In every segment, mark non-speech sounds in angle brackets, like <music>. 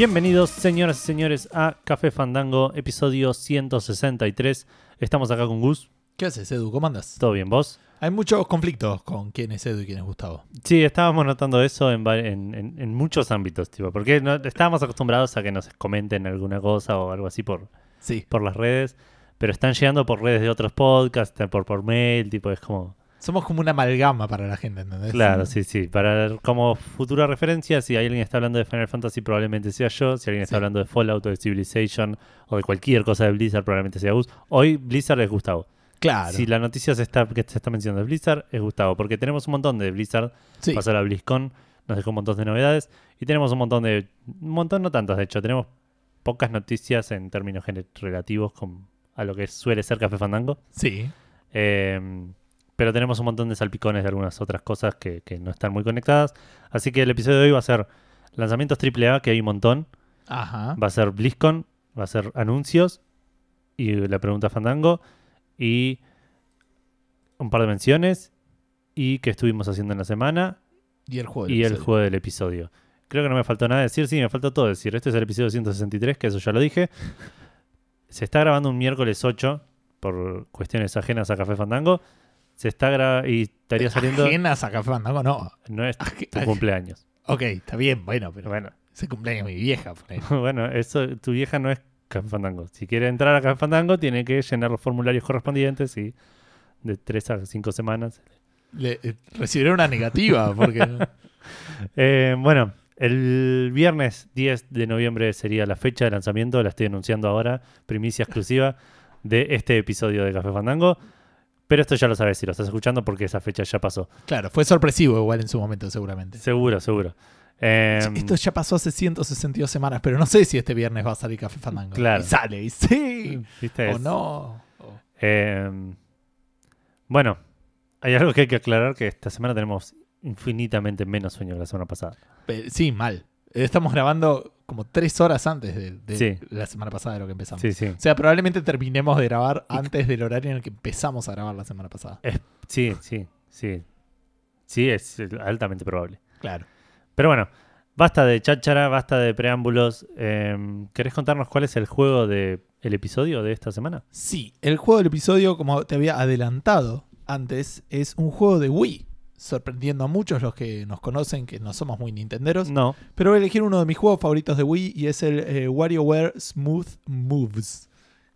Bienvenidos, señoras y señores, a Café Fandango, episodio 163. Estamos acá con Gus. ¿Qué haces, Edu? ¿Cómo andas? ¿Todo bien, vos? Hay muchos conflictos con quién es Edu y quién es Gustavo. Sí, estábamos notando eso en, en- en- en muchos ámbitos, tipo, porque no- estábamos acostumbrados a que nos comenten alguna cosa o algo así por, Sí. por las redes, pero están llegando por redes de otros podcasts, por, por mail, tipo, es como... Somos como una amalgama para la gente, ¿entendés? Claro, sí, sí. Para como futura referencia, si alguien está hablando de Final Fantasy, probablemente sea yo. Si alguien está Sí. hablando de Fallout o de Civilization o de cualquier cosa de Blizzard, probablemente sea Gus. Hoy Blizzard es Gustavo. Claro. Si la noticia se está, que se está mencionando de Blizzard, es Gustavo. Porque tenemos un montón de Blizzard. Sí. Pasó la BlizzCon, nos dejó un montón de novedades. Y tenemos un montón de. Un montón, no tantas, de hecho. Tenemos pocas noticias en términos relativos con, a lo que suele ser Café Fandango. Sí. Eh, pero tenemos un montón de salpicones de algunas otras cosas que, que no están muy conectadas. Así que el episodio de hoy va a ser lanzamientos AAA, que hay un montón. Ajá. Va a ser BlizzCon, va a ser anuncios y la pregunta Fandango. Y un par de menciones. Y que estuvimos haciendo en la semana. Y el juego. del Y el episodio. juego del episodio. Creo que no me faltó nada decir. Sí, me faltó todo decir. Este es el episodio 163, que eso ya lo dije. Se está grabando un miércoles 8 por cuestiones ajenas a Café Fandango. Se está gra- y estaría saliendo. Ajenas a Café Fandango, no. No es <laughs> tu cumpleaños. Ok, está bien, bueno, pero Bueno, es el cumpleaños de mi vieja. <laughs> bueno, eso, tu vieja no es Café Fandango. Si quiere entrar a Café Fandango, tiene que llenar los formularios correspondientes y de 3 a 5 semanas. Le, eh, recibiré una negativa porque... <laughs> Eh, bueno, el viernes 10 de noviembre sería la fecha de lanzamiento, la estoy anunciando ahora, primicia exclusiva de este episodio de Café Fandango. Pero esto ya lo sabes si lo estás escuchando porque esa fecha ya pasó. claro, fue sorpresivo igual en su momento seguramente. Seguro, seguro. Eh, Esto ya pasó hace 162 semanas, pero no sé si este viernes va a salir Café Fandango. Claro. Y sale, y sí. ¿viste? O Es- no. Eh, bueno, hay algo que hay que aclarar, que esta semana tenemos infinitamente menos sueño que la semana pasada. Sí, mal. Estamos grabando como tres horas antes de, de Sí. la semana pasada de lo que empezamos. Sí, sí. O sea, probablemente terminemos de grabar antes del horario en el que empezamos a grabar la semana pasada. Sí, sí, sí. Sí, es altamente probable. Claro. Pero bueno, basta de cháchara, basta de preámbulos. Eh, ¿Querés contarnos cuál es el juego del el episodio de esta semana? Sí, el juego del episodio, como te había adelantado antes, es un juego de Wii. Sorprendiendo a muchos los que nos conocen, que no somos muy nintenderos. No. Pero voy a elegir uno de mis juegos favoritos de Wii y es el eh, WarioWare Smooth Moves.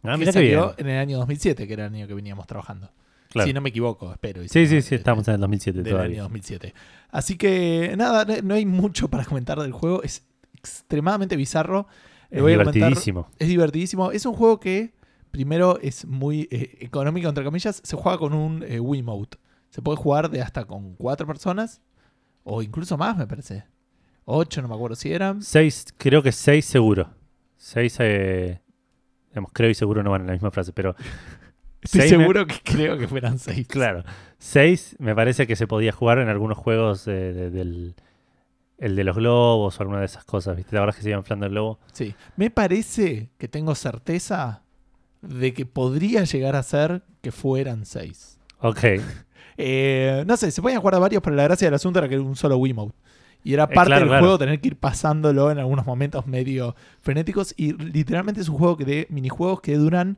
Ah, que salió en el año 2007, que era el año que veníamos trabajando. Claro. Si no me equivoco, espero. Sí, sí, sí, eh, estamos en el 2007 del todavía. año 2007. Así que nada, no- hay mucho para comentar del juego. Es extremadamente bizarro. Le Es voy a comentar- divertidísimo. es divertidísimo. Es un juego que, primero, es muy eh, económico, entre comillas. Se juega con un eh, Wiimote. Se puede jugar de hasta con cuatro personas. O incluso más, me parece. Ocho, no me acuerdo si eran. Seis, creo que seis seguro. Seis, eh, digamos, creo y seguro no van en la misma frase, pero <laughs> Estoy seis me- seguro que creo que fueran seis. Claro. 6 me parece que se podía jugar en algunos juegos eh, de- del. El de los globos o alguna de esas cosas, ¿viste? Ahora que se iba inflando el globo. Sí. Me parece que tengo certeza de que podría llegar a ser que fueran seis. Ok. <laughs> Eh, no sé, se podían jugar a varios, pero la gracia del asunto era que era un solo Wiimote. Y era Eh, parte claro, del claro. juego tener que ir pasándolo en algunos momentos medio frenéticos. Y literalmente es un juego que de minijuegos que duran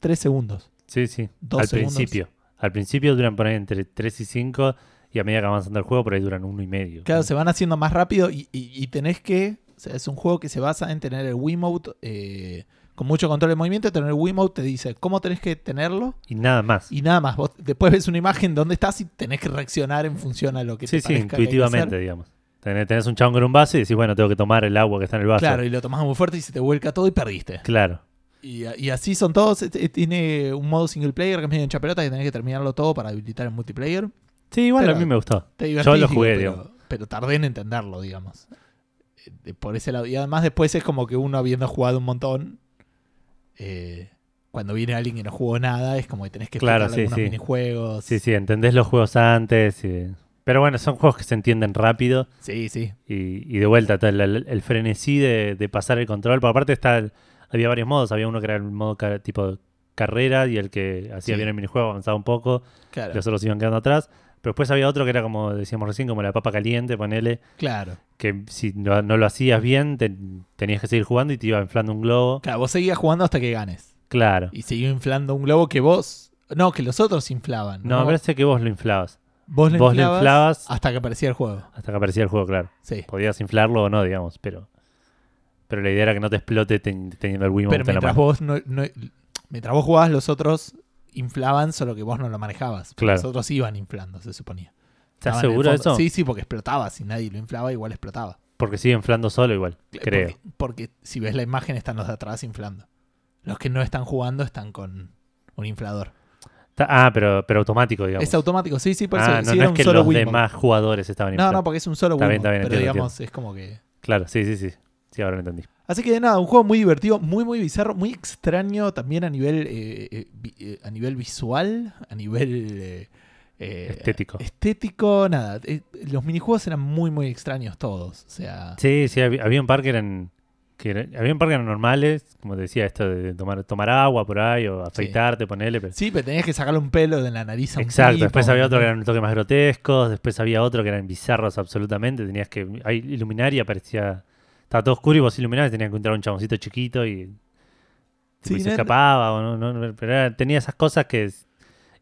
3 segundos. Sí, sí. Dos Al segundos. principio. Al principio duran por ahí entre 3 y 5 y a medida que va avanzando el juego por ahí duran uno y medio. Claro, se van haciendo más rápido y, y- y tenés que. O sea, es un juego que se basa en tener el Wiimote eh, con mucho control de movimiento. Tener el Wiimote te dice cómo tenés que tenerlo Y nada más. y nada más. Vos después ves una imagen donde estás y tenés que reaccionar en función a lo que Sí, te sí, que intuitivamente, digamos. Tenés, un chabón con un vaso y decís, bueno, tengo que tomar el agua que está en el vaso. Claro, y lo tomás muy fuerte y se te vuelca todo y perdiste. Claro. Y, y así son todos. Eh, eh, Tiene un modo single player que es medio en chaperota que tenés que terminarlo todo para habilitar el multiplayer. Sí, igual Pero- a mí me gustó. Te Yo lo jugué, digamos. pero, pero tardé en entenderlo, digamos. Eh, Por ese lado. Y además después es como que uno habiendo jugado un montón, eh, cuando viene alguien que no jugó nada, es como que tenés que Claro, explicarle sí, algunos sí. minijuegos. Sí, sí, entendés los juegos antes. y- Pero bueno, son juegos que se entienden rápido. sí, sí. Y, y de vuelta, el, el frenesí de, de pasar el control. Por aparte está el- había varios modos. Había uno que era el modo tipo carrera y el que hacía Sí. bien el minijuego avanzaba un poco. Claro. Los otros iban quedando atrás. Pero después había otro que era como decíamos recién, como la papa caliente, ponele, Claro. que si no, no lo hacías bien, te- tenías que seguir jugando y te iba inflando un globo. Claro, vos seguías jugando hasta que ganes. Claro. Y seguía inflando un globo que vos. No, que los otros inflaban. No, me parece que vos lo inflabas. Vos lo vos lo inflabas, hasta que aparecía el juego. hasta que aparecía el juego, claro. Sí. Podías inflarlo o no, digamos, pero. Pero la idea era que no te explote ten- teniendo el Wiimote Pero en la mientras mano. vos no, no- mientras vos jugabas, los otros inflaban, solo que vos no lo manejabas. Claro. Los otros iban inflando, se suponía. ¿Estás seguro de eso? Sí, sí, porque explotaba. Si nadie lo inflaba, igual explotaba. Porque sigue inflando solo igual, creo. Porque, si ves la imagen, están los de atrás inflando. Los que no están jugando están con un inflador. Ta- Ah, pero, pero automático, digamos. Es automático, sí, sí, por eso. ah, no, sí, no era es un que solo los demás jugadores estaban No, inflando. no, porque es un solo Está bien, está bien, pero entiendo, digamos, es como que... Claro, sí, sí, sí. Sí, ahora lo entendí. Así que nada, un juego muy divertido, muy muy bizarro, muy extraño también a nivel eh, eh, eh, a nivel visual, a nivel eh, eh, Estético. Estético, nada. los minijuegos eran muy muy extraños todos, o sea, Sí, sí, había, un par que eran. Que era- había un par que eran normales, como te decía, esto de tomar, tomar agua por ahí o afeitarte, ponerle. Pero... sí, pero tenías que sacarle un pelo de la nariz a un Exacto, tipo, después había otro que eran un toque más grotescos, después había otro que eran bizarros absolutamente, tenías que ahí iluminar y aparecía, estaba todo oscuro y vos iluminabas y tenías que encontrar un chaboncito chiquito y, Sí, se no- escapaba, o no, no, pero era- tenía esas cosas que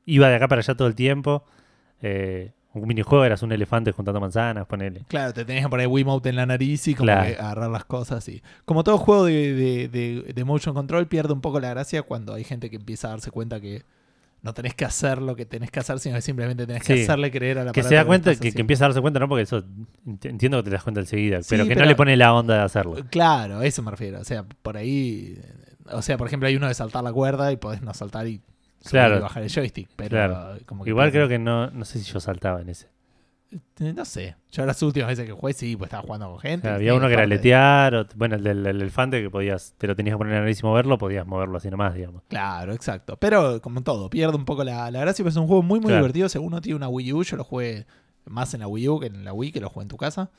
iba de acá para allá todo el tiempo. Eh, un minijuego eras un elefante juntando manzanas, ponele. Claro, te tenías que poner Wiimote en la nariz y como Claro. que agarrar las cosas. Y... Como todo juego de, de- de- de motion control pierde un poco la gracia cuando hay gente que empieza a darse cuenta que no tenés que hacer lo que tenés que hacer, sino que simplemente tenés que hacerle creer a la Que se da cuenta, que, que empieza a darse cuenta, no porque eso ent- entiendo que te das cuenta enseguida, Sí, pero que pero- no le pone la onda de hacerlo. Claro, a eso me refiero. O sea, por ahí. O sea, por ejemplo, hay uno de saltar la cuerda y podés no saltar y, Claro. y bajar el joystick. Pero Claro. como que Igual creo que no, no sé si yo saltaba en ese. Eh, No sé. Yo las últimas veces que jugué, sí, pues estaba jugando con O gente. sea, había uno que era letear, o- bueno, el del el elefante que podías, te lo tenías que poner en la nariz y moverlo, podías moverlo así nomás, digamos. Claro, exacto. Pero como todo, pierde un poco la, la gracia, pero es un juego muy, muy Claro. divertido. Según uno tiene una Wii U, yo lo jugué más en la Wii U que en la Wii, que lo jugué en tu casa.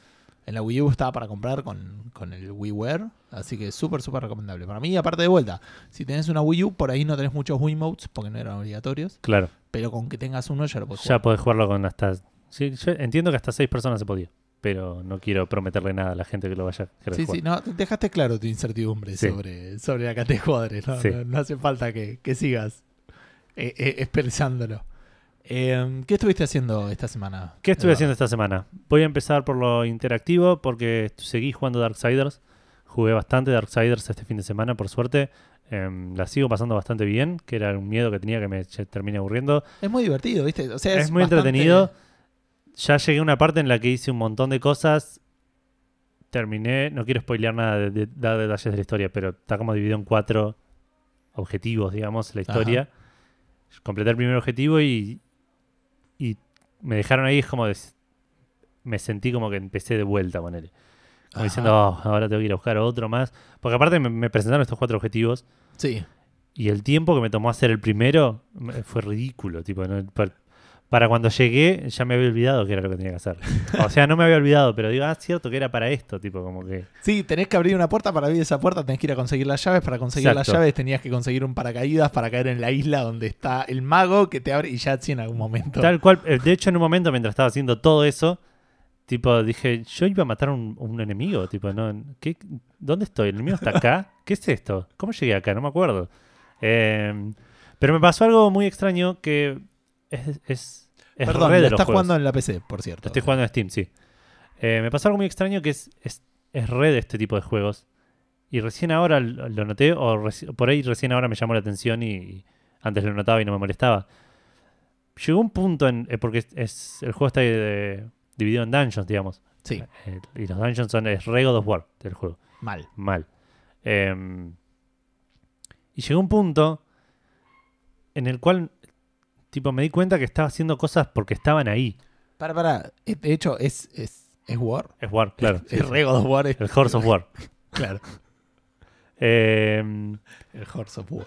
En la Wii U estaba para comprar con, con el WiiWare, así que súper, súper recomendable. Para mí, aparte de vuelta, si tenés una Wii U, por ahí no tenés muchos Wiimotes porque no eran obligatorios, Claro, pero con que tengas uno ya lo puedes ya jugar. podés jugarlo con hasta... Sí, yo entiendo que hasta seis personas se podía, pero no quiero prometerle nada a la gente que lo vaya a Sí, jugar. sí, no, dejaste claro tu incertidumbre Sí. sobre, sobre la cantidad de jugadores. No, Sí. no, no hace falta que, que sigas eh, eh, expresándolo. Eh, ¿Qué estuviste haciendo esta semana? ¿Qué estuve haciendo esta semana? Voy a empezar por lo interactivo porque seguí jugando Darksiders. Jugué bastante Darksiders este fin de semana, por suerte. Em, la sigo pasando bastante bien, que era un miedo que tenía que me termine aburriendo. Es muy divertido, ¿viste? O sea, Es, es, muy bastante- entretenido. Ya llegué a una parte en la que hice un montón de cosas. Terminé, no quiero spoilear nada de, de- dar detalles de la historia, pero está como dividido en cuatro objetivos, digamos, la historia. Completé el primer objetivo y, y me dejaron ahí, es como me sentí como que empecé de vuelta, ponele. Como Ajá. diciendo, "Oh, ahora tengo que ir a buscar otro más. Porque aparte me, me presentaron estos cuatro objetivos Sí. y el tiempo que me tomó hacer el primero me- fue ridículo. Tipo, ¿no? Pa- para cuando llegué ya me había olvidado que era lo que tenía que hacer. <laughs> O sea, no me había olvidado, pero digo, ah, cierto que era para esto. Tipo, como que... Sí, tenés que abrir una puerta para abrir esa puerta, tenés que ir a conseguir las llaves. Para conseguir las llaves tenías que conseguir un paracaídas para caer en la isla donde está el mago que te abre y ya sí en algún momento. Tal cual. eh, De hecho, en un momento, mientras estaba haciendo todo eso, tipo, dije, yo iba a matar a un, un enemigo. Tipo, ¿no? ¿Qué, ¿Dónde estoy? ¿El enemigo está acá? ¿Qué es esto? ¿Cómo llegué acá? No me acuerdo. Eh, pero me pasó algo muy extraño que es, es, es Perdón, re de estás jugando en la PC, por cierto. Lo estoy jugando en Steam, sí. Eh, me pasó algo muy extraño que es, es, es red de este tipo de juegos. Y recién ahora lo noté, o reci- por ahí recién ahora me llamó la atención y, y antes lo notaba y no me molestaba. Llegó un punto en. eh, porque es, es- el juego está dividido en dungeons, digamos. Sí, Eh, y los dungeons son. Es re God of War del juego. mal. Mal. Em, y llegó un punto en el cual. Tipo, me di cuenta que estaba haciendo cosas porque estaban ahí. Para, para. eh, De hecho, es, es, es War. Es War, claro. Es, es sí. re God of War. es- El Horse of War. <laughs> claro. Em, El Horse of War.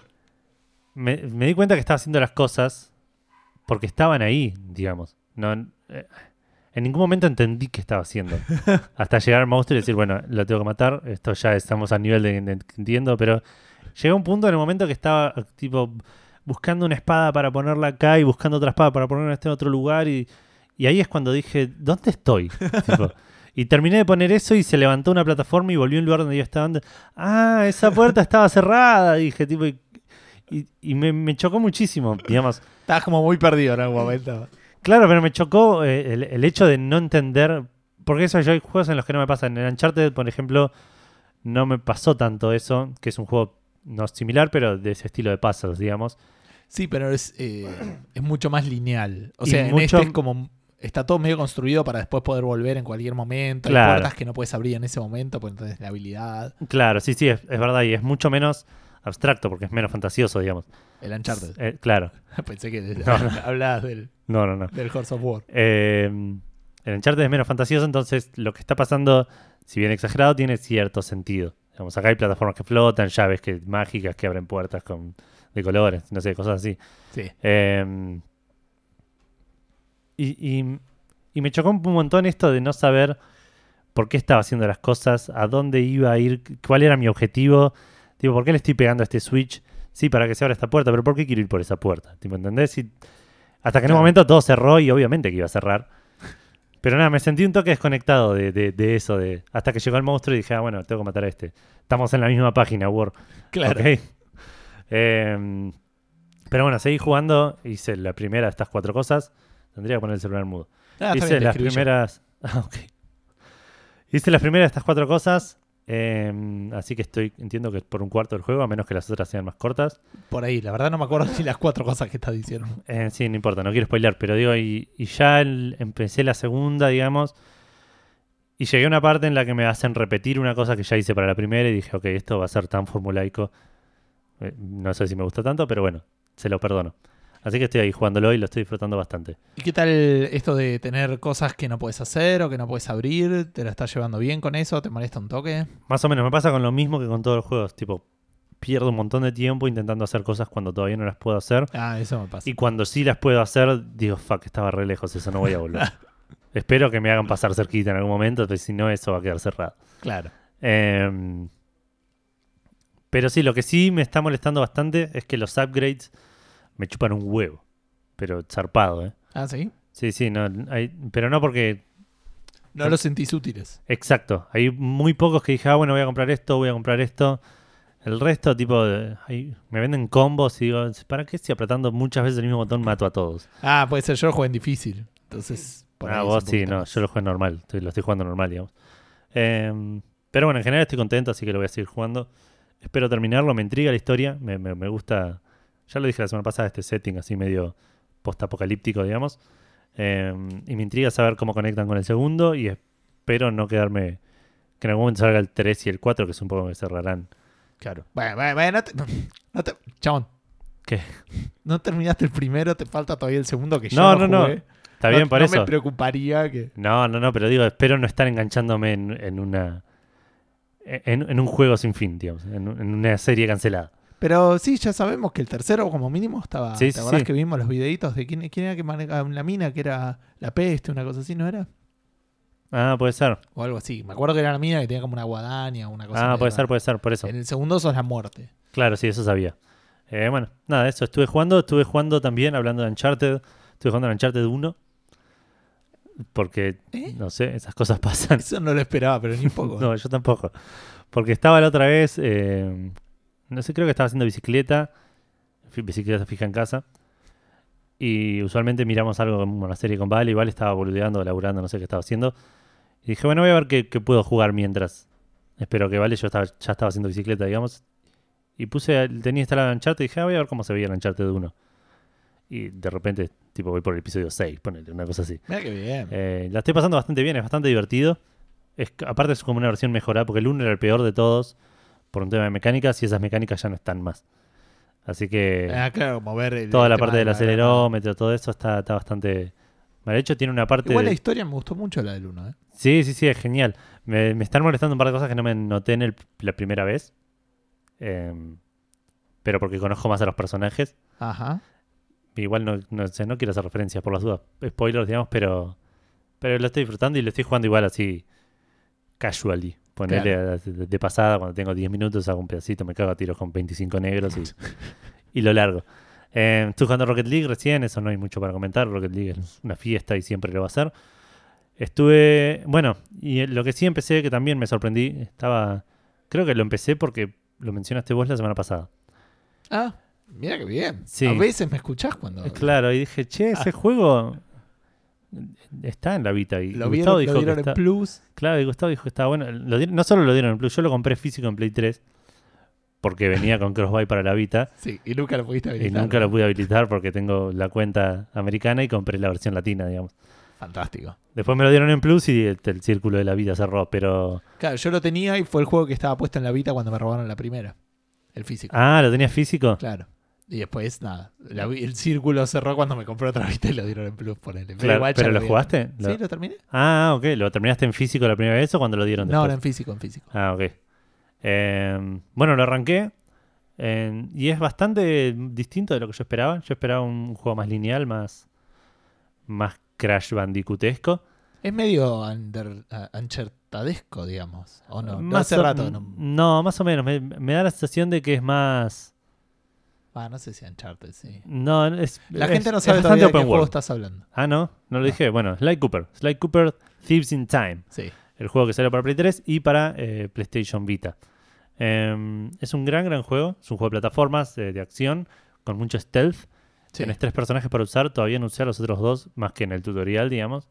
me, me di cuenta que estaba haciendo las cosas porque estaban ahí, digamos. No, eh, en ningún momento entendí qué estaba haciendo. <laughs> Hasta llegar al monstruo y decir, bueno, lo tengo que matar. Esto ya estamos a nivel de, de- entiendo, pero llegó un punto en el momento que estaba tipo buscando una espada para ponerla acá y buscando otra espada para ponerla en este otro lugar y, Y ahí es cuando dije, ¿dónde estoy? <laughs> Tipo, y terminé de poner eso y se levantó una plataforma y volvió a un lugar donde yo estaba. antes. Ah, esa puerta estaba cerrada. Dije, tipo, y, y- y me, me chocó muchísimo, digamos. Estabas como muy perdido en algún momento. Claro, pero me chocó eh, el, el hecho de no entender. Porque eso yo hay juegos en los que no me pasa. En el Uncharted, por ejemplo, no me pasó tanto eso, que es un juego no similar, pero de ese estilo de puzzles, digamos. Sí, pero es, eh, <clears throat> es mucho más lineal. O Y sea, en mucho- este es como. Está todo medio construido para después poder volver en cualquier momento. Claro. Hay puertas que no puedes abrir en ese momento, pues entonces la habilidad. Claro, sí, sí, es, es verdad. Y es mucho menos abstracto, porque es menos fantasioso, digamos. El Uncharted. Eh, claro. <laughs> Pensé que No, <laughs> no. hablabas del, No, no, no. del Horse of War. Eh, el Uncharted es menos fantasioso, entonces lo que está pasando, si bien exagerado, tiene cierto sentido. Digamos, acá hay plataformas que flotan, llaves que, mágicas que abren puertas con, de colores, no sé, cosas así. Sí. Eh, y, y- y me chocó un montón esto de no saber por qué estaba haciendo las cosas, a dónde iba a ir, cuál era mi objetivo. Tipo, ¿por qué le estoy pegando a este switch? Sí, para que se abra esta puerta, pero ¿por qué quiero ir por esa puerta? Tipo, ¿entendés? Y hasta que en un Claro. momento todo cerró y obviamente que iba a cerrar. Pero nada, me sentí un toque desconectado de, de- de eso, de hasta que llegó el monstruo y dije, ah, bueno, tengo que matar a este. Estamos en la misma página, War. Claro. Em, pero bueno, seguí jugando. Hice la primera de estas cuatro cosas. Tendría que poner el celular mudo. Ah, Hice bien, las primeras. <laughs> Ah, ok. Hice las primeras de estas cuatro cosas. Em, así que estoy, entiendo que es por un cuarto del juego, a menos que las otras sean más cortas. Por ahí, la verdad no me acuerdo ni las cuatro cosas que estás diciendo. Eh, sí, no importa, no quiero spoilear, pero digo, y, y ya el- empecé la segunda, digamos. Y llegué a una parte en la que me hacen repetir una cosa que ya hice para la primera y dije, ok, esto va a ser tan formulaico. Eh, no sé si me gusta tanto, pero bueno, se lo perdono. Así que estoy ahí jugándolo y lo estoy disfrutando bastante. ¿Y qué tal esto de tener cosas que no puedes hacer o que no puedes abrir? ¿Te la estás llevando bien con eso? ¿Te molesta un toque? Más o menos, me pasa con lo mismo que con todos los juegos. Tipo, pierdo un montón de tiempo intentando hacer cosas cuando todavía no las puedo hacer. Ah, eso me pasa. Y cuando sí las puedo hacer, digo, fuck, estaba re lejos, eso no voy a volver. <laughs> Espero que me hagan pasar cerquita en algún momento, porque si no, eso va a quedar cerrado. Claro. Em, pero sí, lo que sí me está molestando bastante es que los upgrades me chupan un huevo. Pero zarpado, ¿eh? Ah, sí. Sí, sí, no, hay- pero no porque... No los sentís útiles. Exacto, hay muy pocos que dije, ah, bueno, voy a comprar esto, voy a comprar esto. El resto, tipo, ahí me venden combos y digo, ¿para qué si apretando muchas veces el mismo botón mato a todos? Ah, puede ser. Yo lo juego en difícil. Entonces. ah, vos sí, no, más. yo lo juego normal, estoy- lo estoy jugando normal, digamos. Em, pero bueno, en general estoy contento, así que lo voy a seguir jugando. Espero terminarlo, me intriga la historia, me, me- me gusta, ya lo dije la semana pasada, este setting así medio post-apocalíptico, digamos. Em, y me intriga saber cómo conectan con el segundo y espero no quedarme, que en algún momento salga el 3 y el 4, que supongo que cerrarán. Claro. Bueno, bueno, bueno, no te, no te- Chabón. ¿Qué? No terminaste el primero, te falta todavía el segundo que yo No, no, no, no. Está bien por no eso. me preocuparía que. No, no, no, pero digo, espero no estar enganchándome en, en una... En, en un juego sin fin, digamos, en, en una serie cancelada. Pero sí, ya sabemos que el tercero, como mínimo, estaba. Sí, ¿Te acordás sí. que vimos los videitos de quién, quién era que manejaba la mina, que era la peste, una cosa así, ¿no era? Ah, puede ser. O algo así. Me acuerdo que era la mina que tenía como una guadaña o una cosa Ah, puede ser, puede ser, por eso. En el segundo sos la muerte. Claro, sí, eso sabía. Eh, bueno, nada, eso estuve jugando. Estuve jugando también, hablando de Uncharted. Estuve jugando a Uncharted 1. Porque, ¿Eh? no sé, esas cosas pasan. Eso no lo esperaba, pero ni un poco. <laughs> no, yo tampoco. Porque estaba la otra vez, eh, no sé, creo que estaba haciendo bicicleta. Bicicleta fija en casa. Y usualmente miramos algo como una serie con Vale. Y Vale estaba boludeando, laburando, no sé qué estaba haciendo. Y dije, bueno, voy a ver qué, qué puedo jugar mientras. Espero que Vale, yo estaba, ya estaba haciendo bicicleta, digamos. Y puse, tenía instalado Uncharted y dije, ah, voy a ver cómo se veía el Uncharted 1. Y de repente, tipo, voy por el episodio 6, ponele, una cosa así. Mira qué bien. Eh, la estoy pasando bastante bien, es bastante divertido. Es, aparte es como una versión mejorada, porque el 1 era el peor de todos por un tema de mecánicas y esas mecánicas ya no están más. Así que ah, claro, mover el. toda la parte de del acelerómetro, todo eso está, está bastante mal hecho. Tiene una parte... Igual de- la historia me gustó mucho la del 1, ¿eh? Sí, sí, sí, es genial. Me, me están molestando un par de cosas que no me noté en el- la primera vez. Em, pero porque conozco más a los personajes. Ajá. Igual no, no sé, no quiero hacer referencias por las dudas. Spoilers, digamos, pero. Pero lo estoy disfrutando y lo estoy jugando igual así. Casually. Ponerle de, de pasada cuando tengo 10 minutos, hago un pedacito, me cago a tiros con 25 negros y, <laughs> y lo largo. Eh, estoy jugando Rocket League recién, eso no hay mucho para comentar. Rocket League es una fiesta y siempre lo va a ser. Estuve, bueno, y lo que sí empecé, que también me sorprendí, estaba, creo que lo empecé porque lo mencionaste vos la semana pasada. Ah, mira qué bien. Sí. A veces me escuchás cuando. Eh, Claro, y dije, che, ese juego está en la Vita. Y Lo Gustavo vieron, dijo lo dieron que en está- Plus. Claro, y Gustavo dijo que estaba bueno. Lo dieron- no solo lo dieron en Plus, yo lo compré físico en Play 3 porque venía con Crossbuy para la Vita <laughs> Sí, y nunca lo pudiste y habilitar. nunca lo pude habilitar porque tengo la cuenta americana y compré la versión latina, digamos. Fantástico. Después me lo dieron en Plus y el, el círculo de la vida cerró, pero... Claro, yo lo tenía y fue el juego que estaba puesto en la Vita cuando me robaron la primera. El físico. Ah, ¿lo tenías físico? Claro. Y después, nada. la el círculo cerró cuando me compré otra Vita y lo dieron en Plus. Ponele. Pero Claro, igual ¿Pero lo jugaste? Lo- Sí, lo terminé. Ah, ok. ¿Lo terminaste en físico la primera vez o cuando lo dieron No, después? era en físico, en físico. Ah, ok. Eh, bueno, lo arranqué eh, y es bastante distinto de lo que yo esperaba. Yo esperaba un juego más lineal, más, más Crash Bandicootesco. Es medio under, uh, digamos. ¿O no? No, hace o- rato. No, no, más o menos. Me, me da la sensación de que es más... Ah, no sé si Uncharted, sí. No, es, La es- gente no sabe todavía de qué juego estás hablando. Ah, no, no lo No. dije. Bueno, Sly Cooper. Sly Cooper Thieves in Time. Sí. El juego que sale para Play 3 y para eh, PlayStation Vita. Em, es un gran, gran juego. Es un juego de plataformas, eh, de acción, con mucho stealth. sí. Tienes tres personajes para usar. Todavía no usé a los otros dos, más que en el tutorial, digamos.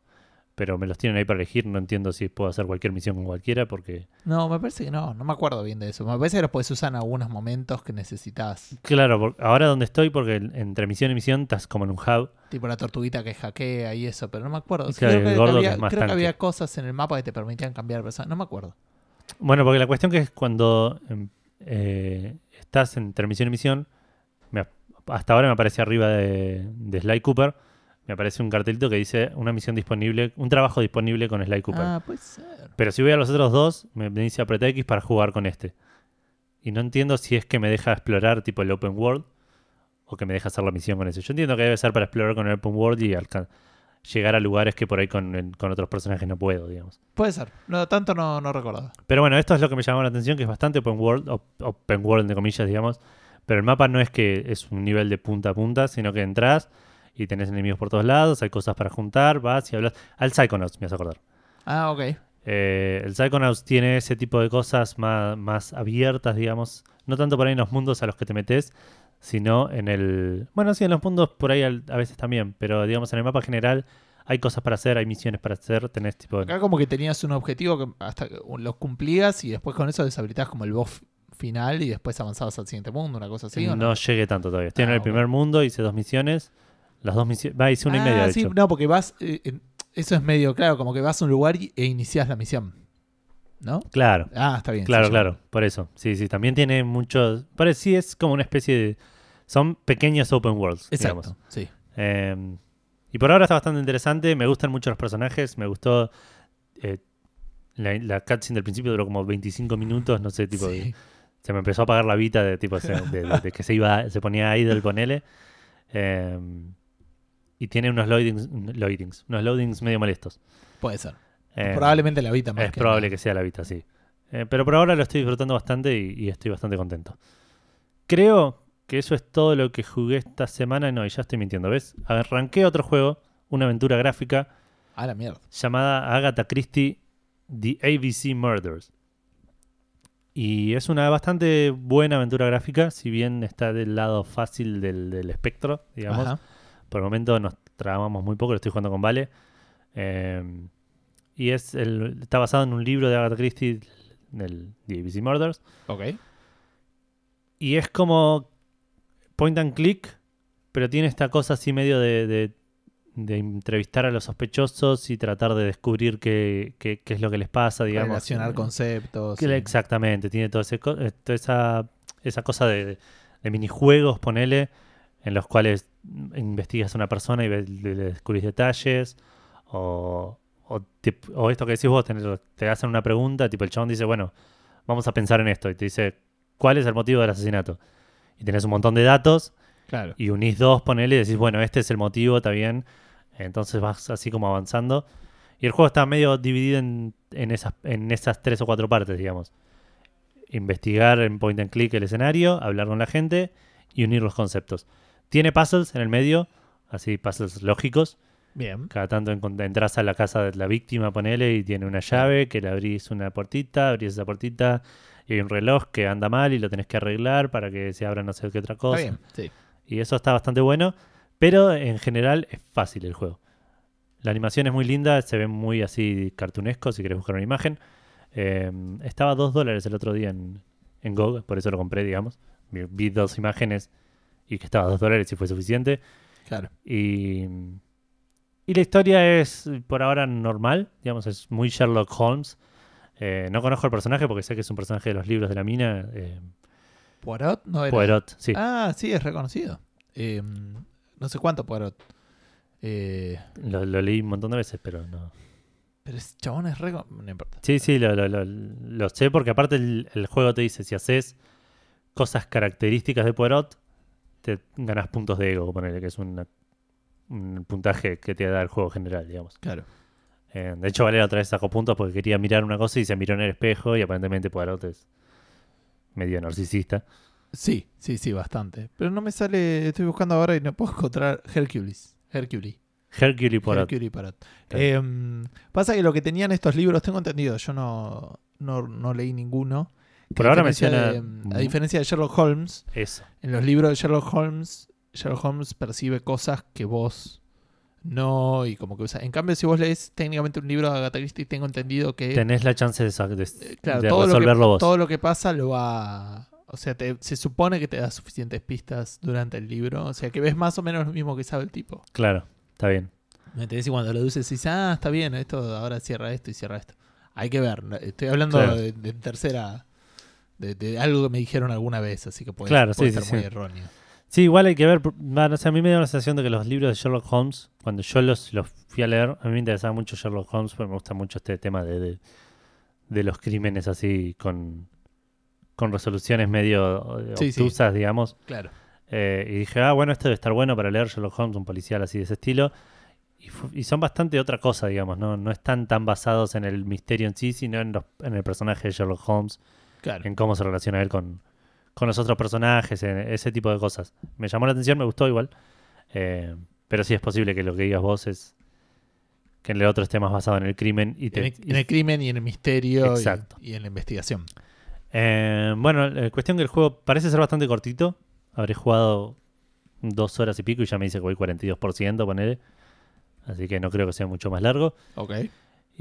Pero me los tienen ahí para elegir. No entiendo si puedo hacer cualquier misión con cualquiera, porque... No, me parece que no. No me acuerdo bien de eso. Me parece que los puedes usar en algunos momentos que necesitas. Claro, ahora donde estoy, porque entre misión y misión estás como en un hub. Tipo la tortuguita que hackea y eso. Pero no me acuerdo. Claro, creo que, gordo había, creo que cosas en el mapa que te permitían cambiar de persona. No me acuerdo. Bueno, porque la cuestión que es cuando em, eh, estás entre misión y misión, me hasta ahora me aparece arriba de, de Sly Cooper, me aparece un cartelito que dice una misión disponible, un trabajo disponible con Sly Cooper. Ah, puede ser. Pero si voy a los otros dos, me dice apretar X para jugar con este. Y no entiendo si es que me deja explorar tipo el open world o que me deja hacer la misión con eso. Yo entiendo que debe ser para explorar con el open world y llegar a lugares que por ahí con, con otros personajes no puedo, digamos. Puede ser. No, tanto no, no recordaba. Pero bueno, esto es lo que me llamó la atención, que es bastante open world, op- open world entre comillas, digamos. Pero el mapa no es que es un nivel de punta a punta, sino que entras y tenés enemigos por todos lados, hay cosas para juntar, vas y hablas. Al Psychonauts, me vas a acordar. Ah, ok. Eh, el Psychonauts tiene ese tipo de cosas más, más abiertas, digamos. No tanto por ahí en los mundos a los que te metes, sino en el... Bueno, sí, en los mundos por ahí a veces también, pero digamos en el mapa general hay cosas para hacer, hay misiones para hacer, tenés tipo... Acá como que tenías un objetivo que hasta los cumplías y después con eso deshabilitabas como el boss final y después avanzabas al siguiente mundo, una cosa así. ¿o no, llegué tanto todavía. Estoy en Ah, el primer mundo, hice dos misiones. Las dos misiones... Va, hice una y Ah, media, de sí, hecho. no, porque vas. eh, eso es medio claro, como que vas a un lugar y- e inicias la misión. ¿No? Claro, Ah, está bien. claro, sí, claro. Por eso. Sí, sí. También tiene muchos... Parece sí es como una especie de... Son pequeños open worlds, digamos. Exacto, sí. Eh, y por ahora está bastante interesante. Me gustan mucho los personajes. Me gustó. eh, la, la cutscene del principio duró como 25 minutos. No sé, tipo. Sí. Se me empezó a apagar la vita de tipo de, de- de que se iba, se ponía idle, ponele. Eh, y tiene unos loadings, loadings, unos loadings medio molestos. Puede ser. Eh, Probablemente la Vita más es probable que sea la Vita, sí. Eh, pero por ahora lo estoy disfrutando bastante y, y estoy bastante contento. Creo que eso es todo lo que jugué esta semana. No, y ya estoy mintiendo, ¿ves? Arranqué otro juego, una aventura gráfica Ah, la mierda. llamada Agatha Christie The ABC Murders. Y es una bastante buena aventura gráfica, si bien está del lado fácil del, del espectro, digamos. Ajá. Por el momento nos trabamos muy poco, lo estoy jugando con Vale. Eh, y es el, está basado en un libro de Agatha Christie, del The ABC Murders. Ok. Y es como point and click, pero tiene esta cosa así medio de, de- de entrevistar a los sospechosos y tratar de descubrir qué, qué- qué es lo que les pasa, digamos. Relacionar conceptos. que- sí. Exactamente, tiene todo ese eh, toda esa, esa cosa de, de minijuegos, ponele, en los cuales investigas a una persona y le, le descubrís detalles, o, o, te- o esto que decís vos, tenés- te hacen una pregunta, tipo el chabón dice, bueno, vamos a pensar en esto, y te dice, ¿cuál es el motivo del asesinato? Y tenés un montón de datos, Claro. y unís dos, ponele, y decís, bueno, este es el motivo, está bien. Entonces vas así como avanzando. Y el juego está medio dividido en, en esas, en esas tres o cuatro partes, digamos. Investigar en point and click el escenario, hablar con la gente y unir los conceptos. Tiene puzzles en el medio, así puzzles lógicos. Bien. Cada tanto entras a la casa de la víctima, ponele, y tiene una llave que le abrís una puertita, abrís esa puertita, y hay un reloj que anda mal y lo tenés que arreglar para que se abra no sé qué otra Está cosa. bien, sí. Y eso está bastante bueno, pero en general es fácil el juego. La animación es muy linda, se ve muy así cartunesco si querés buscar una imagen. Eh, estaba a 2 dólares el otro día en, en GOG, por eso lo compré, digamos. Vi, vi dos imágenes y que estaba a 2 dólares y fue suficiente. Claro. Y, y la historia es por ahora normal, digamos, es muy Sherlock Holmes. Eh, no conozco el personaje porque sé que es un personaje de los libros de la mina. Eh, Poirot no era. Poirot, sí. Ah, sí, es reconocido. Eh, no sé cuánto Poirot. Eh, Lo, lo leí un montón de veces, pero no. pero ese chabón es re... No importa. Sí, sí, lo, lo- lo- lo sé porque aparte el, el juego te dice, si haces cosas características de Poirot, te ganas puntos de ego, ponele, que es una- un puntaje que te da el juego general, digamos. Claro. Eh, de hecho, Valera otra vez sacó puntos porque quería mirar una cosa y se miró en el espejo y aparentemente Poirot es medio narcisista. Sí, sí, sí, bastante. Pero no me sale... Estoy buscando ahora y no puedo encontrar Hercules. Hercules. Hercule Poirot. Hercule Poirot. Claro. Eh, pasa que lo que tenían estos libros, tengo entendido, yo no, no, no leí ninguno. Por ahora menciona- de- a diferencia de Sherlock Holmes, Eso. en los libros de Sherlock Holmes, Sherlock Holmes percibe cosas que vos no y como que usa. En cambio, si vos lees técnicamente un libro de Agatha Christie, tengo entendido que Tenés la chance de, eh, claro, de todo, lo que, resolverlo vos. todo lo que pasa lo va... O sea, te- se supone que te da suficientes pistas durante el libro. O sea, que ves más o menos lo mismo que sabe el tipo. Claro, está bien. ¿Me entendés? Y cuando lo dices, dices, ah, está bien, esto ahora cierra esto y cierra esto. Hay que ver. Estoy hablando Claro. de, de tercera. De, de algo que me dijeron alguna vez, así que puede, Claro, puede sí, ser sí, muy sí. erróneo. Sí, igual hay que ver. bueno, o sea, a mí me da la sensación de que los libros de Sherlock Holmes, cuando yo los, los fui a leer, a mí me interesaba mucho Sherlock Holmes porque me gusta mucho este tema de, de, de los crímenes así con, con resoluciones medio eh, obtusas, digamos. Claro. Eh, y dije, ah, bueno, esto debe estar bueno para leer Sherlock Holmes, un policial así de ese estilo. Y, y son bastante otra cosa, digamos, ¿no? No están tan basados en el misterio en sí, sino en, los- en el personaje de Sherlock Holmes, Claro. en cómo se relaciona él con, con los otros personajes, en ese tipo de cosas. Me llamó la atención, me gustó igual. Eh, pero sí es posible que lo que digas vos es que en el otro esté más basado en el crimen y te, en, el, en el crimen y en el misterio y- Exacto. Y, en la investigación. Eh, bueno, la cuestión que el juego parece ser bastante cortito. Habré jugado dos horas y pico y ya me dice que voy 42%, ponele. Así que no creo que sea mucho más largo. Ok.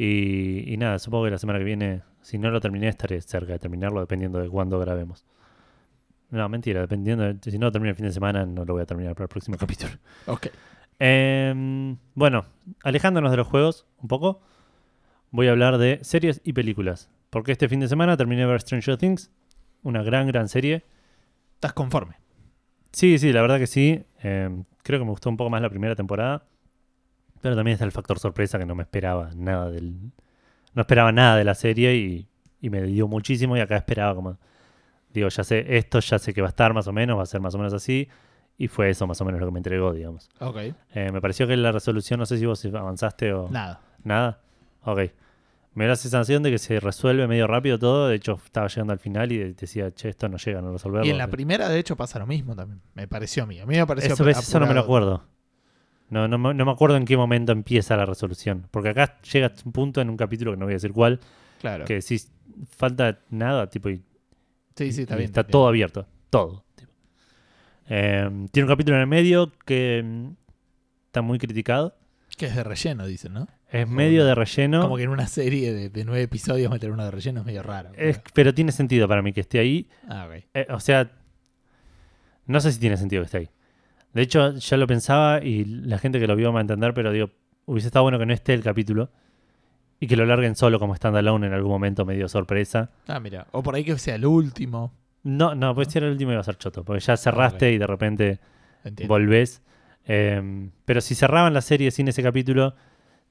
Y, y nada, supongo que la semana que viene, si no lo terminé, estaré cerca de terminarlo, dependiendo de cuándo grabemos. No, mentira, dependiendo. de- si no lo termino el fin de semana, no lo voy a terminar para el próximo <laughs> capítulo. Ok. Em, bueno, alejándonos de los juegos un poco, voy a hablar de series y películas. Porque este fin de semana terminé de ver Stranger Things, una gran, gran serie. ¿Estás conforme? Sí, sí, la verdad que sí. Em, creo que me gustó un poco más la primera temporada. Pero también está el factor sorpresa que no me esperaba nada del. No esperaba nada de la serie y, y me dio muchísimo. Y acá esperaba como. Digo, ya sé esto, ya sé que va a estar más o menos, va a ser más o menos así. Y fue eso más o menos lo que me entregó, digamos. Ok. Eh, me pareció que la resolución, no sé si vos avanzaste o. Nada. Nada. Ok. Me da la sensación de que se resuelve medio rápido todo. De hecho, estaba llegando al final y de- decía, che, esto no llega a no resolverlo. Y en la primera, de hecho, pasa lo mismo también. Me pareció a mí. A mí me pareció Eso, ves, eso no me lo acuerdo. No, no, me- no me acuerdo en qué momento empieza la resolución. Porque acá llega un punto en un capítulo que no voy a decir cuál, Claro. que decís, falta nada, tipo, y, Sí, sí, está y bien. está bien. todo abierto. Todo. tipo. Eh, tiene un capítulo en el medio que mm, está muy criticado. Que es de relleno, dicen, ¿no? Es medio de relleno. Como que en una serie de, de nueve episodios meter uno de relleno es medio raro. es- pero tiene sentido para mí que esté ahí. Ah, ok. Eh, o sea, no sé si tiene sentido que esté ahí. De hecho, ya lo pensaba y la gente que lo vio va a entender, pero digo, hubiese estado bueno que no esté el capítulo y que lo larguen solo como standalone en algún momento medio sorpresa. Ah, mira. O por ahí que sea el último. No, no, pues si era el último iba a ser choto, porque ya cerraste ok. y de repente Entiendo. volvés. Eh, pero si cerraban la serie sin ese capítulo,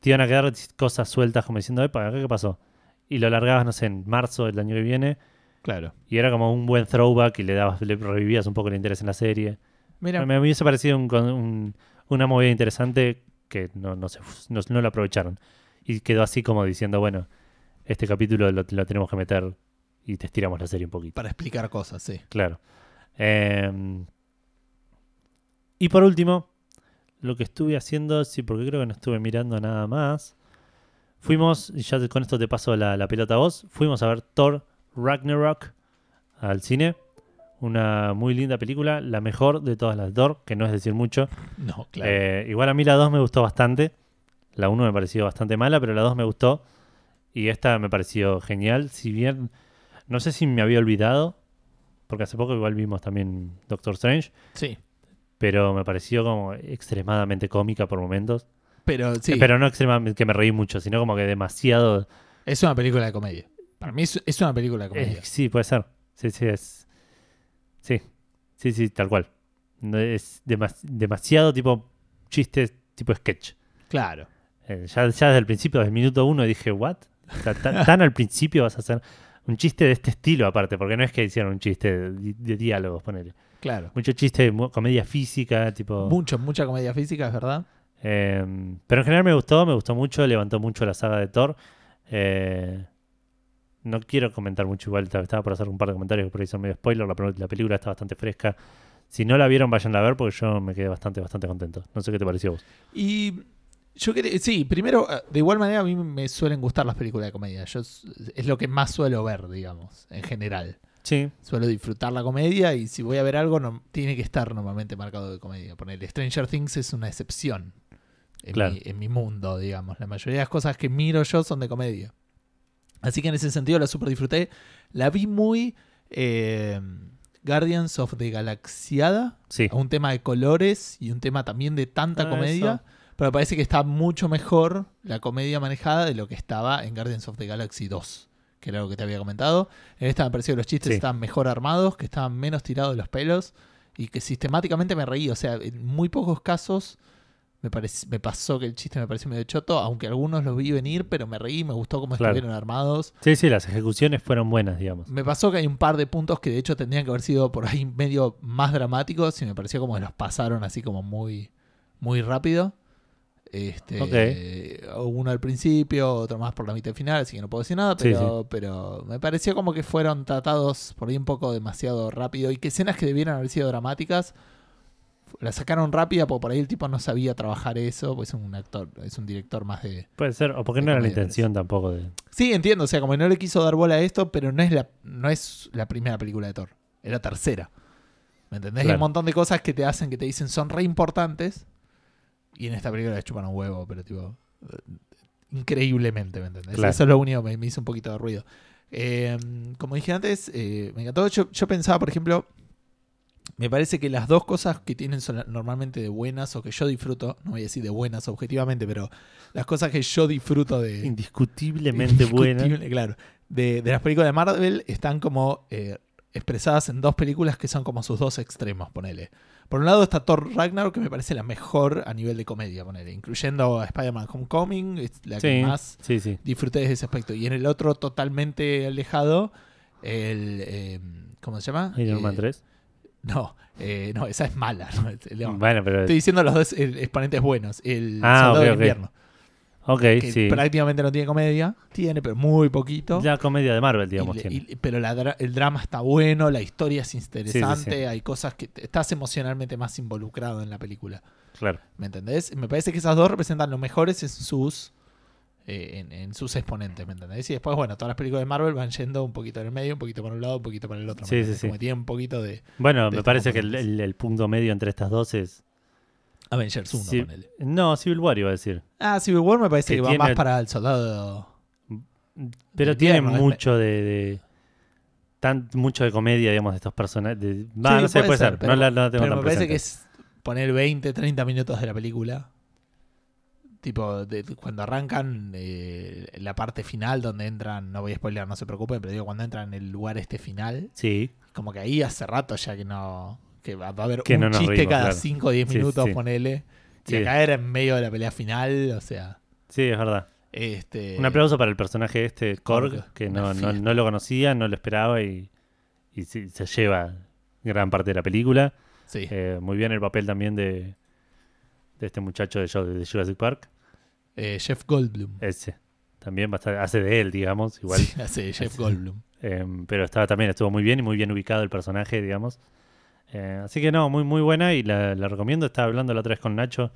te iban a quedar cosas sueltas como diciendo, epa, ¿acá ¿qué pasó? Y lo largabas, no sé, en marzo del año que viene Claro. y era como un buen throwback y le dabas, le revivías un poco el interés en la serie. Mira, Me hubiese parecido un- un- una movida interesante que no, no, se, no, no lo aprovecharon. Y quedó así como diciendo, bueno, este capítulo lo, lo tenemos que meter y te estiramos la serie un poquito. para explicar cosas, sí. Claro. Eh, Y por último, lo que estuve haciendo, sí, porque creo que no estuve mirando nada más. Fuimos, y ya con esto te paso la, la pelota a vos, fuimos a ver Thor Ragnarok al cine. Una muy linda película, la mejor de todas las Thor, que no es decir mucho. No, claro. Eh, igual a mí la 2 me gustó bastante. La 1 me pareció bastante mala, pero la 2 me gustó. Y esta me pareció genial. Si bien, no sé si me había olvidado, porque hace poco igual vimos también Doctor Strange, sí. pero me pareció como extremadamente cómica por momentos. Pero sí, Pero no extremadamente que me reí mucho, sino como que demasiado... es una película de comedia. Para mí es, es una película de eh, comedia. sí, puede ser. Sí, sí, es... Sí, sí, sí, tal cual. No, es demas- demasiado tipo chistes, tipo sketch. Claro. Eh, ya, ya desde el principio, desde el minuto uno, dije, ¿what? O sea, tan, <laughs> tan al principio vas a hacer un chiste de este estilo, aparte, porque no es que hicieron un chiste de, di- de diálogos, ponele. Claro. Mucho chiste de comedia física, tipo. Mucho, mucha comedia física, es verdad. eh, pero en general me gustó, me gustó mucho, levantó mucho la saga de Thor. Eh, no quiero comentar mucho, igual estaba por hacer un par de comentarios que por ahí son medio spoiler. La, la película está bastante fresca. Si no la vieron, vayan a ver porque yo me quedé bastante, bastante contento. No sé qué te pareció a vos. Y yo quería, sí, primero, eh, de igual manera a mí me suelen gustar las películas de comedia. Yo es lo que más suelo ver, digamos, en general. Sí, Suelo disfrutar la comedia y si voy a ver algo no, tiene que estar normalmente marcado de comedia. Poner Stranger Things es una excepción en, Claro. mi, en mi mundo, digamos. La mayoría de las cosas que miro yo son de comedia. Así que en ese sentido la super disfruté. La vi muy eh, Guardians of the Galaxiada. sí. Un tema de colores y un tema también de tanta Ah, comedia. eso. Pero parece que está mucho mejor la comedia manejada de lo que estaba en Guardians of the Galaxy 2, que era lo que te había comentado. En esta me pareció que los chistes Sí. estaban mejor armados, que estaban menos tirados de los pelos y que sistemáticamente me reí. O sea, en muy pocos casos me, parec- me pasó que el chiste me pareció medio choto, aunque algunos los vi venir, pero me reí, me gustó cómo Claro. estuvieron armados. Sí, sí, las ejecuciones fueron buenas, digamos. Me pasó que hay un par de puntos que de hecho tendrían que haber sido por ahí medio más dramáticos y me pareció como que los pasaron así como muy, muy rápido. Este, Uno al principio, otro más por la mitad final, así que no puedo decir nada, Sí, pero, pero me pareció como que fueron tratados por ahí un poco demasiado rápido y que escenas que debieran haber sido dramáticas las sacaron rápida porque por ahí el tipo no sabía trabajar eso, pues es un actor, es un director más de, Puede ser, o porque no era la intención tampoco de. Sí, entiendo, o sea, como no le quiso dar bola a esto, pero no es la, no es la primera película de Thor, es la tercera. ¿Me entendés? Hay Claro. un montón de cosas que te hacen, que te dicen son re importantes, y en esta película le chupan un huevo, pero tipo, eh, increíblemente, ¿me entendés? Claro. Eso es lo único que me, me hizo un poquito de ruido. Eh, como dije antes, eh, me encantó. Yo, yo pensaba, por ejemplo, me parece que las dos cosas que tienen son normalmente de buenas o que yo disfruto, no voy a decir de buenas objetivamente, pero las cosas que yo disfruto de, Indiscutiblemente. <laughs> Indiscutible, Claro. De, de las películas de Marvel están como eh, expresadas en dos películas que son como sus dos extremos, ponele. Por un lado está Thor Ragnarok, que me parece la mejor a nivel de comedia, ponele. Incluyendo a Spider-Man Homecoming, es la que Sí, más sí, sí. disfruté desde ese aspecto. Y en el otro, totalmente alejado, el... eh, ¿Cómo se llama? Iron Eh, Man 3. <laughs> No, eh, no, esa es mala. ¿no? No. Bueno, pero. Estoy diciendo los dos eh, exponentes buenos. El Ah, Soldado ok, del. Invierno, Ok, que sí. prácticamente no tiene comedia. Tiene, pero muy poquito. Ya comedia de Marvel, digamos. Y tiene. y- pero la el drama está bueno, la historia es interesante, Sí, sí, sí. hay cosas que estás emocionalmente más involucrado en la película. Claro. ¿Me entendés? Me parece que esas dos representan los mejores en sus eh, en, en sus exponentes, ¿me entendés? Y después, bueno, todas las películas de Marvel van yendo un poquito en el medio, un poquito para un lado, un poquito para el otro. ¿me Sí, sí, sí. Como tienen un poquito de Bueno, de me parece que el, componentes. el- el punto medio entre estas dos es. Avengers 1, Sí. ponele. No, Civil War iba a decir. Ah, Civil War me parece Que que, va tiene- más para el soldado. Pero tiene mucho de. de- tan, mucho de comedia, digamos, de estos personajes. de- Va, Sí, no sé, puede ser. pero, no la, no la tengo pero me parece presente. que es poner 20, 30 minutos de la película. Tipo, de- cuando arrancan eh, la parte final donde entran, no voy a spoiler, no se preocupen, pero digo, cuando entran en el lugar este final, Sí, como que ahí hace rato ya que no. que va, va a haber Que un no chiste cada claro. 5 o 10 Sí, minutos, sí. ponele. Y acá era en medio de la pelea final, o sea. sí, es verdad. Este, Un aplauso para el personaje este, Korg, Korg, que no, no, no lo conocía, no lo esperaba y, y sí, se lleva gran parte de la película. Sí, Eh, muy bien el papel también de, de este muchacho de Jurassic Park. Eh, Jeff Goldblum. Ese. También bastante, hace de él, digamos, igual. Sí, <laughs> hace Jeff Hace- Goldblum. Eh, pero estaba también, estuvo muy bien y muy bien ubicado el personaje, digamos. Eh, así que no, muy, muy buena y la, la recomiendo. Estaba hablando la otra vez con Nacho,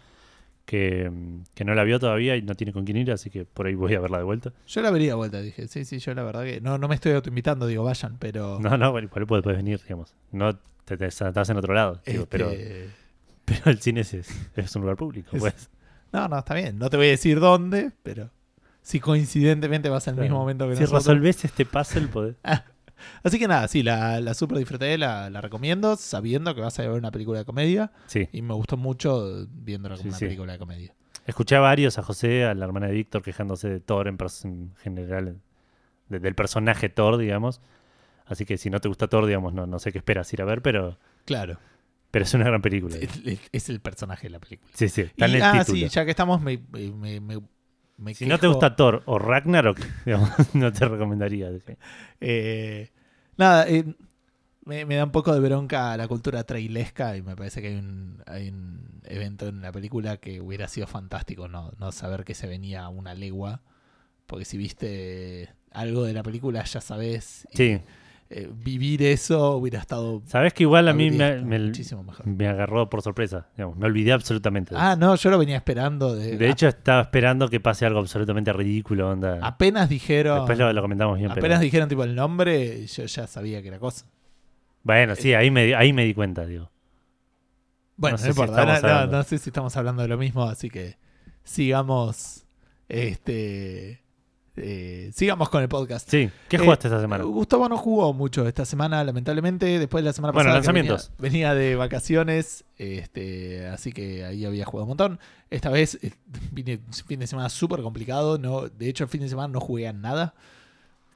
que, mm, que no la vio todavía y no tiene con quién ir, así que por ahí voy a verla de vuelta. Yo la vería de vuelta, dije. Sí, sí, yo la verdad que. No, no me estoy autoinvitando, digo, vayan, pero. No, no, bueno, igual puedes, puedes venir, digamos. No te, te- estás en otro lado, digo, pero, este, pero el cine es, es un lugar público, Es- pues. No, no, está bien. No te voy a decir dónde, pero. Si coincidentemente vas al mismo momento que si nosotros. resolvés este puzzle, <laughs> podés. Así que nada, sí, la, la super disfruté, la, la recomiendo, sabiendo que vas a ver una película de comedia. Sí. Y me gustó mucho viéndola como Sí, una sí. película de comedia. Escuché a varios, a José, a la hermana de Víctor, quejándose de Thor en, en general, de- del personaje Thor, digamos. Así que si no te gusta Thor, digamos, no, no sé qué esperas ir a ver, pero, Claro, pero es una gran película. es, el personaje de la película. Sí, sí, Y, está en el ah, título. sí, ya que estamos, me, me- me- me Si no te gusta Thor o Ragnarok, <laughs> digamos, no te recomendaría. Eh, nada, eh, me, me da un poco de bronca la cultura trailesca y me parece que hay un, hay un evento en la película que hubiera sido fantástico no, no saber que se venía a una legua. Porque si viste algo de la película ya sabes. y, Sí, eh, vivir eso hubiera estado sabes que igual a mí me, me- muchísimo mejor. me agarró por sorpresa. digamos, me olvidé absolutamente. de Ah, no, yo lo venía esperando. De, de hecho, estaba esperando que pase algo absolutamente ridículo. Onda. apenas dijeron. Después lo, lo comentamos bien. pero- apenas dijeron tipo el nombre, yo ya sabía que era cosa. Bueno, sí, ahí me, di- ahí me di cuenta, digo. Bueno, No no, sé si no, no sé si estamos hablando de lo mismo, así que sigamos. Este. Eh, sigamos con el podcast. Sí, ¿qué Eh, jugaste esta semana? Gustavo no jugó mucho esta semana, lamentablemente. Después de la semana Bueno, pasada. lanzamientos. Venía, venía de vacaciones, este, así que ahí había jugado un montón. Esta vez eh, vine fin de semana súper complicado. No, de hecho, el fin de semana no jugué a nada,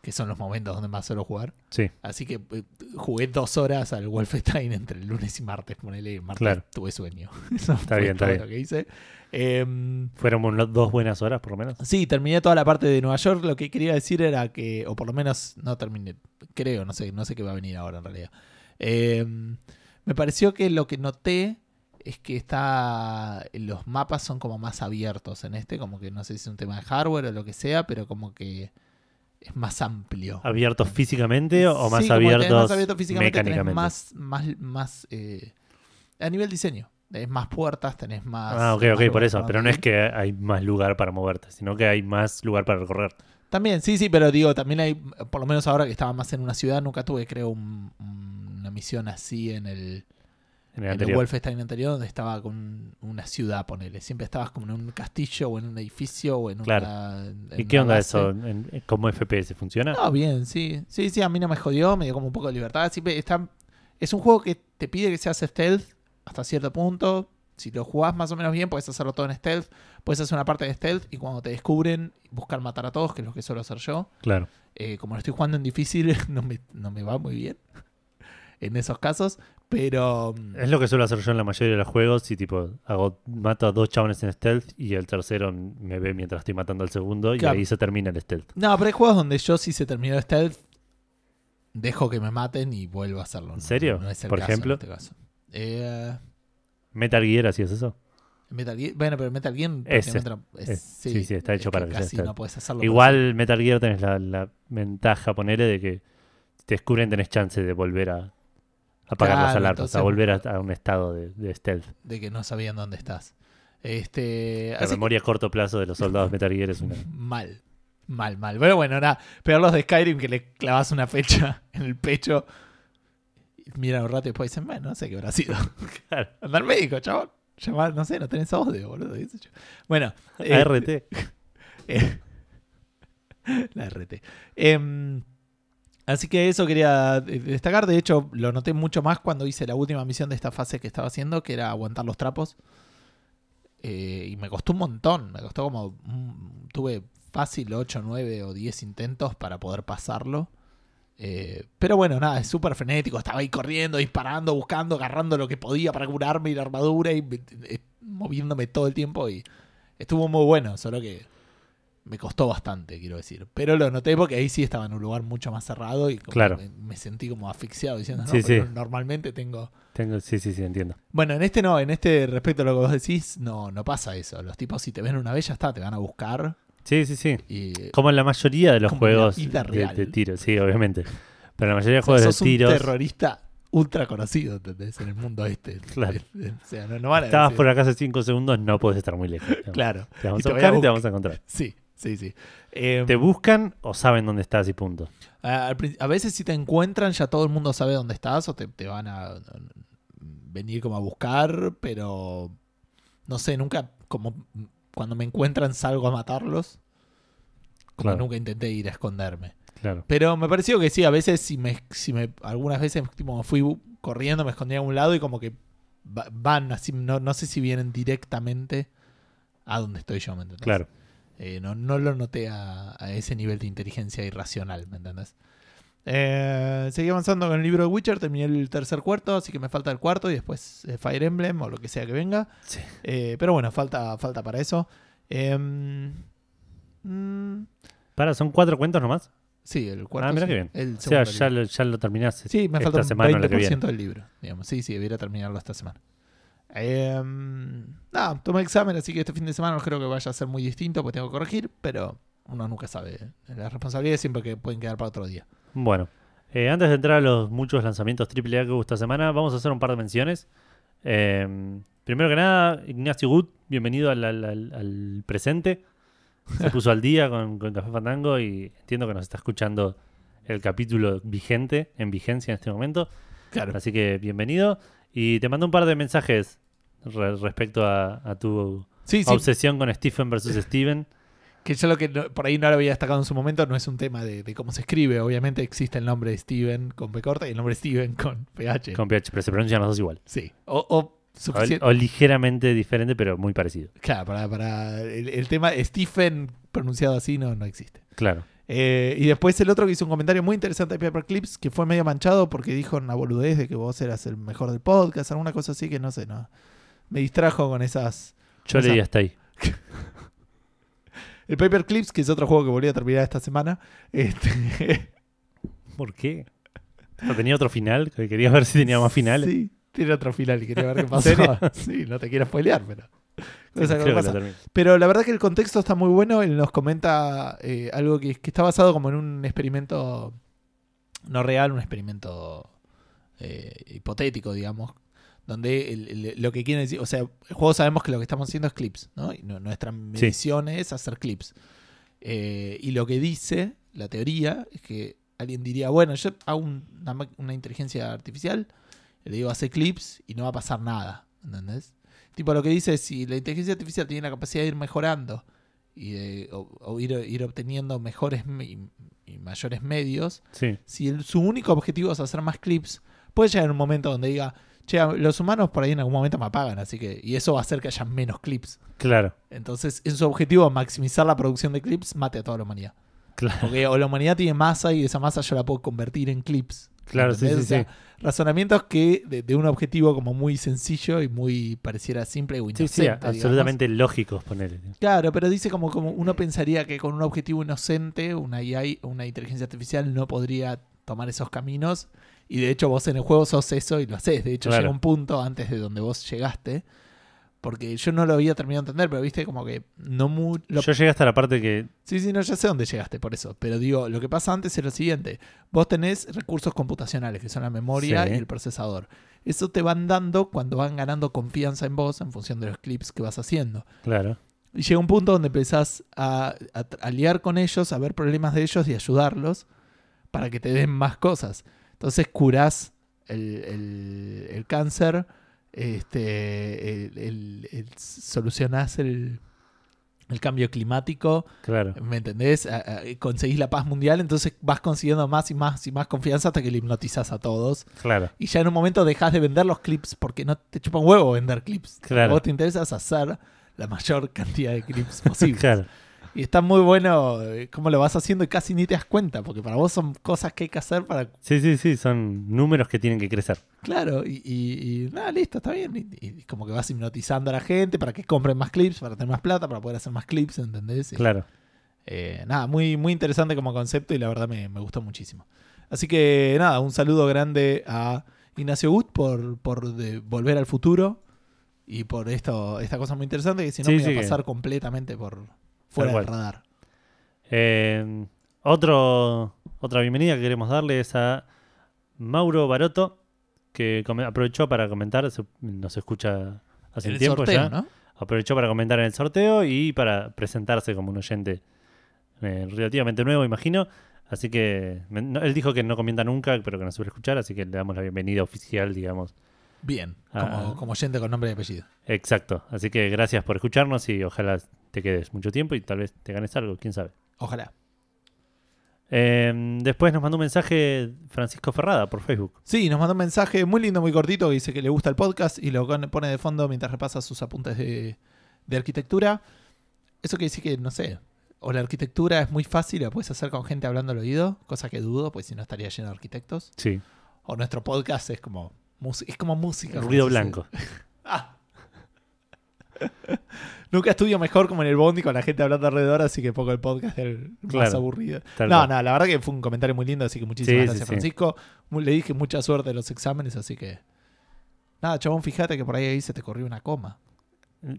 que son los momentos donde más suelo jugar. Sí, Así que eh, jugué dos horas al Wolfenstein entre el lunes y martes. Ponele, martes Claro. tuve sueño. <laughs> Eso Está fue bien, está bien. lo que hice. Em, fueron dos buenas horas por lo menos. sí, terminé toda la parte de Nueva York. Lo que quería decir era que, o por lo menos no terminé, creo, no sé, no sé qué va a venir ahora en realidad. Em, me pareció que lo que noté es que está los mapas son como más abiertos en este, como que no sé si es un tema de hardware o lo que sea, pero como que es más amplio. ¿Abiertos físicamente o más Sí, como que tenés abiertos más abierto físicamente, tenés mecánicamente? más, más, más eh, a nivel diseño. Tenés más puertas, tenés más. Ah, ok, ok, por eso. Pero no es que hay más lugar para moverte, sino que hay más lugar para recorrer. También, sí, sí, pero digo, también hay, por lo menos ahora que estaba más en una ciudad, nunca tuve, creo, un- un- una misión así en el, En el en el. Wolfenstein anterior, donde estaba con una ciudad, ponele. Siempre estabas como en un castillo o en un edificio o en Claro. una. en ¿Y qué onda base. eso? ¿En- en- ¿Cómo FPS funciona? No, bien, sí. Sí, sí, a mí no me jodió, me dio como un poco de libertad. Siempre está, es un juego que te pide que seas stealth hasta cierto punto. Si lo jugás más o menos bien, puedes hacerlo todo en stealth. Puedes hacer una parte de stealth y cuando te descubren, buscar matar a todos, que es lo que suelo hacer yo. Claro. Eh, como lo estoy jugando en difícil, <laughs> no me, no me va muy bien <laughs> en esos casos. Pero mm, Es lo que suelo hacer yo en la mayoría de los juegos y tipo, hago, mato a dos chabones en stealth y el tercero me ve mientras estoy matando al segundo y Claro. ahí se termina el stealth. no, pero hay juegos donde yo si se terminó stealth, dejo que me maten y vuelvo a hacerlo. ¿En serio? No, es el Por caso en ejemplo. este caso. Eh, Metal Gear, así es eso. Metal Gear, bueno, pero Metal Gear Ese, es- es- sí, sí, está es hecho para que casi no puedes hacerlo. Igual Metal Gear tenés la, la ventaja, ponele, de que te descubren tenés chance de volver a apagar las Claro, alarmas, entonces- a volver a, a un estado de, de stealth. de que no sabían dónde estás. Este, La así que- memoria a corto plazo de los soldados Metal Gear es una... <laughs> mal, mal, mal. Pero bueno, nada, peor los de Skyrim que le clavas una fecha <laughs> en el pecho. Miran un rato y después dicen, bueno, no sé qué habrá sido. <laughs> Claro. <laughs> Anda al médico, chaval. Llamá, no sé, no tenés audio, boludo. Bueno, <laughs> eh, ART. Eh, la RT. Em, así que eso quería eh, destacar. De hecho, lo noté mucho más cuando hice la última misión de esta fase que estaba haciendo, que era aguantar los trapos. Eh, y me costó un montón. Me costó como. mm, tuve fácil 8, 9 o 10 intentos para poder pasarlo. Eh, pero bueno, nada, es súper frenético. Estaba ahí corriendo, disparando, buscando, agarrando lo que podía para curarme y la armadura y eh, moviéndome todo el tiempo. Y estuvo muy bueno, solo que me costó bastante, quiero decir. Pero lo noté porque ahí sí estaba en un lugar mucho más cerrado y como Claro. me, me sentí como asfixiado diciendo, no, sí. normalmente tengo... Tengo, sí, sí, sí, entiendo. Bueno, en este no, en este respecto a lo que vos decís, no, no pasa eso. Los tipos si te ven una vez ya está, te van a buscar Sí, sí, sí. y... Como en la mayoría de los en juegos de, de tiro, sí, obviamente. Pero la mayoría de o sea, juegos sos de un tiros. terrorista ultra conocido, ¿entendés? En el mundo este. <laughs> Claro. <laughs> O sea, no, no van a Estabas decir- por acá hace 5 segundos, no puedes estar muy lejos. Claro. Te vamos Y a buscar y te vamos a encontrar. <laughs> Sí, sí, sí. Eh, ¿Te buscan o saben dónde estás y punto? a, veces si te encuentran ya todo el mundo sabe dónde estás o te, te van a venir como a buscar, pero no sé, nunca como cuando me encuentran salgo a matarlos. Como Claro. nunca intenté ir a esconderme. Claro. Pero me pareció que sí, a veces si me, si me algunas veces tipo, me fui corriendo, me escondí a un lado y como que va- van así, no, no sé si vienen directamente a donde estoy yo, ¿me entendés? Claro. Eh, no, no lo noté a, a ese nivel de inteligencia irracional, ¿me entendés? Eh, seguí avanzando con el libro de Witcher, terminé el tercer cuarto, así que me falta el cuarto y después eh, Fire Emblem o lo que sea que venga. Sí. Eh, pero bueno, falta, falta para eso. Em, mm, Para, son cuatro cuentos nomás. sí, el cuarto. Ah, mira sí, qué bien. el O sea, segundo ya libro. lo, ya lo terminaste. Sí, me esta falta un semana o la que 20% viene. del libro. Digamos. Sí, sí, debiera terminarlo esta semana. Em, nada, tomé examen, así que este fin de semana no creo que vaya a ser muy distinto, porque tengo que corregir, pero uno nunca sabe. Las responsabilidades siempre que pueden quedar para otro día. Bueno, eh, antes de entrar a los muchos lanzamientos AAA que hubo esta semana, vamos a hacer un par de menciones. Eh, primero que nada, Ignacio Gut, bienvenido al, al- al- presente. <laughs> Se puso al día con, con Café Fandango y entiendo que nos está escuchando el capítulo vigente, en vigencia en este momento. Claro. Así que bienvenido. Y te mando un par de mensajes re- respecto a, a tu Sí, sí, obsesión con Stephen versus Steven. Que yo lo que no- por ahí no lo había destacado en su momento no es un tema de, de cómo se escribe. Obviamente existe el nombre de Steven con P corta y el nombre de Steven con PH. Con PH, pero se pronuncian los dos igual. Sí. O, o O, ligeramente diferente, pero muy parecido. Claro, para, para el, el tema Stephen pronunciado así no, no existe. Claro. Eh, y después el otro que hizo un comentario muy interesante de Paperclips que fue medio manchado porque dijo una boludez de que vos eras el mejor del podcast, alguna cosa así que no sé, no. Me distrajo con esas. Yo Esa- leí hasta ahí. <laughs> El Paperclips, que es otro juego que volví a terminar esta semana. Este, <laughs> ¿Por qué? ¿No tenía otro final? Que Quería ver si tenía más finales. Sí, tiene otro final y quería ver qué ¿En pasó. serio? <laughs> Sí, no te quiero spoilear, pero. Sí, pasa. Pero la verdad que el contexto está muy bueno. Él nos comenta eh, algo que, que está basado como en un experimento no real, un experimento eh, hipotético, digamos. Donde el- el- lo que quieren decir, o sea, el juego sabemos que lo que estamos haciendo es clips, ¿no? Y nu- nuestra medición es hacer clips. Eh, y lo que dice, la teoría, es que alguien diría, bueno, yo hago un- una, inteligencia artificial, le digo hace clips y no va a pasar nada, ¿entendés? Tipo, lo que dice es si la inteligencia artificial tiene la capacidad de ir mejorando y de, o, o ir, ir obteniendo mejores me- y, y mayores medios, Sí, si el- su único objetivo es hacer más clips, puede llegar un momento donde diga, che, los humanos por ahí en algún momento me apagan, así que, y eso va a hacer que haya menos clips. claro. Entonces, en su objetivo, maximizar la producción de clips, mate a toda la humanidad. Claro, Porque o la humanidad tiene masa y esa masa yo la puedo convertir en clips. claro sí, sí. O sea, sí. razonamientos que de, de un objetivo como muy sencillo y muy pareciera simple o Sí, inocente. sí, digamos. absolutamente lógicos, ponerle. Claro, pero dice como, como uno pensaría que con un objetivo inocente, una AI, una inteligencia artificial no podría tomar esos caminos. Y de hecho vos en el juego sos eso y lo haces. De hecho Claro. llega un punto antes de donde vos llegaste. Porque yo no lo había terminado de entender, pero viste como que no mu- lo Yo llegué hasta la parte que. Sí, sí, no, ya sé dónde llegaste por eso. Pero digo, lo que pasa antes es lo siguiente. Vos tenés recursos computacionales, que son la memoria Sí. y el procesador. Eso te van dando cuando van ganando confianza en vos en función de los clips que vas haciendo. Claro. Y llega un punto donde empezás a, a, a liar con ellos, a ver problemas de ellos y ayudarlos para que te den más cosas. Entonces curás el, el- el cáncer, este, el, el- solucionás cambio climático, Claro. ¿Me entendés? Conseguís la paz mundial, entonces vas consiguiendo más y más y más confianza hasta que le hipnotizás a todos. Claro. Y ya en un momento dejas de vender los clips porque no te chupa un huevo vender clips. Claro. Vos te interesas hacer la mayor cantidad de clips posible. <laughs> Claro. Y está muy bueno eh, cómo lo vas haciendo y casi ni te das cuenta, porque para vos son cosas que hay que hacer para. Sí, sí, sí. Son números que tienen que crecer. Claro, y, y, y nada, listo, está bien. Y, y como que vas hipnotizando a la gente para que compren más clips, para tener más plata, para poder hacer más clips, ¿entendés? Claro. Eh, nada, muy, muy interesante como concepto y la verdad me, me gustó muchísimo. Así que nada, un saludo grande a Ignacio Gut por, por de volver al futuro y por esto, esta cosa muy interesante que si no Sí, me iba sí, a que- pasar completamente por fuera del radar. Eh, otro, otra bienvenida que queremos darle es a Mauro Baroto, que aprovechó para comentar, se- nos escucha hace un tiempo sorteo, ya. ¿no? Aprovechó para comentar en el sorteo y para presentarse como un oyente eh, relativamente nuevo, imagino. Así que me- no- él dijo que no comenta nunca, pero que nos suele escuchar, así que le damos la bienvenida oficial, digamos. Bien, como, como oyente con nombre y apellido. Exacto. Así que gracias por escucharnos y ojalá te quedes mucho tiempo y tal vez te ganes algo, quién sabe. Ojalá. Eh, después nos mandó un mensaje Francisco Ferrada por Facebook. Sí, nos mandó un mensaje muy lindo, muy cortito, que dice que le gusta el podcast y lo pone de fondo mientras repasa sus apuntes de, de arquitectura. Eso quiere decir que, no sé, o la arquitectura es muy fácil, la puedes hacer con gente hablando al oído, cosa que dudo, pues si no estaría lleno de arquitectos. Sí. O nuestro podcast es como, es como música. Ruido blanco. <laughs> Ah. Nunca estudio mejor como en el bondi con la gente hablando alrededor, así que pongo el podcast del más Claro, aburrido. No, cual. no, la verdad que fue un comentario muy lindo, así que muchísimas Sí, gracias, sí. Francisco. Le dije mucha suerte en los exámenes, así que. Nada, chabón, fíjate que por ahí, ahí se te corrió una coma.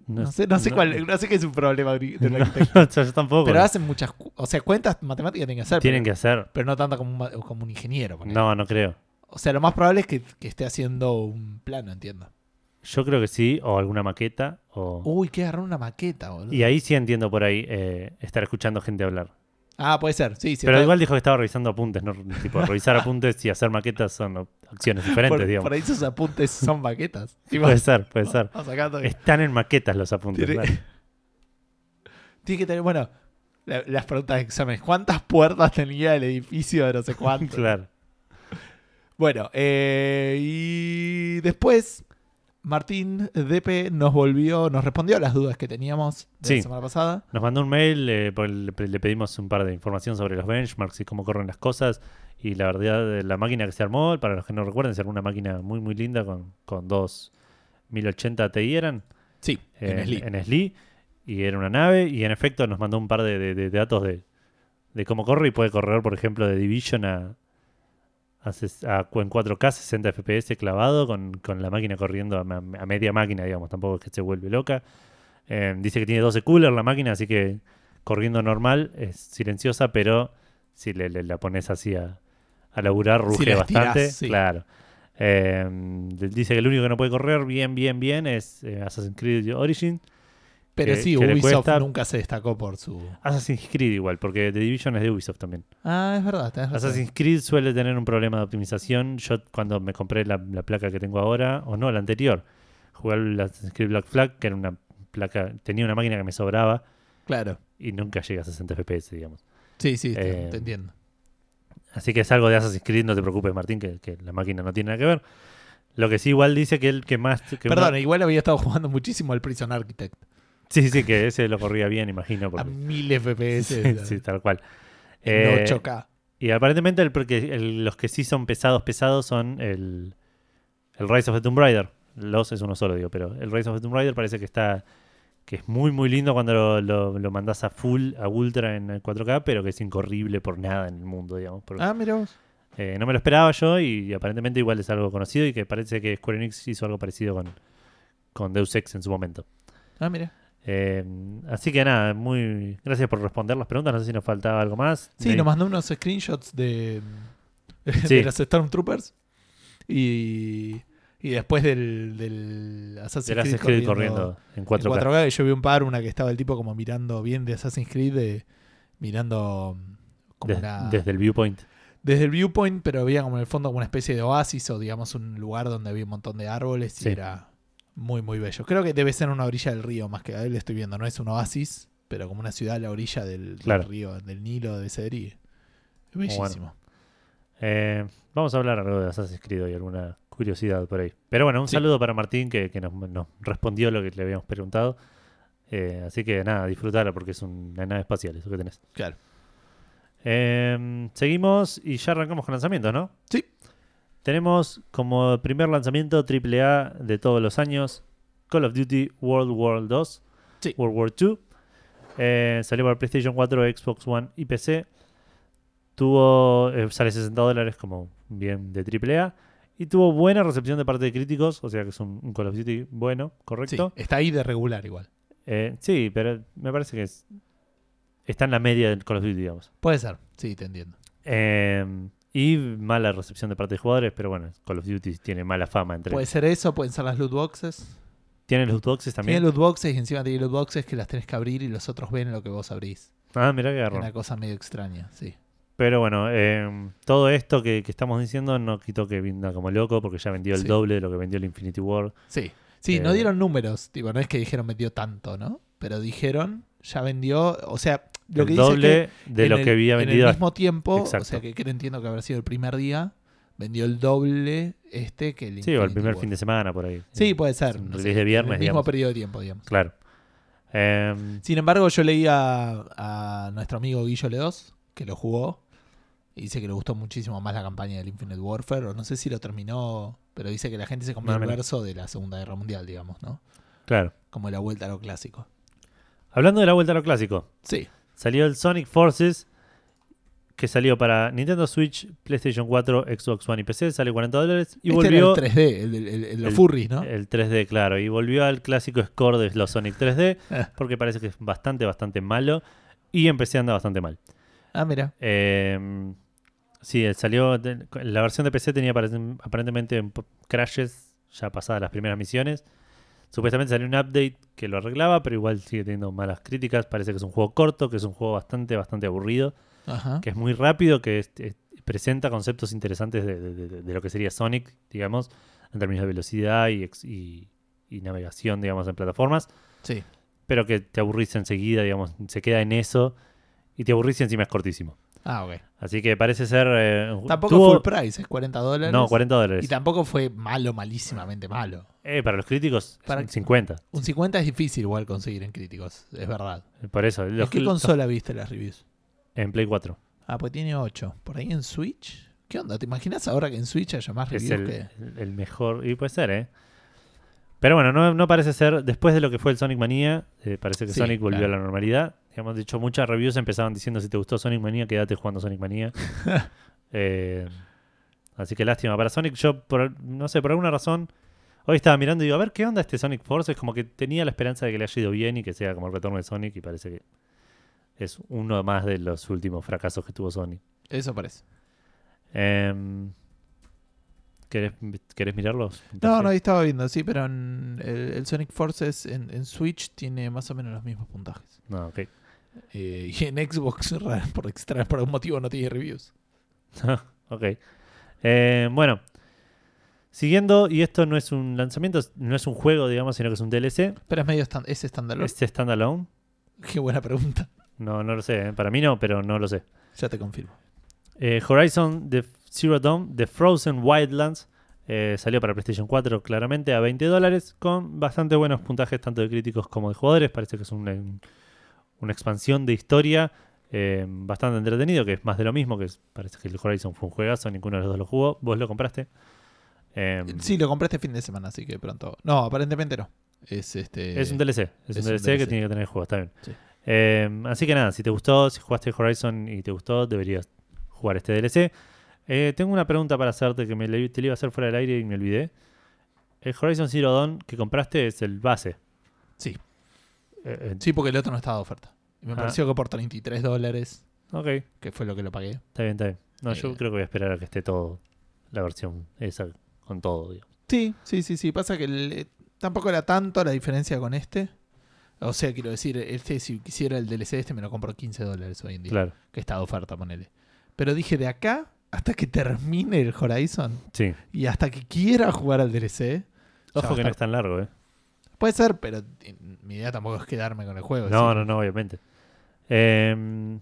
No, sé, no sé cuál, no sé qué es un problema de un <laughs> no, arquitecto. yo tampoco. Pero hacen muchas. O sea, cuentas matemáticas tienen que hacer. Tienen que hacer. pero no tanto como un, como un ingeniero. No, no creo. O sea, lo más probable es que, que esté haciendo un plano, entiendo. Yo creo que sí, o alguna maqueta. O... Uy, que agarrar una maqueta, boludo. Y ahí sí entiendo por ahí eh, estar escuchando gente hablar. Ah, puede ser, sí, sí. Pero está- igual dijo que estaba revisando apuntes, ¿no? <laughs> Tipo, revisar <laughs> apuntes y hacer maquetas son acciones diferentes, por, digamos. por ahí sus apuntes son maquetas. Sí, <laughs> Puede ser, puede ser. Están en maquetas los apuntes. Tiene, claro. tiene que tener, bueno, la- las preguntas de exámenes. ¿Cuántas puertas tenía el edificio de no sé cuánto? Claro. Bueno, eh, y después Martín DP nos volvió, nos respondió a las dudas que teníamos de Sí. la semana pasada. Nos mandó un mail, eh, le, le pedimos un par de información sobre los benchmarks y cómo corren las cosas. Y la verdad, eh, la máquina que se armó, para los que no recuerden, se armó una máquina muy, muy linda con, con dos 1080 Ti eran. Sí, en eh, Sli. en SLI, Y era una nave. Y en efecto nos mandó un par de, de- de datos de, de cómo corre. Y puede correr, por ejemplo, de Division a, a, en 4K 60 FPS clavado con, con la máquina corriendo a, media máquina, digamos. Tampoco es que se vuelve loca. Eh, dice que tiene 12 cooler la máquina, así que corriendo normal es silenciosa, pero si le, le- la pones así a, a laburar, ruge bastante. sí. Claro. Eh, dice que el único que no puede correr bien, bien, bien es eh, Assassin's Creed Origin. Pero que- sí, que Ubisoft nunca se destacó por su. Assassin's Creed igual, porque The Division es de Ubisoft también. Ah, es verdad. Assassin's Creed suele tener un problema de optimización. Yo cuando me compré la, la placa que tengo ahora, o no, la anterior, jugué al Assassin's Creed Black Flag, que era una placa, tenía una máquina que me sobraba Claro. y nunca llega a 60 FPS, digamos. Sí, sí, te, Eh, te entiendo. Así que es algo de Assassin's Creed, no te preocupes, Martín, que, que la máquina no tiene nada que ver. Lo que sí igual dice que el que más... que Perdón, igual había estado jugando muchísimo al Prison Architect. Sí, sí, que ese lo corría bien, imagino. A Porque, mil FPS. sí, sí, tal cual. Eh, 8K. Y aparentemente el, el- los que sí son pesados, pesados son el, el Rise of the Tomb Raider. Los es uno solo, digo, pero el Rise of the Tomb Raider parece que está que es muy muy lindo cuando lo, lo, lo mandás a full, a ultra en el 4K, pero que es incorrible por nada en el mundo, digamos. porque, Ah, mira vos. eh, no me lo esperaba yo y aparentemente igual es algo conocido y que parece que Square Enix hizo algo parecido con, con Deus Ex en su momento. Ah, mira. Eh, así que nada, muy gracias por responder las preguntas. No sé si nos faltaba algo más. Sí, nos mandó unos screenshots de, <laughs> Sí. de los Stormtroopers. Y, y después del, del Assassin's Creed Creed corriendo en 4K. en 4K, que yo vi un par, una que estaba el tipo como mirando bien de Assassin's Creed, de- mirando como Des- una- Desde el viewpoint. desde el viewpoint, pero había como en el fondo como una especie de oasis o digamos un lugar donde había un montón de árboles y Sí. era muy muy bello. Creo que debe ser una orilla del río más que ahí le estoy viendo, no es un oasis, pero como una ciudad a la orilla del, río, del Nilo debe ser y es bellísimo. Eh, vamos a hablar algo de Assassin's Creed y alguna curiosidad por ahí. Pero bueno, un Sí. saludo para Martín que, que nos, nos respondió lo que le habíamos preguntado. Eh, así que nada, disfrutala porque es una nave espacial, eso que tenés. Claro. Eh, seguimos y ya arrancamos con lanzamientos, ¿no? Sí. Tenemos como primer lanzamiento AAA de todos los años Call of Duty World War 2. Sí. World War 2. Eh, salió para PlayStation 4, Xbox One y PC. Tuvo, eh, sale 60 dólares como bien de AAA. Y tuvo buena recepción de parte de críticos, o sea que es un, un Call of Duty bueno, Sí, correcto. está ahí de regular igual. Eh, sí, pero me parece que es- está en la media del Call of Duty, digamos. Puede ser, sí, te entiendo. Eh, Y mala recepción de parte de jugadores, pero bueno, Call of Duty tiene mala fama entre Puede ser eso, pueden ser las loot boxes. Tiene los boxes también. Tiene loot boxes y encima tiene loot boxes que las tenés que abrir y los otros ven lo que vos abrís. Ah, mira que agarró. Una cosa medio extraña, sí. Pero bueno, eh, todo esto que, que estamos diciendo no quitó que venda como loco porque ya vendió el Sí. doble de lo que vendió el Infinity War. Sí, sí, Eh, no dieron números, tipo, no es que dijeron vendió tanto, ¿no? Pero dijeron, ya vendió, o sea, lo el que dice es que doble de en lo el- que había En vendido. el mismo tiempo, Exacto. o sea, que creo entiendo que habrá sido el primer día, vendió el doble este que el sí, o el primer War. fin de semana por ahí. Sí, puede ser. no sé, de viernes, En el mismo digamos. periodo de tiempo, digamos. Claro. Em, Sin embargo, yo leí a, a nuestro amigo Guillo Leos, que lo jugó, y dice que le gustó muchísimo más la campaña del Infinite Warfare, o no sé si lo terminó, pero dice que la gente se No, el verso de la Segunda Guerra Mundial, digamos, ¿no? claro. Como la vuelta a lo clásico. Hablando de la vuelta a lo clásico, Sí, salió el Sonic Forces que salió para Nintendo Switch, PlayStation 4, Xbox One y PC, sale 40 dólares y este volvió era el 3D, el, el- los furries, ¿no? el 3D, claro, y volvió al clásico score de los Sonic 3D <laughs> Ah. porque parece que es bastante, bastante malo y en PC anda bastante mal. Ah, mira. Eh, sí, él salió. la versión de PC tenía aparent- aparentemente crashes ya pasadas las primeras misiones. Supuestamente salió un update que lo arreglaba, pero igual sigue teniendo malas críticas. Parece que es un juego corto, que es un juego bastante, bastante aburrido, Ajá. que es muy rápido, que es- es- presenta conceptos interesantes de, de- de- de lo que sería Sonic, digamos, en términos de velocidad y, y- y navegación, digamos, en plataformas, Sí. pero que te aburrís enseguida, digamos, se queda en eso y te aburrís y encima es cortísimo. Ah, ok. Así que parece ser. eh, Tampoco tuvo- full price, es 40 dólares. No, 40 Y dólares. tampoco fue malo, malísimamente malo. Eh, para los críticos, Para- son 50. Un 50 es difícil igual conseguir en críticos, es verdad. Por eso. ¿En qué consola viste las reviews? En Play 4. Ah, pues tiene 8. ¿Por ahí en Switch? ¿Qué onda? ¿Te imaginas ahora que en Switch haya más Es reviews el, que.? el- mejor. Y puede ser, ¿eh? Pero bueno, no, no parece ser. Después de lo que fue el Sonic Mania, eh, parece que Sí, Sonic volvió claro. a la normalidad. Hemos dicho muchas reviews empezaban diciendo: si te gustó Sonic Mania, quédate jugando Sonic Mania. <laughs> Eh, así que lástima para Sonic. Yo, por, no sé, por alguna razón. Hoy estaba mirando y digo, a ver qué onda este Sonic Force. Es como que tenía la esperanza de que le haya ido bien y que sea como el retorno de Sonic. Y parece que es uno más de los últimos fracasos que tuvo Sonic. Eso parece. Em, ¿querés, querés mirarlos? No, no, ahí estaba viendo, sí, pero en el, el Sonic Forces en, en Switch tiene más o menos los mismos puntajes. No, ok. Eh, y en Xbox, <laughs> por extra, por algún motivo, no tiene reviews. <laughs> ok. Eh, bueno, siguiendo, y esto no es un lanzamiento, no es un juego, digamos, sino que es un DLC. Pero es medio stand es standalone. Este standalone. Qué buena pregunta. No, no lo sé. ¿eh? Para mí no, pero no lo sé. Ya te confirmo. Eh, Horizon The Zero Dawn, The Frozen Wildlands. eh, salió para PlayStation 4 claramente a 20 dólares con bastante buenos puntajes tanto de críticos como de jugadores. Parece que es un- un- una expansión de historia eh, bastante entretenido, que es más de lo mismo, que es- parece que el Horizon fue un juegazo, ninguno de los dos lo jugó. ¿Vos lo compraste? Eh, Sí, lo compré este fin de semana, así que pronto. No, aparentemente no. Es este. es un DLC, es, es un un DLC, que tiene que tener el juego, está bien. Sí. Eh, así que nada, si te gustó, si jugaste Horizon y te gustó, deberías jugar este DLC. Eh, tengo una pregunta para hacerte que me le- te la iba a hacer fuera del aire y me olvidé. El Horizon Zero Dawn que compraste es el base. Sí. Eh, eh, Sí, porque el otro no estaba de oferta. Me Ah. pareció que por 33 dólares, Ok, que fue lo que lo pagué. está bien, está bien. No, yo creo que voy a esperar a que esté todo, la versión esa, con todo, digamos. Sí, sí, sí, sí. Pasa que eh, tampoco era tanto la diferencia con este. O sea, quiero decir, este, si quisiera el DLC este, me lo compro 15 dólares hoy en día. Claro, Que está de oferta, ponele. Pero dije, de acá hasta que termine el Horizon sí. y hasta que quiera jugar al DLC. Ojo que no es tan largo, ¿eh? Puede ser, pero eh, mi idea tampoco es quedarme con el juego. No, no, no, obviamente. Em,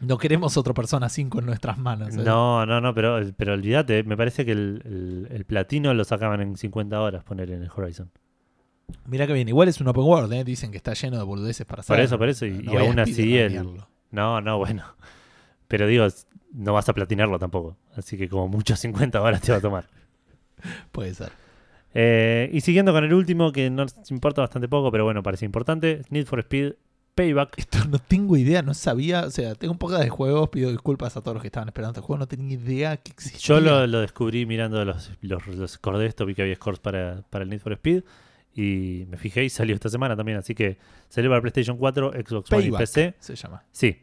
No queremos otro Persona 5 en nuestras manos. ¿eh? No, no, no, pero, pero olvídate, me parece que el, el- el platino lo sacaban en 50 horas poner en el Horizon. Mira que bien, igual es un open world, ¿eh? dicen que está lleno de boludeces para hacer. Por eso, por eso, y- a aún así speedrunnearlo. No, no, bueno. <laughs> Pero digo, no vas a platinarlo tampoco. Así que como mucho 50 horas te va a tomar. <laughs> Puede ser. Eh, y siguiendo con el último, que nos importa bastante poco, pero bueno, parece importante. Need for Speed Payback. Esto no tengo idea, no sabía. O sea, tengo un poco de juegos, pido disculpas a todos los que estaban esperando este juego, no tenía idea que existía. Yo lo, lo descubrí mirando los, los, los scores de esto, vi que había scores para, para el Need for Speed. Y me fijé y salió esta semana también. Así que salió para PlayStation 4, Xbox One y PC. se llama. Sí,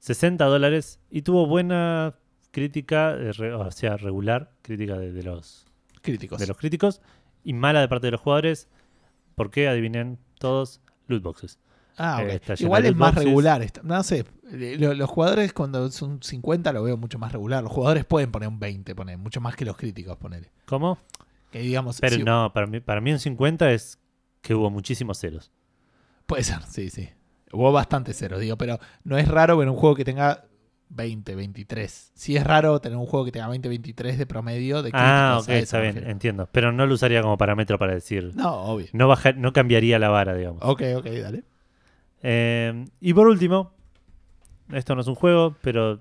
60 dólares y tuvo buena crítica, eh, re- o sea, regular, crítica de, de los, Críticos. de los críticos, y mala de parte de los jugadores. ¿Por qué? Adivinen todos, loot boxes. Ah, ok. Lleno Igual es más boxes. regular. No sé, lo- los jugadores cuando son 50 lo veo mucho más regular. Los jugadores pueden poner un 20, poner mucho más que los críticos, poner. ¿Cómo? Que digamos, Pero si- no, para mí, para mí un 50 es que hubo muchísimos ceros. puede ser, sí, sí. Hubo bastante cero, digo, pero no es raro ver un juego que tenga 20, 23. Sí es raro tener un juego que tenga 20, 23 de promedio de. Ah, ok, está bien, refiero. entiendo. Pero no lo usaría como parámetro para decir. No, obvio. No, baja, no cambiaría la vara, digamos. Ok, ok, dale. Eh, y por último, esto no es un juego, pero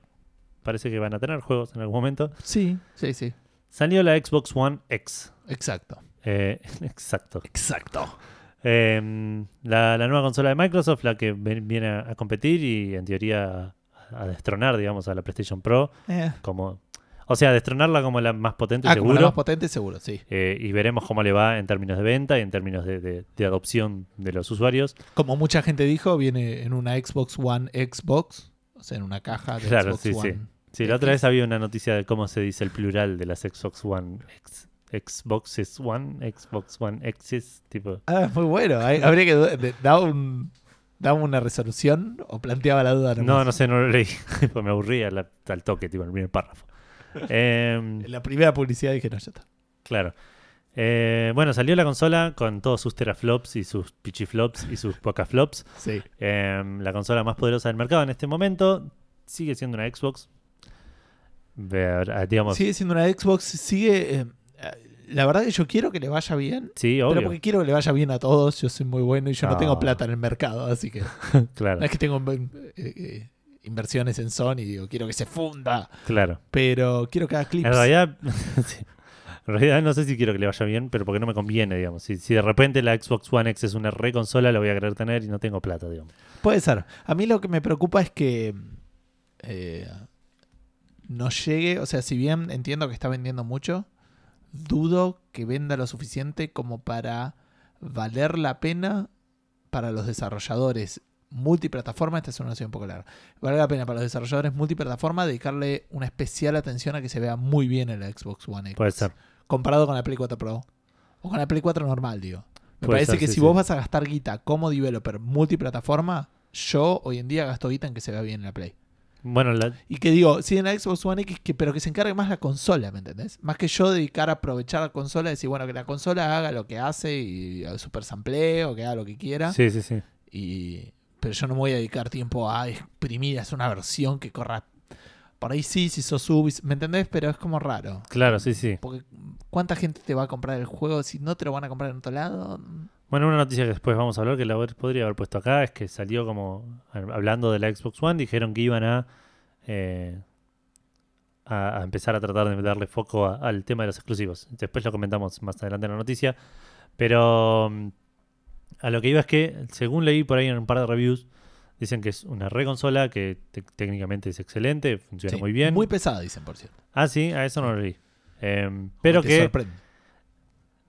parece que van a tener juegos en algún momento. Sí, sí, sí. Salió la Xbox One X. Exacto. Eh, <laughs> exacto. Exacto. Eh, la, la nueva consola de Microsoft, la que viene a, a competir y en teoría a, a destronar, digamos, a la PlayStation Pro. Eh. como O sea, destronarla como la más potente, Ah, como seguro. la más potente, seguro, sí. Eh, y veremos cómo le va en términos de venta y en términos de, de- de adopción de los usuarios. Como mucha gente dijo, viene en una Xbox One Xbox, o sea, en una caja de Claro, Xbox sí, sí. One. Sí, la otra vez había una noticia de cómo se dice el plural de las Xbox One X. Xboxes One, Xbox One X's, tipo. Ah, muy bueno. Hay- Habría que daba un daba una resolución o planteaba la duda. No, nomás? no sé, no lo leí, <laughs> me aburría al toque, tipo, en el primer párrafo. Em, En la primera publicidad dije, no, ya está. Claro. Eh, bueno, salió la consola con todos sus teraflops y sus pichiflops y sus pocaflops. Sí. Eh, la consola más poderosa del mercado en este momento sigue siendo una Xbox. Ah, digamos, sí, Sigue siendo una Xbox, sigue... eh, la verdad que yo quiero que le vaya bien. Pero obvio. porque quiero que le vaya bien a todos, yo soy muy bueno y yo no, No. tengo plata en el mercado, así que <laughs> Claro, no es que tengo eh, eh, inversiones en Sony digo, quiero que se funda, claro. pero quiero que haga clips. En realidad, <laughs> sí. en realidad no sé si quiero que le vaya bien, pero porque no me conviene, digamos. Si, si de repente la Xbox One X es una re consola, la voy a querer tener y no tengo plata, digamos. Puede ser. A mí lo que me preocupa es que eh, no llegue, o sea, si bien entiendo que está vendiendo mucho, dudo que venda lo suficiente como para valer la pena para los desarrolladores multiplataforma, esta es una noción un poco larga, vale la pena para los desarrolladores multiplataforma dedicarle una especial atención a que se vea muy bien en la Xbox One X. Puede ser. Comparado con la Play 4 Pro. O con la Play 4 normal, digo. Me Puede parece ser, que sí, si sí. vos vas a gastar guita como developer multiplataforma, yo hoy en día gasto guita en que se vea bien en la Play. Bueno, la- Y que digo, sí en la Xbox One X, que, pero que se encargue más la consola, ¿me entendés? Más que yo dedicar a aprovechar la consola y decir, bueno, que la consola haga lo que hace y super sampleo, que haga lo que quiera. sí, sí, sí. Y, pero yo no me voy a dedicar tiempo a exprimir, a hacer una versión que corra. Por ahí sí, si sos Ubis, ¿me entendés? Pero es como raro. Claro, sí, sí. Porque ¿cuánta gente te va a comprar el juego si no te lo van a comprar en otro lado? Bueno, una noticia que después vamos a hablar, que la podría haber puesto acá, es que salió como, hablando de la Xbox One, dijeron que iban a, eh, a, a empezar a tratar de darle foco a- al tema de los exclusivos. Después lo comentamos más adelante en la noticia. Pero mm, a lo que iba es que, según leí por ahí en un par de reviews, dicen que es una re consola que te- técnicamente es excelente, funciona Sí, muy bien. Muy pesada, dicen, por cierto. Ah, sí, a eso no lo leí. Em, pero que sorprende.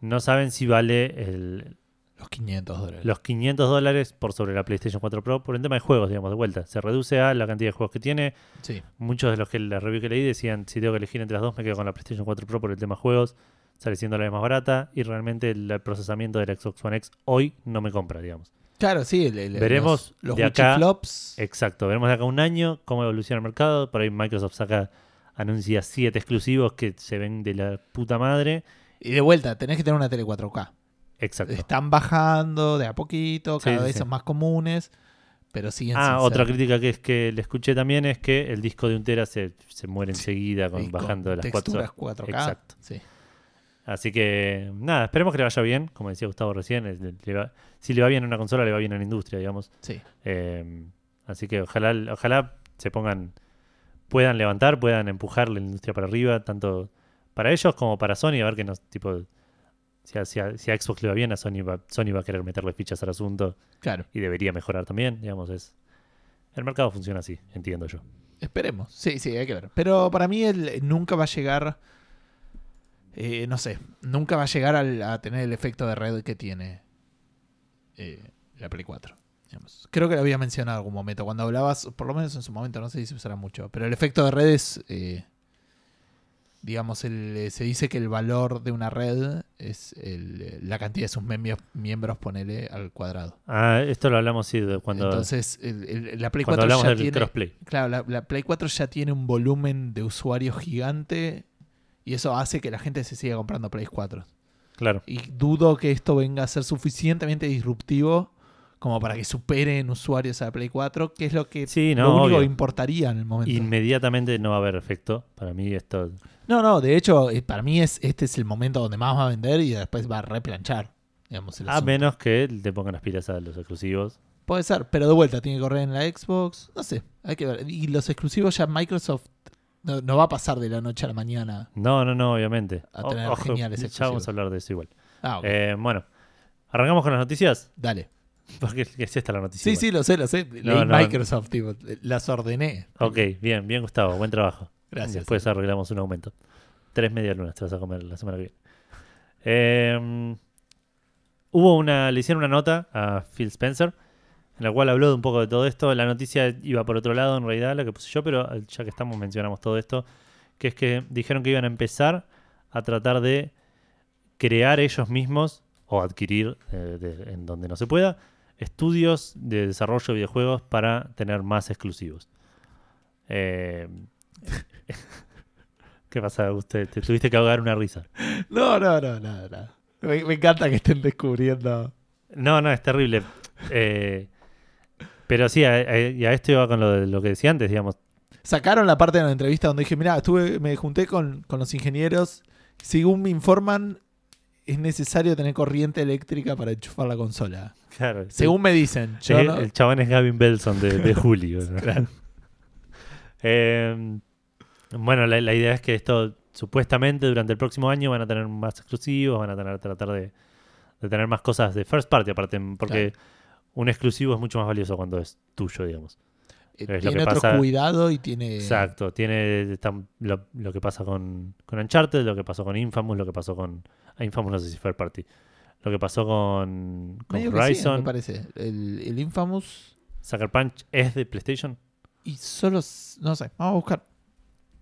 no saben si vale el, Los 500 dólares. los 500 dólares por sobre la PlayStation 4 Pro por el tema de juegos, digamos, de vuelta. Se reduce a la cantidad de juegos que tiene. Sí. Muchos de los que la review que leí decían, si tengo que elegir entre las dos, me quedo con la PlayStation 4 Pro por el tema de juegos. Sale siendo la más barata y realmente el, procesamiento de la Xbox One X hoy no me compra, digamos. Claro, sí. el- el- Veremos los, los de acá- flops. Exacto, veremos de acá un año cómo evoluciona el mercado. Por ahí Microsoft saca, anuncia 7 exclusivos que se ven de la puta madre. Y de vuelta, tenés que tener una tele 4K. Exacto. Están bajando de a poquito, cada sí, vez sí. son más comunes, pero siguen Ah, otra ser- crítica que es que le escuché también es que el disco de un tera se, se muere enseguida con, bajando de las texturas 4. 4K. Exacto. Sí. Así que nada, esperemos que le vaya bien, como decía Gustavo recién. le- le va- si le va bien a una consola, le va bien a la industria, digamos. sí. Eh, así que ojalá, ojalá se pongan, puedan levantar, puedan empujar la industria para arriba, tanto para ellos como para Sony, a ver que nos, tipo, si a, si a- si a Xbox le va bien, a Sony va, Sony va a querer meterle fichas al asunto Claro. y debería mejorar también, digamos, es el mercado funciona así, entiendo yo. Esperemos. Sí, sí, hay que ver. Pero para mí él nunca va a llegar. Eh, no sé. Nunca va a llegar al- a tener el efecto de red que tiene eh, la Play 4. digamos. Creo que lo había mencionado en algún momento. Cuando hablabas, por lo menos en su momento, no sé si se usará mucho. Pero el efecto de red es. eh, digamos, el, eh, se dice que el valor de una red es el, la cantidad de sus miembros, miembros, ponele al cuadrado. Ah, esto lo hablamos sí, cuando, Entonces, el- la Play cuando 4 hablamos ya del tiene, crossplay. Claro, la, la Play 4 ya tiene un volumen de usuarios gigante y eso hace que la gente se siga comprando Play 4. Claro. Y dudo que esto venga a ser suficientemente disruptivo como para que supere en usuarios a la Play 4, que es lo que Sí, no, lo único que importaría en el momento. Inmediatamente no va a haber efecto. Para mí esto... No, no, de hecho, eh, para mí es este es el momento donde más va a vender y después va a replanchar. Digamos, el A asunto. menos que te pongan las pilas a los exclusivos. Puede ser, pero de vuelta tiene que correr en la Xbox. No sé, hay que ver. Y los exclusivos ya Microsoft no, no va a pasar de la noche a la mañana. No, no, no, obviamente. A tener ojo, geniales ya exclusivos. vamos a hablar de eso igual. Ah. Eh, bueno, arrancamos con las noticias. Dale. Porque es esta la noticia. Sí, igual. sí, lo sé, lo sé. Leí No. Microsoft, tipo, las ordené. Ok, bien, bien, Gustavo. Buen trabajo. Gracias. Después arreglamos un aumento. Tres medias lunas te vas a comer la semana que viene. Eh, hubo una, le hicieron una nota a Phil Spencer, en la cual habló de un poco de todo esto. La noticia iba por otro lado, en realidad, la que puse yo, pero ya que estamos, mencionamos todo esto. Que es que dijeron que iban a empezar a tratar de crear ellos mismos o adquirir eh, de- en donde no se pueda estudios de desarrollo de videojuegos para tener más exclusivos. Eh, <laughs> ¿Qué pasa, usted? Te tuviste que ahogar una risa. No, no, no, no, no. Me, me encanta que estén descubriendo. No, no, es terrible. Eh, pero sí, a, a- y a esto iba con lo, de- lo que decía antes, digamos. Sacaron la parte de la entrevista donde dije, mira, estuve, me junté con, con los ingenieros. Según me informan, es necesario tener corriente eléctrica para enchufar la consola. Claro, Según me dicen. Yo el, no- el chabón es Gavin Belson de, de Julio. ¿no? Eh, bueno, la, la idea es que esto supuestamente durante el próximo año van a tener más exclusivos, van a tener tratar de, de tener más cosas de first party aparte, porque un exclusivo es mucho más valioso cuando es tuyo, digamos. eh, es tiene otro pasa- cuidado y tiene... Exacto, tiene está- lo, lo que pasa con, con Uncharted, lo que pasó con Infamous, lo que pasó con ah, Infamous no sé si first party, lo que pasó con, con Medio que sí, Horizon, me parece. El, el Infamous Sucker Punch es de PlayStation. y solo... No sé, vamos a buscar.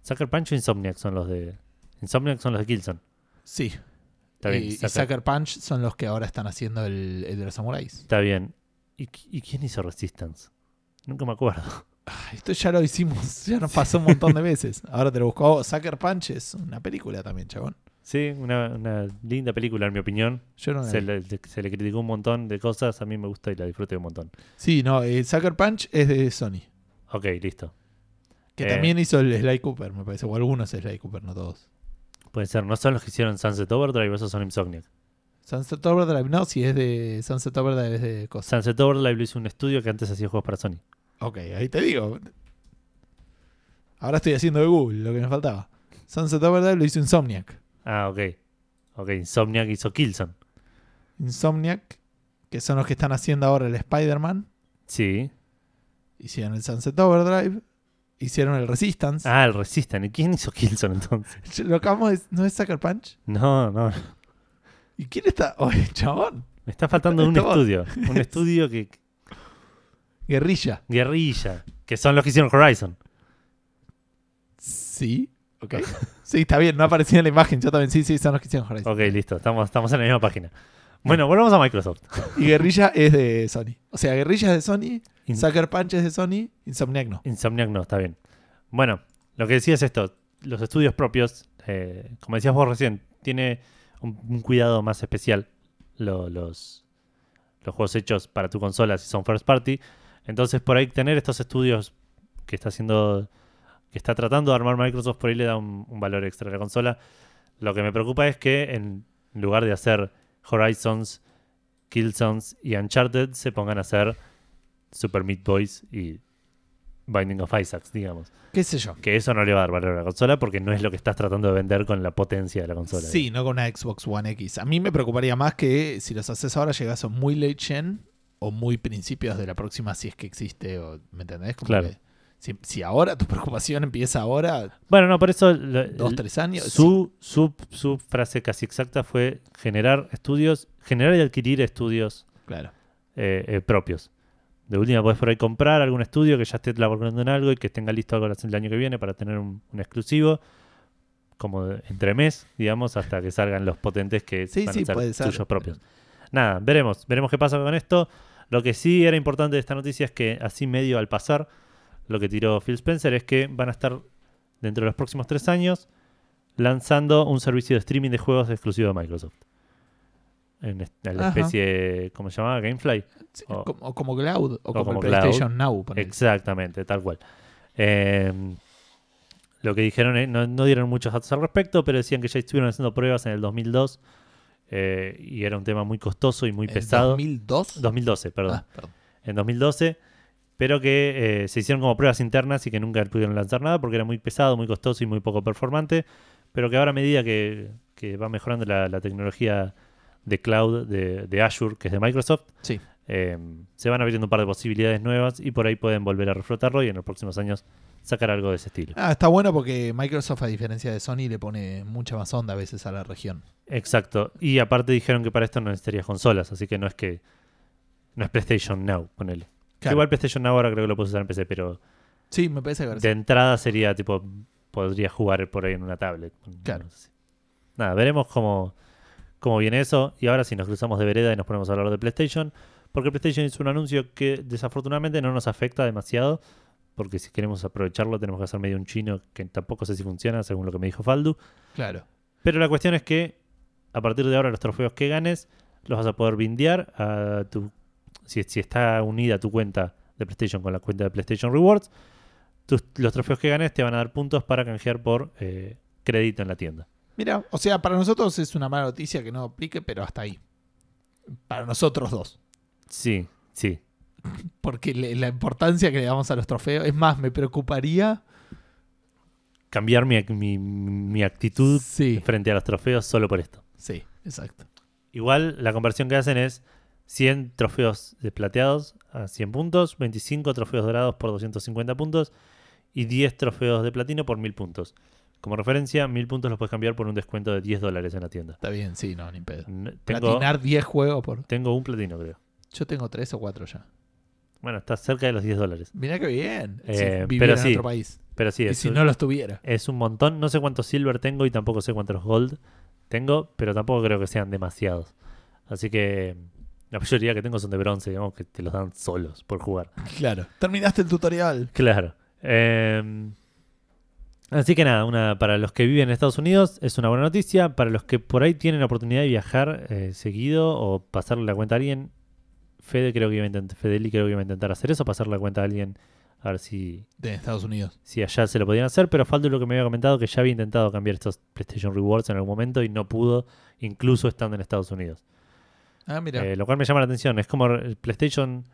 Sucker Punch o Insomniac son los de. Insomniac son los de Killzone. Sí. Está bien. y, Sucker Punch son los que ahora están haciendo el, el de los samuráis. Está bien. ¿Y, y quién hizo Resistance? Nunca me acuerdo. Esto ya lo hicimos, <laughs> ya nos pasó un montón de <laughs> veces. Ahora te lo busco. Oh, Sucker Punch es una película también, chabón. Sí, una, una linda película, en mi opinión. Yo no la Se vi. le, se le criticó un montón de cosas. A mí me gusta y la disfruté un montón. Sí, no, eh, Sucker Punch es de Sony. Ok, listo. Que Eh. también hizo el Sly Cooper, me parece. O algunos Sly Cooper, no todos. Puede ser. No son los que hicieron Sunset Overdrive, esos son Insomniac. Sunset Overdrive, no, si es de Sunset Overdrive es de cosas. Sunset Overdrive lo hizo un estudio que antes hacía juegos para Sony. Ok, ahí te digo. Ahora estoy haciendo de Google, lo que me faltaba. Sunset Overdrive lo hizo Insomniac. Ah, ok. Ok, Insomniac hizo Killzone. Insomniac, que son los que están haciendo ahora el Spider-Man. Sí. Hicieron el Sunset Overdrive. Hicieron el Resistance. Ah, el Resistance. ¿Y quién hizo Killzone entonces? Lo acabamos de- ¿No es Sucker Punch? No, no. ¿Y quién está? <laughs> Oye, chabón. Me está faltando un Estamos- estudio. Un <laughs> estudio que. Guerrilla. Guerrilla. Que son los que hicieron Horizon. Sí. Ok. <laughs> Sí, está bien. No aparecía en la imagen. Yo también. Sí, sí, son los que hicieron Horizon. Ok, listo. Estamos, estamos en la misma página. Bueno, volvamos a Microsoft. Y Guerrilla es de Sony. O sea, Guerrilla es de Sony. In- Sucker Punch es de Sony. Insomniac no. Insomniac no, está bien. Bueno, lo que decía es esto. Los estudios propios, eh, como decías vos recién, tiene un, cuidado más especial lo- los, los juegos hechos para tu consola si son first party. Entonces, por ahí tener estos estudios que está haciendo, que está tratando de armar Microsoft, por ahí le da un, un valor extra a la consola. Lo que me preocupa es que en lugar de hacer Horizons, Killzones y Uncharted, se pongan a hacer Super Meat Boys y Binding of Isaacs, digamos. ¿Qué sé yo? Que eso no le va a dar valor a la consola porque no es lo que estás tratando de vender con la potencia de la consola. Sí, no con una Xbox One X. A mí me preocuparía más que si los haces ahora llegas a muy late gen o muy principios de la próxima si es que existe. O, ¿Me entendés? Como Claro. que si, si ahora tu <laughs> preocupación empieza ahora, Bueno, no, por eso lo- dos, tres años. su, su, su frase casi exacta fue generar estudios, generar y adquirir estudios claro. eh, eh, propios. De última, puedes por ahí comprar algún estudio que ya esté trabajando en algo y que tenga listo algo el año que viene para tener un, un exclusivo. como entre mes, digamos, hasta que salgan los potentes que Sí, van sí, a ser tuyos propios. Nada, veremos, veremos qué pasa con esto. Lo que sí era importante de esta noticia es que así medio al pasar, lo que tiró Phil Spencer es que van a estar dentro de los próximos tres años lanzando un servicio de streaming de juegos exclusivo de Microsoft. En, la Ajá. especie, ¿cómo se llamaba? Gamefly. Sí, O- como, Cloud, o, como, como el Cloud. PlayStation Now. Exactamente, tal cual. Eh, lo que dijeron, no, no dieron muchos datos al respecto, pero decían que ya estuvieron haciendo pruebas en el 2002 eh, y era un tema muy costoso y muy ¿En pesado. 2002? 2012, perdón. Ah, perdón. En 2012, pero que eh, se hicieron como pruebas internas y que nunca pudieron lanzar nada porque era muy pesado, muy costoso y muy poco performante, pero que ahora a medida que, que va mejorando la, la tecnología de cloud de, de Azure, que es de Microsoft, Sí. eh, se van abriendo un par de posibilidades nuevas y por ahí pueden volver a reflotarlo y en los próximos años sacar algo de ese estilo. Ah, está bueno porque Microsoft, a diferencia de Sony, le pone mucha más onda a veces a la región. Exacto. Y aparte dijeron que para esto no necesitarías consolas, así que no es que no es PlayStation Now, ponele. Claro. Igual PlayStation Now ahora creo que lo puedes usar en PC, pero Sí, me parece que de entrada sería tipo podría jugar por ahí en una tablet. Claro. No sé. Nada, veremos cómo, cómo viene eso. Y ahora si nos cruzamos de vereda y nos ponemos a hablar de PlayStation, porque PlayStation hizo un anuncio que desafortunadamente no nos afecta demasiado, porque si queremos aprovecharlo tenemos que hacer medio un chino que tampoco sé si funciona, según lo que me dijo Faldu. Claro. Pero la cuestión es que a partir de ahora los trofeos que ganes los vas a poder bindear a tu si, si está unida tu cuenta de PlayStation con la cuenta de PlayStation Rewards, tus- los trofeos que ganes te van a dar puntos para canjear por eh, crédito en la tienda. Mira, o sea, para nosotros es una mala noticia que no aplique, pero hasta ahí. Para nosotros dos. Sí, sí. Porque le- la importancia que le damos a los trofeos. Es más, me preocuparía. Cambiar mi, mi, mi actitud Sí, frente a los trofeos solo por esto. sí, exacto. Igual la conversión que hacen es 100 trofeos de plateados a 100 puntos, 25 trofeos dorados por 250 puntos y 10 trofeos de platino por 1000 puntos. Como referencia, 1000 puntos los puedes cambiar por un descuento de 10 dólares en la tienda. Está bien, sí, no, ni pedo. N- Tengo, Platinar 10 juegos por. tengo un platino, creo. Yo tengo 3 o 4 ya. Bueno, está cerca de los 10 dólares. Mirá qué bien. Eh, si pero viviera en sí, otro país. Pero sí, y es, si un- no los tuviera. es un montón. No sé cuántos silver tengo y tampoco sé cuántos gold tengo, pero tampoco creo que sean demasiados. Así que la mayoría que tengo son de bronce, digamos, que te los dan solos por jugar. Claro. Terminaste el tutorial. Claro. Eh, así que nada, una, para los que viven en Estados Unidos es una buena noticia. Para los que por ahí tienen la oportunidad de viajar eh, seguido o pasarle la cuenta a alguien, Fede creo que iba a intentar, Fedeli creo que iba a intentar hacer eso, pasarle la cuenta a alguien a ver si, De Estados Unidos. si allá se lo podían hacer. Pero Faldo lo que me había comentado que ya había intentado cambiar estos PlayStation Rewards en algún momento y no pudo, incluso estando en Estados Unidos. Ah, mira. Eh, lo cual me llama la atención. Es como el PlayStation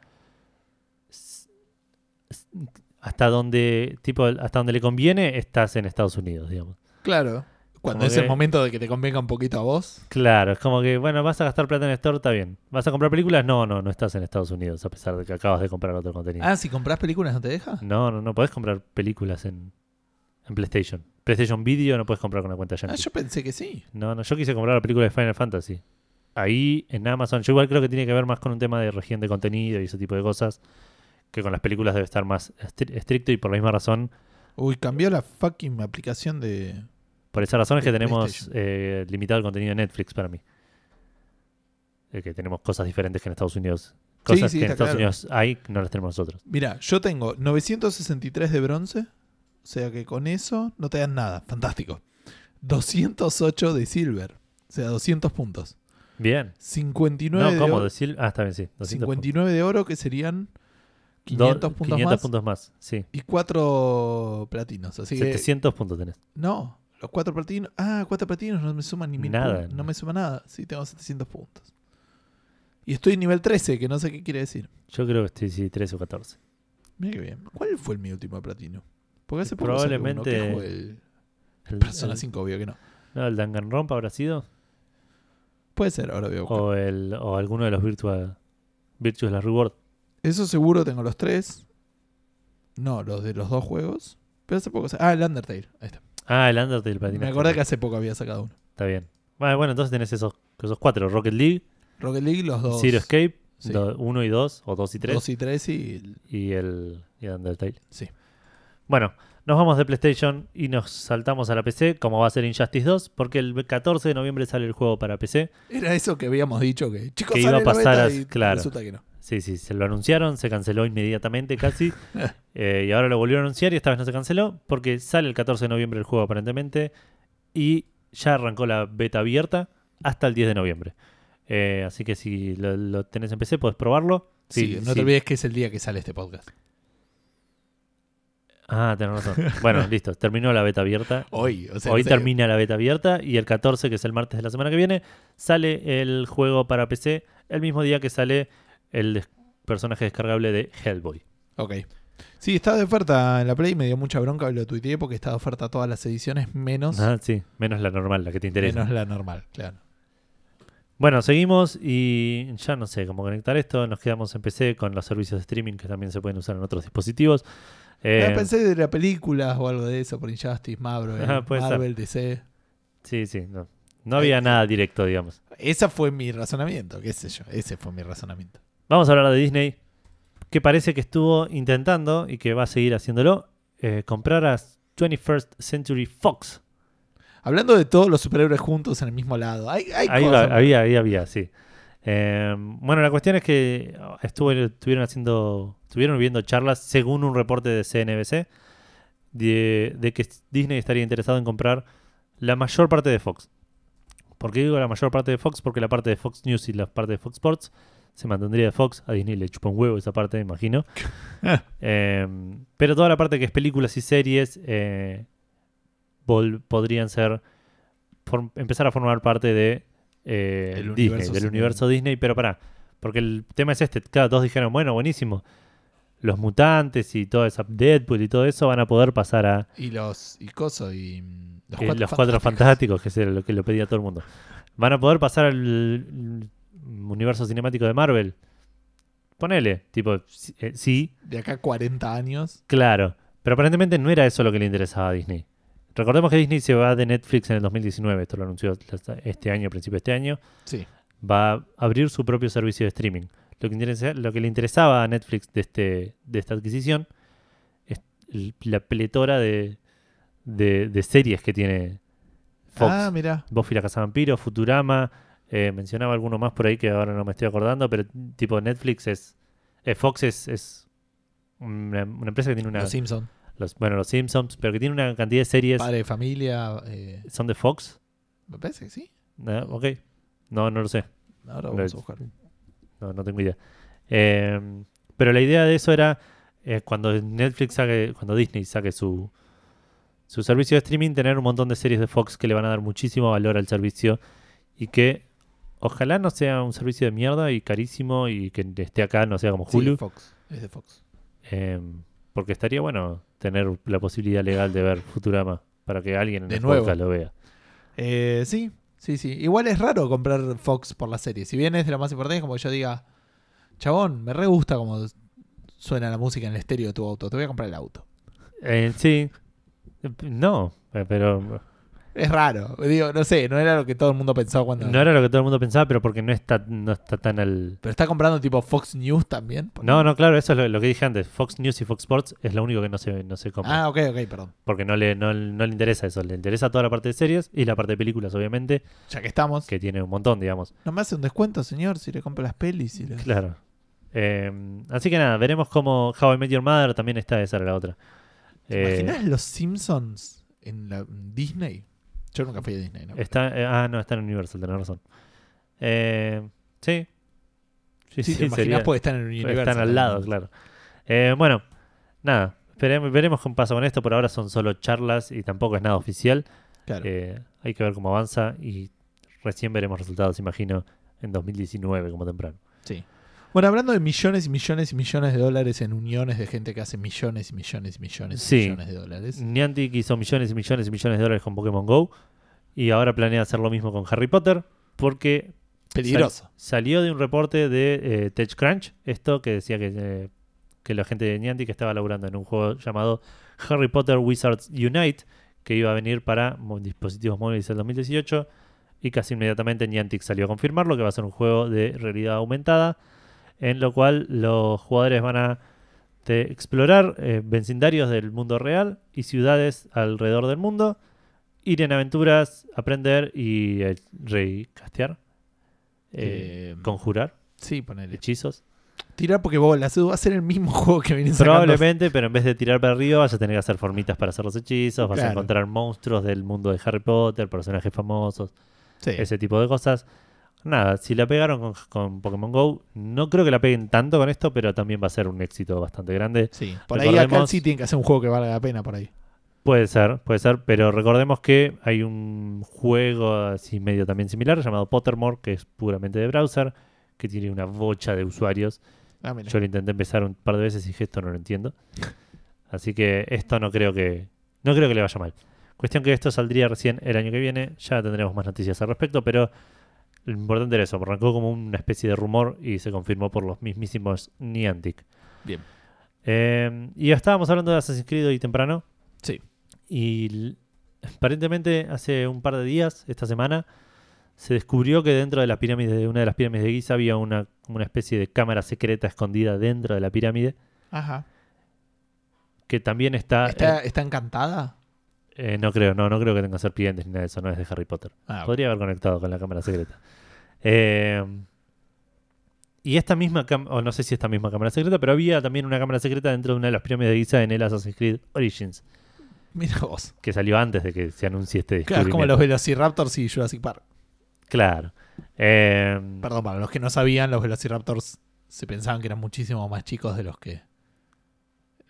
hasta donde tipo hasta donde le conviene estás en Estados Unidos, digamos. claro. Cuando como es que- el momento de que te convenga un poquito a vos. Claro, es como que bueno, vas a gastar plata en Store, está bien. ¿Vas a comprar películas? No, no, no estás en Estados Unidos a pesar de que acabas de comprar otro contenido. Ah, si compras películas no te deja. No, no, no podés comprar películas en, en PlayStation. PlayStation Video no puedes comprar con la cuenta Ah, Yankee. yo pensé que sí. No, no, yo quise comprar la película de Final Fantasy. Ahí en Amazon, yo igual creo que tiene que ver más con un tema de región de contenido y ese tipo de cosas, que con las películas debe estar más estri- estricto y por la misma razón, Uy, cambió la fucking aplicación de. por esa razón es que tenemos eh, limitado el contenido de Netflix para mí. Eh, que tenemos cosas diferentes que en Estados Unidos. Cosas sí, que en Estados claro. Unidos hay, no las tenemos nosotros. Mira, yo tengo 963 de bronce. O sea que con eso no te dan nada. Fantástico. 208 de silver. O sea, 200 puntos. Bien. 59 No, de ¿cómo oro. Ah, está bien, sí. 200 59 de oro que serían. 500 Do- puntos 500 más. puntos más, sí. Y 4 platinos. Así que. 700 puntos tenés. No, los 4 platinos. Ah, 4 platinos no me suman ni Nada. No no. me suma nada. Sí, tengo 700 puntos. Y estoy en nivel 13, que no sé qué quiere decir. Yo creo que estoy sí, 13 o 14. Mira qué bien. ¿Cuál fue mi último platino? Porque hace poco saqué uno, Probablemente- que el El, Persona el- 5, obvio que no. no, el Danganronpa habrá sido. Puede ser, ahora veo. O, el, o alguno de los Virtual, Virtual Last Reward. Eso seguro tengo los tres. No, los de los dos juegos. Pero hace poco. Ah, el Undertale. Ahí está. Ah, el Undertale. Me acordé que hace poco había sacado uno. Está bien. Bueno, bueno, entonces tenés esos, esos cuatro. Rocket League, Rocket League, los dos. Zero Escape, Sí. 1 y 2, o 2 y 3, Dos y tres y. y el, y el Undertale. Sí. Bueno, nos vamos de PlayStation y nos saltamos a la PC, como va a ser Injustice 2, porque el 14 de noviembre sale el juego para PC. Era eso que habíamos dicho que chicos Que iba a pasar a- y claro. resulta que no. Sí, sí, se lo anunciaron, se canceló inmediatamente casi. <laughs> eh, y ahora lo volvieron a anunciar y esta vez no se canceló porque sale el 14 de noviembre el juego aparentemente y ya arrancó la beta abierta hasta el 10 de noviembre. Eh, así que si lo, lo tenés en PC puedes probarlo. Sí, no sí. te olvides que es el día que sale este podcast. Ah, tenés razón. bueno, <laughs> listo, terminó la beta abierta. Hoy, o sea, Hoy termina la beta abierta y el 14, que es el martes de la semana que viene, sale el juego para PC el mismo día que sale el des- personaje descargable de Hellboy. Ok. Sí, estaba de oferta en la Play, me dio mucha bronca y lo tuiteé porque estaba de oferta todas las ediciones menos, Ah, sí, menos la normal, la que te interesa. menos la normal, claro. Bueno, seguimos y ya no sé cómo conectar esto. Nos quedamos en PC con los servicios de streaming que también se pueden usar en otros dispositivos. Eh, Ah, pensé de la película o algo de eso por Injustice, ser. Marvel, DC. sí, sí, no. No había Eh, nada directo, digamos. Ese fue mi razonamiento, qué sé yo, ese fue mi razonamiento. Vamos a hablar de Disney, que parece que estuvo intentando y que va a seguir haciéndolo, eh, comprar a 21st Century Fox. Hablando de todos los superhéroes juntos en el mismo lado, hay, hay Ahí, cosas- va- había, ahí había, sí. Eh, bueno, la cuestión es que estuvo, estuvieron haciendo, estuvieron viendo charlas según un reporte de CNBC de, de que Disney estaría interesado en comprar la mayor parte de Fox. ¿Por qué digo la mayor parte de Fox? Porque la parte de Fox News y la parte de Fox Sports se mantendría de Fox. A Disney le chupa un huevo esa parte, me imagino. <laughs> Eh, pero toda la parte que es películas y series eh, podrían ser empezar a formar parte de eh, El Disney, universo del universo Disney. Pero pará, porque el tema es este. Cada dos dijeron, bueno, buenísimo. Los mutantes y toda esa Deadpool y todo eso van a poder pasar a Y los y coso y mm, los eh, cuatro, los cuatro <laughs> fantásticos, que es lo que lo pedía todo el mundo. Van a poder pasar al universo cinemático de Marvel. Ponele, tipo, sí, eh, sí, De acá 40 años. Claro, pero aparentemente no era eso lo que le interesaba a Disney. Recordemos que Disney se va de Netflix en el 2019, esto lo anunció este año, principio de este año. Sí. Va a abrir su propio servicio de streaming. Lo que, interesa- lo que le interesaba a Netflix de, este, de esta adquisición es la pletora de, de- de series que tiene Fox. Ah, mira. Buffy la Casa Vampiro, Futurama, eh, mencionaba alguno más por ahí que ahora no me estoy acordando, pero tipo Netflix es... eh, Fox es, es una, una empresa que tiene una... Los Simpsons. los- bueno, los Simpsons, pero que tiene una cantidad de series. Padre de familia. eh, ¿Son de Fox? me parece que sí. Ah, ok. No, no lo sé. Ahora vamos a buscar. No, no tengo idea. Eh, pero la idea de eso era cuando Netflix saque, cuando Disney saque su, su servicio de streaming, tener un montón de series de Fox que le van a dar muchísimo valor al servicio y que ojalá no sea un servicio de mierda y carísimo y que esté acá, no sea como Sí, Hulu. Fox. Es de Fox. Eh, porque estaría bueno tener la posibilidad legal de ver Futurama para que alguien en De el nuevo. podcast lo vea. Eh, sí, sí, sí. Igual es raro comprar Fox por la serie. Si bien es de lo más importante, es como que yo diga, chabón, me re gusta como suena la música en el estéreo de tu auto. Te voy a comprar el auto. Eh, sí. No, eh, pero Es raro. Digo, no sé, no era lo que todo el mundo pensaba cuando. no era lo que todo el mundo pensaba, pero porque no está, no está tan al... Pero está comprando tipo Fox News también. No, no, claro, eso es lo, lo que dije antes. Fox News y Fox Sports es lo único que no se, no se compra. Ah, ok, ok, perdón. Porque no le, no, no le interesa eso. Le interesa toda la parte de series y la parte de películas, obviamente, Ya que estamos. que tiene un montón, digamos. ¿No me hace un descuento, señor, si le compro las pelis? Y Claro. Eh, así que nada, veremos cómo How I Met Your Mother también está, esa era la otra. ¿Te Eh, imaginas los Simpsons en la en Disney? Yo nunca fui a Disney, ¿no? está, eh, ah, no, está en Universal, tenés razón. Eh, sí. Sí, Sí, sí, imaginas sería- porque están en Universal. Están al lado, claro. Eh, bueno, nada. esperemos- veremos qué pasa con esto. Por ahora son solo charlas y tampoco es nada oficial. Claro. Eh, hay que ver cómo avanza y recién veremos resultados, imagino, en 2019 como temprano. Sí. Bueno, hablando de millones y millones y millones de dólares en uniones de gente que hace millones y millones y millones y Sí. millones de dólares. Niantic hizo millones y millones y millones de dólares con Pokémon Go y ahora planea hacer lo mismo con Harry Potter porque Peligroso. sal- salió de un reporte de eh, TechCrunch, esto que decía que, eh, que la gente de Niantic estaba laburando en un juego llamado Harry Potter Wizards Unite que iba a venir para dispositivos móviles el 2018 y casi inmediatamente Niantic salió a confirmarlo que va a ser un juego de realidad aumentada en lo cual los jugadores van a de explorar eh, vecindarios del mundo real y ciudades alrededor del mundo, ir en aventuras, aprender y eh, recastear, eh, Eh, conjurar Sí, ponele. hechizos. Tirar Pokébolas. Va a ser el mismo <laughs> juego que viene sacando. Probablemente, pero en vez de tirar para arriba vas a tener que hacer formitas para hacer los hechizos, vas a encontrar monstruos del mundo de Harry Potter, personajes famosos, Sí. ese tipo de cosas. Nada, si la pegaron con, con Pokémon Go, no creo que la peguen tanto con esto, pero también va a ser un éxito bastante grande. Sí. Por ahí acá sí tienen que hacer un juego que valga la pena por ahí. Puede ser, puede ser, pero recordemos que hay un juego así medio también similar llamado Pottermore, que es puramente de browser, que tiene una bocha de usuarios. Ah. Yo lo intenté empezar un par de veces y dije esto no lo entiendo. <laughs> Así que esto no creo que no creo que le vaya mal. Cuestión que esto saldría recién el año que viene, ya tendremos más noticias al respecto, pero lo importante era eso, arrancó como una especie de rumor y se confirmó por los mismísimos Niantic. Bien. Eh, y estábamos hablando de Assassin's Creed hoy temprano. Sí. Y aparentemente hace un par de días, esta semana, se descubrió que dentro de la pirámide, de una de las pirámides de Giza, había una, una especie de cámara secreta escondida dentro de la pirámide, Ajá. que también está... ¿Está, está encantada? Eh, no creo, no, no creo que tenga serpientes ni nada de eso, no es de Harry Potter. Ah, Podría haber conectado con la cámara secreta. Eh, y esta misma cámara, o no sé si esta misma cámara secreta, pero había también una cámara secreta dentro de una de las pirámides de Giza en el Assassin's Creed Origins, Mira vos. que salió antes de que se anuncie este Claro, es como los Velociraptors y Jurassic Park. Claro. Eh, Perdón, para los que no sabían, los Velociraptors se pensaban que eran muchísimo más chicos de los que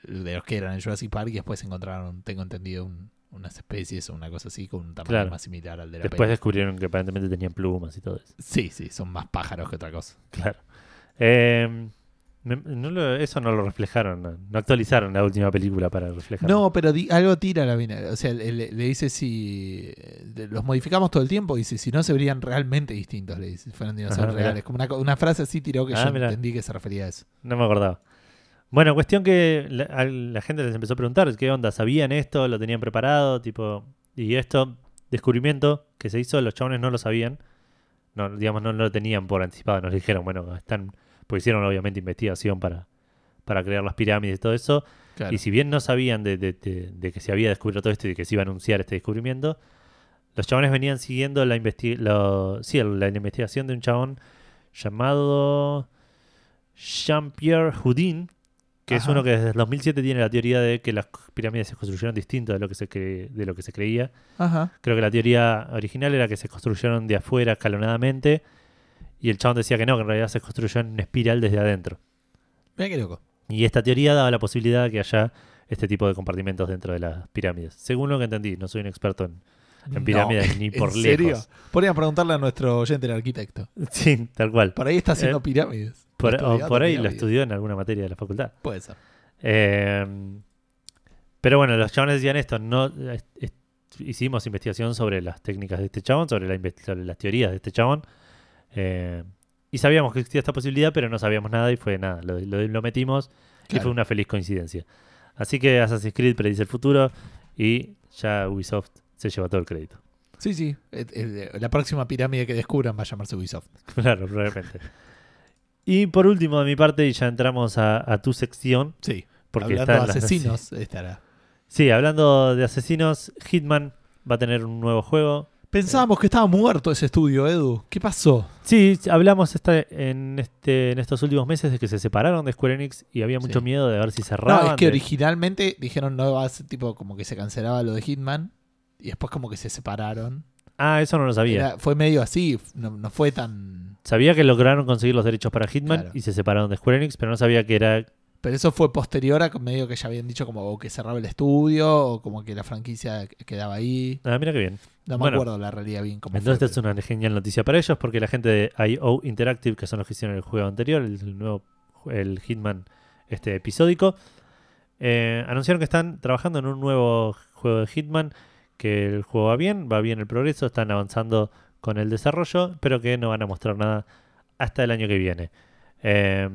de los que eran en Jurassic Park y después encontraron, tengo entendido, un- unas especies o una cosa así con un tamaño Claro. más similar al de la después descubrieron que aparentemente tenían plumas y todo eso. Sí, sí, son más pájaros que otra cosa. Claro. Eh, no lo- eso no lo reflejaron, no, no actualizaron la última película para reflejar. No, pero di- algo tira la mina. O sea, le, le dice si los modificamos todo el tiempo. Dice si no se verían realmente distintos. Le dice, si fueran dinosaurios Ajá, reales. Como una, una frase así tiró que Ah, yo mirá. entendí que se refería a eso. No me acordaba. Bueno, cuestión que la, a la gente les empezó a preguntar qué onda, ¿sabían esto? ¿Lo tenían preparado? Tipo, y esto, descubrimiento que se hizo, los chabones no lo sabían. No, digamos, no lo tenían por anticipado. Nos dijeron, bueno, están, pues hicieron obviamente investigación para, para crear las pirámides y todo eso. Claro. Y si bien no sabían de, de- de- de que se había descubierto todo esto y de que se iba a anunciar este descubrimiento, los chabones venían siguiendo la, lo- sí, la investigación de un chabón llamado Jean-Pierre Houdin, que es uno que desde el 2007 tiene la teoría de que las pirámides se construyeron distinto de lo que se, cre- de lo que se creía. Ajá. Creo que la teoría original era que se construyeron de afuera escalonadamente y el chabón decía que no, que en realidad se construyó en espiral desde adentro. Mira qué loco. Y esta teoría daba la posibilidad de que haya este tipo de compartimentos dentro de las pirámides. Según lo que entendí, no soy un experto en, en pirámides ni <laughs> ¿en por serio? lejos. Podrían preguntarle a nuestro oyente, el arquitecto. <laughs> Sí, tal cual. Por ahí está haciendo Eh, pirámides. Por, o por ahí lo estudió en alguna materia de la facultad. Puede ser. Eh, pero bueno, los chabones decían esto. No, es- es- hicimos investigación sobre las técnicas de este chabón, sobre, la inve- sobre las teorías de este chabón. eh, y sabíamos que existía esta posibilidad, pero no sabíamos nada y fue nada. Lo, lo- lo metimos y fue una feliz coincidencia. Así que Assassin's Creed predice el futuro y ya Ubisoft se lleva todo el crédito. Sí, sí. La próxima pirámide que descubran va a llamarse Ubisoft. <laughs> Claro, probablemente. <laughs> Y por último, de mi parte, y ya entramos a, a tu sección. Sí. Porque Hablando de las- asesinos, estará. Sí, hablando de asesinos, Hitman va a tener un nuevo juego. Pensábamos que estaba muerto ese estudio, Edu. ¿Qué pasó? Sí, hablamos esta- en, este, en estos últimos meses de que se separaron de Square Enix y había mucho Sí. miedo de ver si cerraban. No, es que de- originalmente dijeron no va a ser tipo como que se cancelaba lo de Hitman y después como que se separaron. Ah, eso no lo sabía. Era- fue medio así, no, no fue tan... Sabía que lograron conseguir los derechos para Hitman Claro. y se separaron de Square Enix, pero no sabía que era... Pero eso fue posterior a medio que ya habían dicho como que cerraba el estudio o como que la franquicia quedaba ahí. Ah, mira qué bien. No me Bueno, acuerdo la realidad bien cómo Entonces fue, esta es una genial noticia para ellos porque la gente de IO Interactive, que son los que hicieron el juego anterior, el, el nuevo el Hitman este episódico, eh, anunciaron que están trabajando en un nuevo juego de Hitman, que el juego va bien, va bien el progreso, están avanzando con el desarrollo, pero que no van a mostrar nada hasta el año que viene. Eh,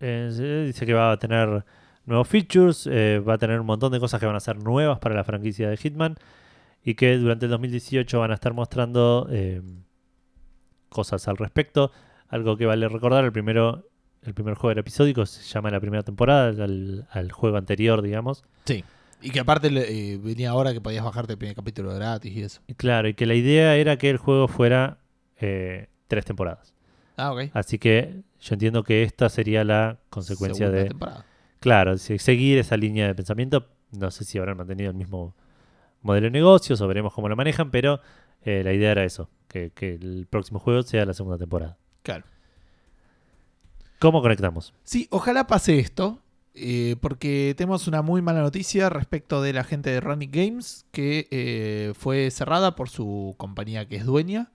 eh, dice que va a tener nuevos features, eh, va a tener un montón de cosas que van a ser nuevas para la franquicia de Hitman y que durante el 2018 van a estar mostrando eh, cosas al respecto. Algo que vale recordar, el primero el primer juego era episódico, se llama la primera temporada, al, al juego anterior, digamos. Sí. Y que aparte eh, venía ahora que podías bajarte el primer capítulo gratis y eso. Claro, y que la idea era que el juego fuera eh, tres temporadas. Ah, ok. Así que yo entiendo que esta sería la consecuencia Segunda de, temporada. claro, si- seguir esa línea de pensamiento. No sé si habrán mantenido el mismo modelo de negocios o veremos cómo lo manejan, pero eh, la idea era eso, que, que el próximo juego sea la segunda temporada. Claro. ¿Cómo conectamos? Sí, ojalá pase esto, eh, porque tenemos una muy mala noticia respecto de la gente de Running Games, que eh, fue cerrada por su compañía que es dueña.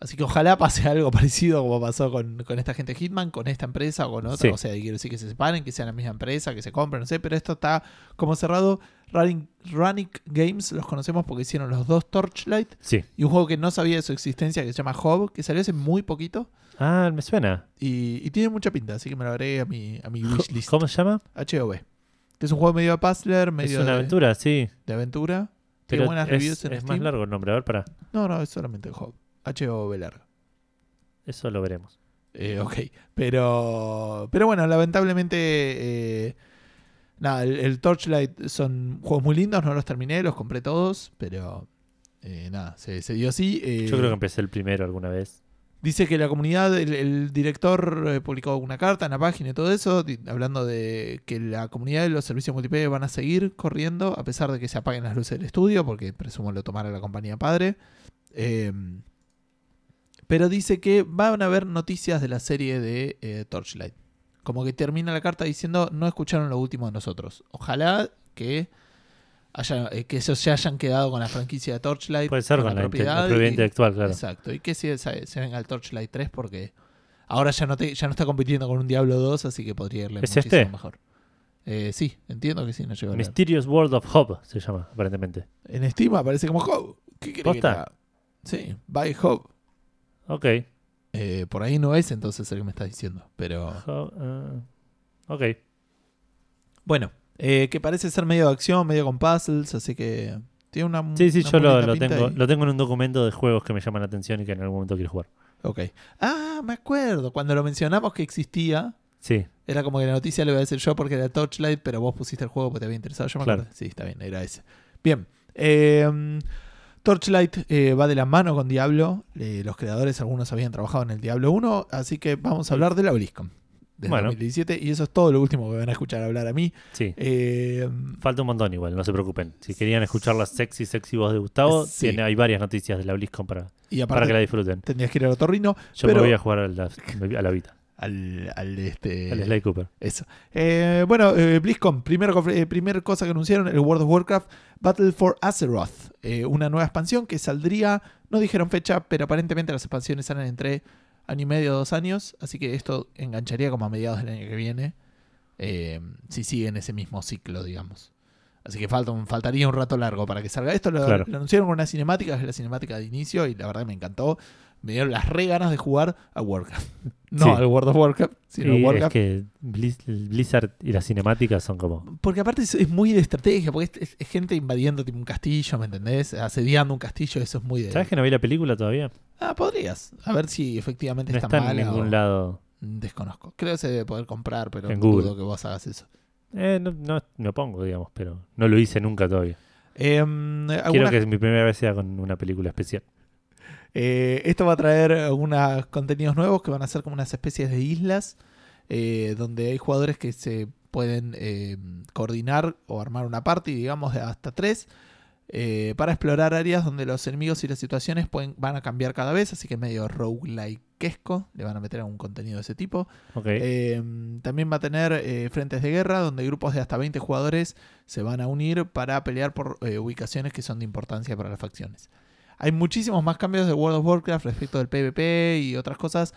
Así que ojalá pase <laughs> algo parecido como pasó con, con esta gente Hitman, con esta empresa o con otra. Sí. O sea, quiero decir que se separen, que sean la misma empresa, que se compren, no sé, pero esto está como cerrado. Running, Running Games los conocemos porque hicieron los dos Torchlight Sí. y un juego que no sabía de su existencia que se llama Hob, que salió hace muy poquito Ah, me suena. y, y tiene mucha pinta, así que me lo agregué a mi, a mi <laughs> wishlist. ¿Cómo se llama? HOV. Que es un juego medio de puzzler, medio es una de, aventura, sí. de aventura. Tiene Pero buenas es, reviews en es más largo el nombre. A ver, para. No, no, es solamente HOV. HOV largo. Eso lo veremos. Eh, ok. Pero, pero bueno, lamentablemente. eh, nada, el, el Torchlight son juegos muy lindos, no los terminé, los compré todos, pero. eh, nada, se, se dio así. eh, Yo creo que empecé el primero alguna vez. Dice que la comunidad, el, director eh, publicó una carta en la página y todo eso, hablando de que la comunidad de los servicios multiplayer van a seguir corriendo a pesar de que se apaguen las luces del estudio, porque presumo lo tomará la compañía padre. Eh, pero dice que van a haber noticias de la serie de eh, Torchlight. Como que termina la carta diciendo no escucharon lo último de nosotros. Ojalá que haya, eh, que ellos se hayan quedado con la franquicia de Torchlight. Puede ser con la, propiedad intelectual, claro. Exacto. Y que si se, se venga el Torchlight 3 porque ahora ya no, te, ya no está compitiendo con un Diablo 2, así que podría irle ¿Es muchísimo este? mejor. Eh, sí, entiendo que sí, no llegó. Mysterious World of Hope se llama, aparentemente. En Steam aparece como Hob. ¿Qué quiere ¿Posta? Sí, by Hob. Ok. Eh, por ahí no es entonces el que me estás diciendo. Pero Ho- ah, ok. bueno, eh, que parece ser medio de acción, medio con puzzles, así que tiene una. Sí, sí, una yo lo, tengo, lo tengo en un documento de juegos que me llaman la atención y que en algún momento quiero jugar. Ok. Ah, me acuerdo. Cuando lo mencionamos que existía, Sí, Era como que la noticia le iba a decir yo porque era Torchlight, pero vos pusiste el juego porque te había interesado. Yo me Claro. acuerdo. Sí, está bien, era ese. Bien. eh, Torchlight eh, va de la mano con Diablo. Eh, los creadores, algunos habían trabajado en el Diablo 1, así que vamos a hablar de la BlizzCon. Desde Bueno. 2017, y eso es todo lo último que van a escuchar hablar a mí. sí. Eh, Falta un montón igual, no se preocupen. Si querían escuchar la sexy, sexy voz de Gustavo, Sí. tiene, hay varias noticias de la BlizzCon para, y para que la disfruten. tendrías que ir al otorrino, Yo pero- me voy a jugar a la, a la Vita, al, al este. al Sly Cooper. Eso. Eh, bueno, eh, BlizzCon, primer, eh, primer cosa que anunciaron, el World of Warcraft Battle for Azeroth. Una nueva expansión que saldría, no dijeron fecha, pero aparentemente las expansiones salen entre año y medio, dos años. Así que esto engancharía como a mediados del año que viene. eh, si siguen ese mismo ciclo, digamos. Así que falta un- faltaría un rato largo para que salga. Esto lo, Claro. lo anunciaron con una cinemática, es la cinemática de inicio, y la verdad me encantó. Me dieron las re ganas de jugar a Warcraft. <laughs> No Sí. al World of Warcraft, sino a Y es Warcraft. que Blizz- Blizzard y las cinemáticas son como... Porque aparte es, es muy de estrategia, porque es, es- es gente invadiendo tipo un castillo, ¿me entendés? Asediando un castillo, eso es muy de... ¿Sabes que no vi la película todavía? Ah, podrías. A ver si efectivamente No está, está en ningún o- lado. Desconozco. Creo que se debe poder comprar, pero En dudo Google. que vos hagas eso. Eh, no, no me opongo, digamos, pero no lo hice nunca todavía. Em, Quiero que mi primera vez sea con una película especial. Eh, esto va a traer algunos contenidos nuevos que van a ser como unas especies de islas eh, donde hay jugadores que se pueden eh, coordinar o armar una party, digamos, de hasta tres. para explorar áreas donde los enemigos y las situaciones pueden, van a cambiar cada vez, así que medio roguelikeesco, le van a meter algún contenido de ese tipo. Ok. Eh, también va a tener frentes de guerra donde grupos de hasta 20 jugadores se van a unir para pelear por ubicaciones que son de importancia para las facciones. Hay muchísimos más cambios de World of Warcraft respecto del PvP y otras cosas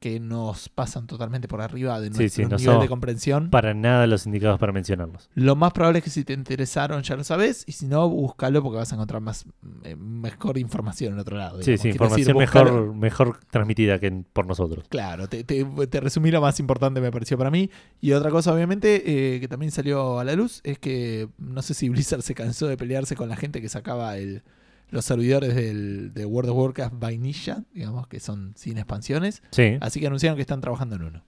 que nos pasan totalmente por arriba de nuestro sí, no nivel de comprensión. Para nada los indicados para mencionarlos. Lo más probable es que si te interesaron ya lo sabes y si no, búscalo porque vas a encontrar más eh, mejor información en otro lado. Sí, digamos. sí, decir, información mejor, mejor transmitida que por nosotros. Claro, te, te, te resumí lo más importante me pareció para mí. Y otra cosa, obviamente, eh, que también salió a la luz, es que no sé si Blizzard se cansó de pelearse con la gente que sacaba el, los servidores del, de World of Warcraft Vainilla, digamos, que son sin expansiones. Sí. Así que anunciaron que están trabajando en uno.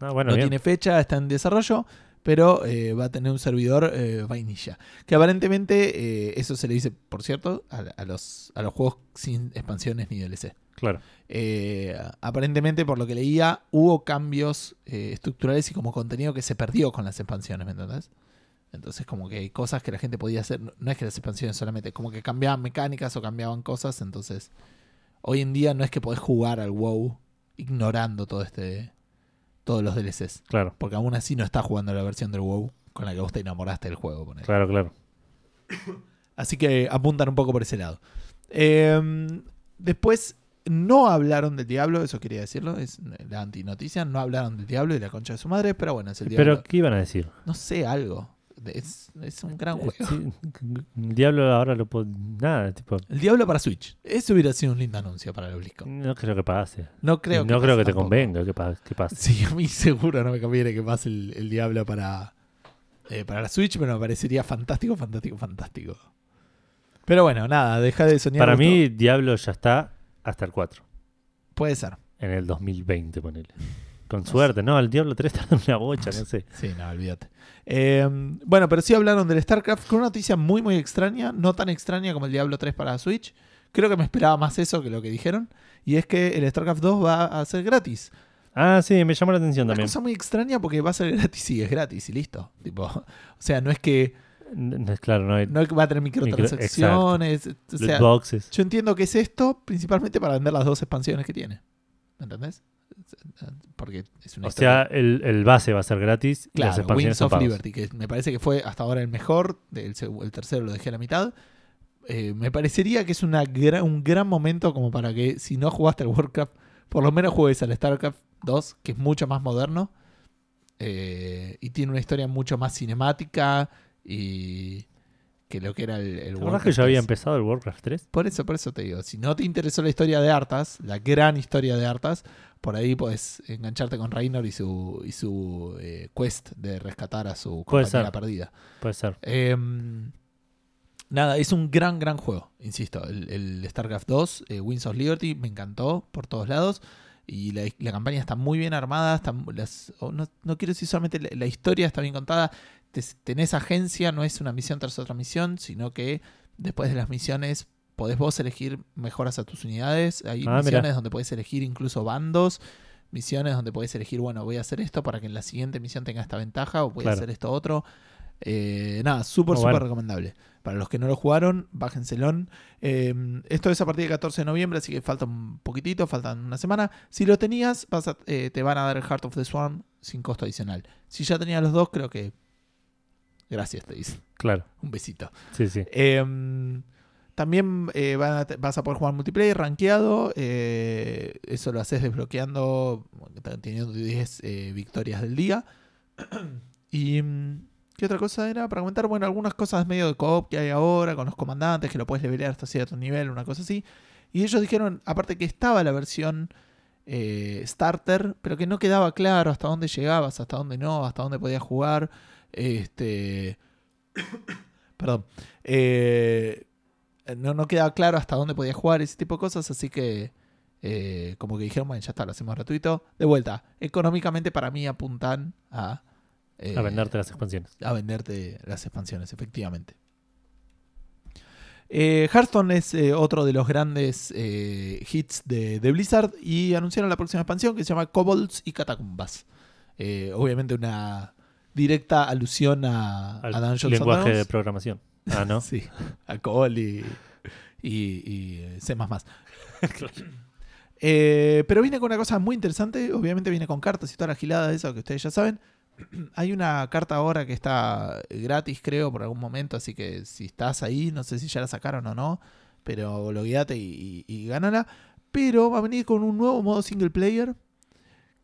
Ah, bueno, no bien. tiene fecha, está en desarrollo, pero eh, va a tener un servidor eh, vainilla. Que aparentemente, eh, eso se le dice, por cierto, a, a los, a los juegos sin expansiones ni DLC. Claro. Eh, aparentemente, por lo que leía, hubo cambios estructurales y como contenido que se perdió con las expansiones, ¿me entendés? Entonces, como que hay cosas que la gente podía hacer. No es que las expansiones solamente, como que cambiaban mecánicas o cambiaban cosas. Entonces, hoy en día no es que podés jugar al WoW ignorando todo este. Todos los DLCs. Claro, Porque aún así no estás jugando la versión del WoW con la que vos te enamoraste del juego. ponele. claro, claro. <coughs> Así que apuntan un poco por ese lado. Eh, después, no hablaron del diablo, eso quería decirlo, es la antinoticia. No hablaron del diablo y la concha de su madre, pero bueno, es el diablo. Pero, ¿qué iban a decir? No sé, algo. Es, es un gran juego. Sí, el diablo ahora lo puedo. Nada, tipo. El diablo para Switch. Eso hubiera sido un lindo anuncio para el BlizzCon. No creo que pase. No creo que no creo que te tampoco. convenga que, pa- que pase. Sí, a mí <laughs> seguro no me conviene que pase el, el diablo para, eh, para la Switch, pero me parecería fantástico, fantástico, fantástico. Pero bueno, nada, deja de soñar. Para Gusto. mí, Diablo ya está hasta el 4. Puede ser. En el 2020, ponele. Con suerte. No, el Diablo 3 está en una bocha, no sé. Sí, no, olvídate. Eh, bueno, pero sí hablaron del StarCraft con una noticia muy, muy extraña. No tan extraña como el Diablo 3 para Switch. Creo que me esperaba más eso que lo que dijeron. Y es que el StarCraft 2 va a ser gratis. Ah, sí, me llamó la atención Una también. cosa muy extraña porque va a ser <laughs> gratis y es gratis y listo. Tipo, <laughs> o sea, no es que Claro, no hay no es va a tener microtransacciones. o loot sea, boxes. yo entiendo que es esto principalmente para vender las dos expansiones que tiene. ¿Me entendés? Porque es una O historia- sea, el, el base va a ser gratis y las Claro, expansiones Wings son of pagos. Liberty, que me parece que fue hasta ahora el mejor, el, tercero lo dejé a la mitad. Eh, me parecería que es una gra- un gran momento como para que si no jugaste al Warcraft, por lo menos juegues al StarCraft 2, que es mucho más moderno eh, y tiene una historia mucho más cinemática y que lo que era el, el ¿Te acordás que Warcraft ya había 3. empezado el Warcraft 3? Por eso, por eso te digo, si no te interesó la historia de Arthas, la gran historia de Arthas, por ahí puedes engancharte con Reynor y su, y su eh, quest de rescatar a su Puede compañera ser. perdida. Puede ser. Em, nada, es un gran, gran juego, insisto. El, el StarCraft 2, eh, Wings of Liberty, me encantó por todos lados. Y la, la campaña está muy bien armada. Está, las, o no, no quiero decir solamente la, la historia está bien contada. Te- tenés agencia, no es una misión tras otra misión, sino que después de las misiones podés vos elegir mejoras a tus unidades. Hay Ah, misiones mirá. donde podés elegir incluso bandos. Misiones donde podés elegir, bueno, voy a hacer esto para que en la siguiente misión tenga esta ventaja o voy a hacer esto otro. Eh, nada, súper, Muy súper bueno. recomendable. Para los que no lo jugaron, bájenselo. Eh, esto es a partir del 14 de noviembre, así que falta un poquitito, faltan una semana. Si lo tenías, vas a- eh, te van a dar el Heart of the Swarm sin costo adicional. Si ya tenías los dos, creo que... Gracias, te dicen. Claro. Un besito. Sí, sí. También eh, vas a poder jugar multiplayer rankeado. eh, eso lo haces desbloqueando, teniendo 10 eh, victorias del día. <clears throat> y. mm, ¿Qué otra cosa era para comentar? Bueno, algunas cosas medio de co-op que hay ahora con los comandantes, que lo puedes levelear hasta cierto nivel, una cosa así. Y ellos dijeron, aparte que estaba la versión starter, pero que no quedaba claro hasta dónde llegabas, hasta dónde no, hasta dónde podías jugar. Este. <coughs> Perdón. No, no quedaba claro hasta dónde podías jugar, ese tipo de cosas, así que. eh, como que dijeron, bueno, ya está, lo hacemos gratuito. De vuelta, económicamente para mí apuntan a. eh, A venderte las expansiones. a venderte las expansiones, efectivamente. Eh, Hearthstone es eh, otro de los grandes eh, hits de, de Blizzard y anunciaron la próxima expansión que se llama Kobolds y Catacumbas. Eh, obviamente una directa alusión a, Al a Dungeons lenguaje de programación. Ah, ¿no? <laughs> Sí, a COBOL y, y, y eh, C++. Eh, pero viene con una cosa muy interesante. Obviamente viene con cartas y toda la gilada de eso que ustedes ya saben. <clears throat> Hay una carta ahora que está gratis, creo, por algún momento. Así que si estás ahí, no sé si ya la sacaron o no. Pero logueate y, y, y gánala. Pero va a venir con un nuevo modo single player.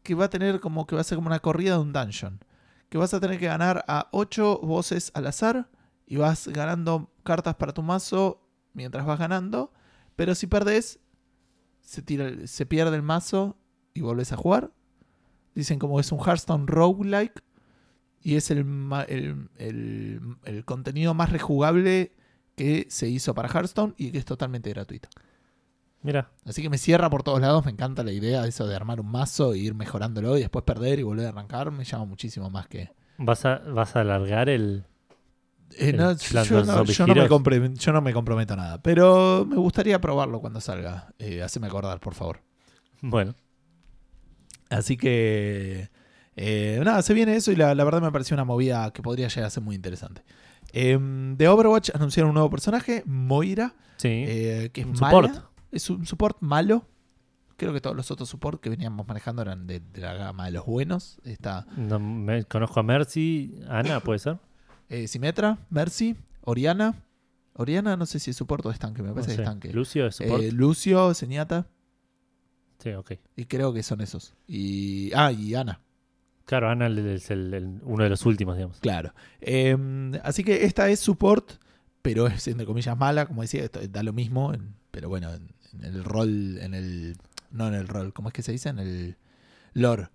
Que va a tener como que va a ser como una corrida de un dungeon. Que vas a tener que ganar a 8 voces al azar. Y vas ganando cartas para tu mazo mientras vas ganando. Pero si perdés, se, tira, se pierde el mazo y volvés a jugar. Dicen como es un Hearthstone roguelike. Y es el, el, el- el contenido más rejugable que se hizo para Hearthstone y que es totalmente gratuito. Mira, Así que me cierra por todos lados, me encanta la idea de eso de armar un mazo e ir mejorándolo y después perder y volver a arrancar, me llama muchísimo más que... ¿vas a, vas a alargar el. Eh, no, yo, no, Zombies yo no me yo no me comprometo a nada, pero me gustaría probarlo cuando salga. Eh, haceme acordar, por favor. Bueno, Así que... eh, nada, se viene eso y la, la verdad me pareció una movida que podría llegar a ser muy interesante. Em, de Overwatch anunciaron un nuevo personaje, Moira, sí. eh, que es un support. Es un support malo. Creo que todos los otros support que veníamos manejando eran de, de la gama de los buenos. Está No, me, conozco a Mercy. Ana, ¿puede ser? Eh, Symmetra, Mercy, Oriana. Oriana no sé si es support o es tanque, me No parece que sé. es tanque. Lucio es. Eh, Lucio, Señata, sí, ok. y creo que son esos. Y, ah, y Ana, Claro, Ana es el- el- uno de los últimos, digamos. claro. Eh, así que esta es support, pero es entre comillas mala, como decía, esto da lo mismo, en- pero bueno, en, en el rol, en el... No en el rol, ¿cómo es que se dice? En el lore.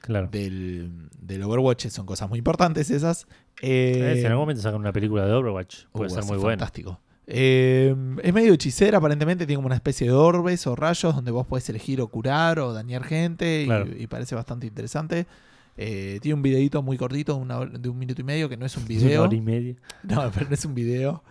Claro. del, del Overwatch son cosas muy importantes esas. Eh, Eh, si en algún momento sacan una película de Overwatch, puede uh, ser va a muy buena. Fantástico. Eh, es medio hechicera, aparentemente tiene como una especie de orbes o rayos donde vos podés elegir o curar o dañar gente y- Claro. y, parece bastante interesante. Eh, tiene un videito muy cortito, una de un minuto y medio, que no es un <laughs> Una video. hora y media. <laughs> No, pero no es un video.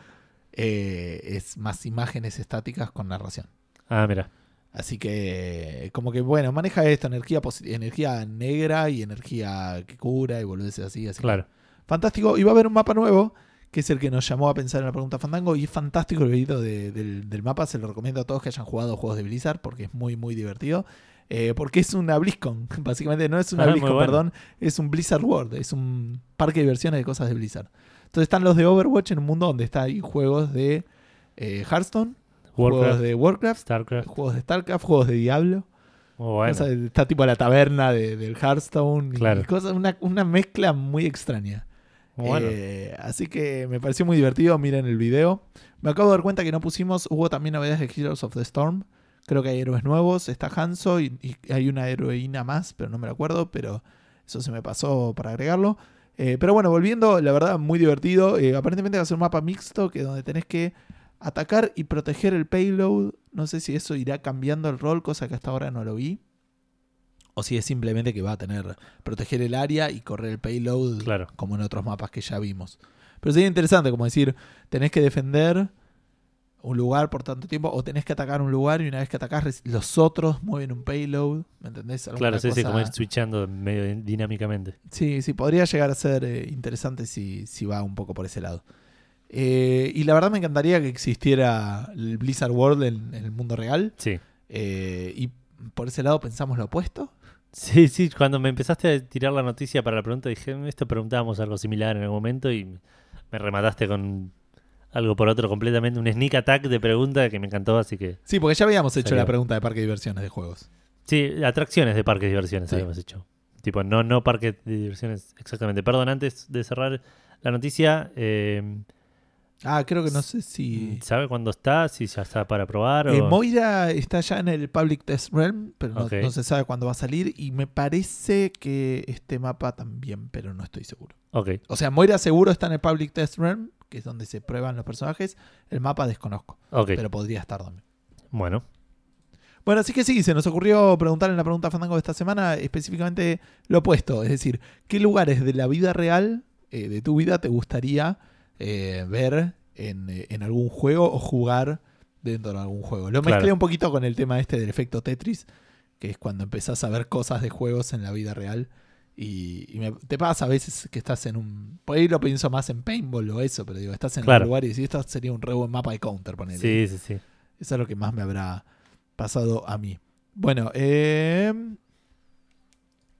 Eh, es más imágenes estáticas con narración. Ah, mira. Así que, como que, bueno, maneja esto, energía, energía negra y energía que cura y boludeces así. así Claro. Fantástico. Y va a haber un mapa nuevo, que es el que nos llamó a pensar en la pregunta Fandango. Y es fantástico el videito de- del, del mapa. Se lo recomiendo a todos que hayan jugado juegos de Blizzard, porque es muy, muy divertido. Eh, porque es una BlizzCon, <laughs> básicamente. No es una Ah, BlizzCon, bueno. perdón. Es un Blizzard World. Es un parque de diversiones de cosas de Blizzard. Entonces están los de Overwatch en un mundo donde está ahí juegos de eh, Hearthstone, juegos de Warcraft, StarCraft. juegos de StarCraft, juegos de Diablo. Muy bueno. Cosa de- está tipo la taberna de- del Hearthstone. y Claro. cosas- una, una mezcla muy extraña. Bueno. Eh, así que me pareció muy divertido. Miren el video. Me acabo de dar cuenta que no pusimos. Hubo también novedades de Heroes of the Storm. Creo que hay héroes nuevos. Está Hanzo y, y hay una heroína más, pero no me lo acuerdo. Pero eso se me pasó para agregarlo. Eh, pero bueno, volviendo, la verdad, muy divertido. Eh, aparentemente va a ser un mapa mixto que donde tenés que atacar y proteger el payload. No sé si eso irá cambiando el rol, cosa que hasta ahora no lo vi. O si es simplemente que va a tener proteger el área y correr el payload Claro. como en otros mapas que ya vimos. Pero sería interesante, como decir, tenés que defender un lugar por tanto tiempo o tenés que atacar un lugar y una vez que atacás los otros mueven un payload, ¿me entendés? Alguna Claro, sí, sí, cosa- como ir switchando medio din- dinámicamente. Sí, sí, podría llegar a ser eh, interesante si, si va un poco por ese lado. Eh, y la verdad me encantaría que existiera el Blizzard World en, en el mundo real. Sí. eh, y por ese lado pensamos lo opuesto. Sí, sí, cuando me empezaste a tirar la noticia para la pregunta dije, "Mm, esto preguntábamos algo similar en algún momento y me remataste con algo por otro completamente, un sneak attack de pregunta que me encantó, así que... Sí, porque ya habíamos hecho Salió. la pregunta de parque de diversiones de juegos. Sí, atracciones de parques de diversiones Sí. habíamos hecho. Tipo, no, no parques de diversiones exactamente. Perdón, antes de cerrar la noticia, eh, Ah, creo que no sé si... ¿sabe cuándo está? Si ya está para probar o... Eh, Moira está ya en el Public Test Realm, pero no, se sabe cuándo va a salir. Y me parece que este mapa también, pero no estoy seguro. Ok, O sea, Moira seguro está en el Public Test Realm, que es donde se prueban los personajes. El mapa desconozco, pero podría estar también. Bueno, Bueno, así que sí, se nos ocurrió preguntar en la pregunta Fandango de esta semana específicamente lo opuesto. Es decir, ¿qué lugares de la vida real, eh, de tu vida, te gustaría eh, ver en, eh, en algún juego o jugar dentro de algún juego? Lo Claro. mezclé un poquito con el tema este del efecto Tetris, que es cuando empezás a ver cosas de juegos en la vida real. Y, y me- te pasa a veces que estás en un... Por ahí lo pienso más en paintball o eso, pero digo, estás en Claro. un lugar y decís, esto sería un re buen mapa de counter, ponele. sí, sí, sí. Eso es lo que más me habrá pasado a mí. Bueno, eh...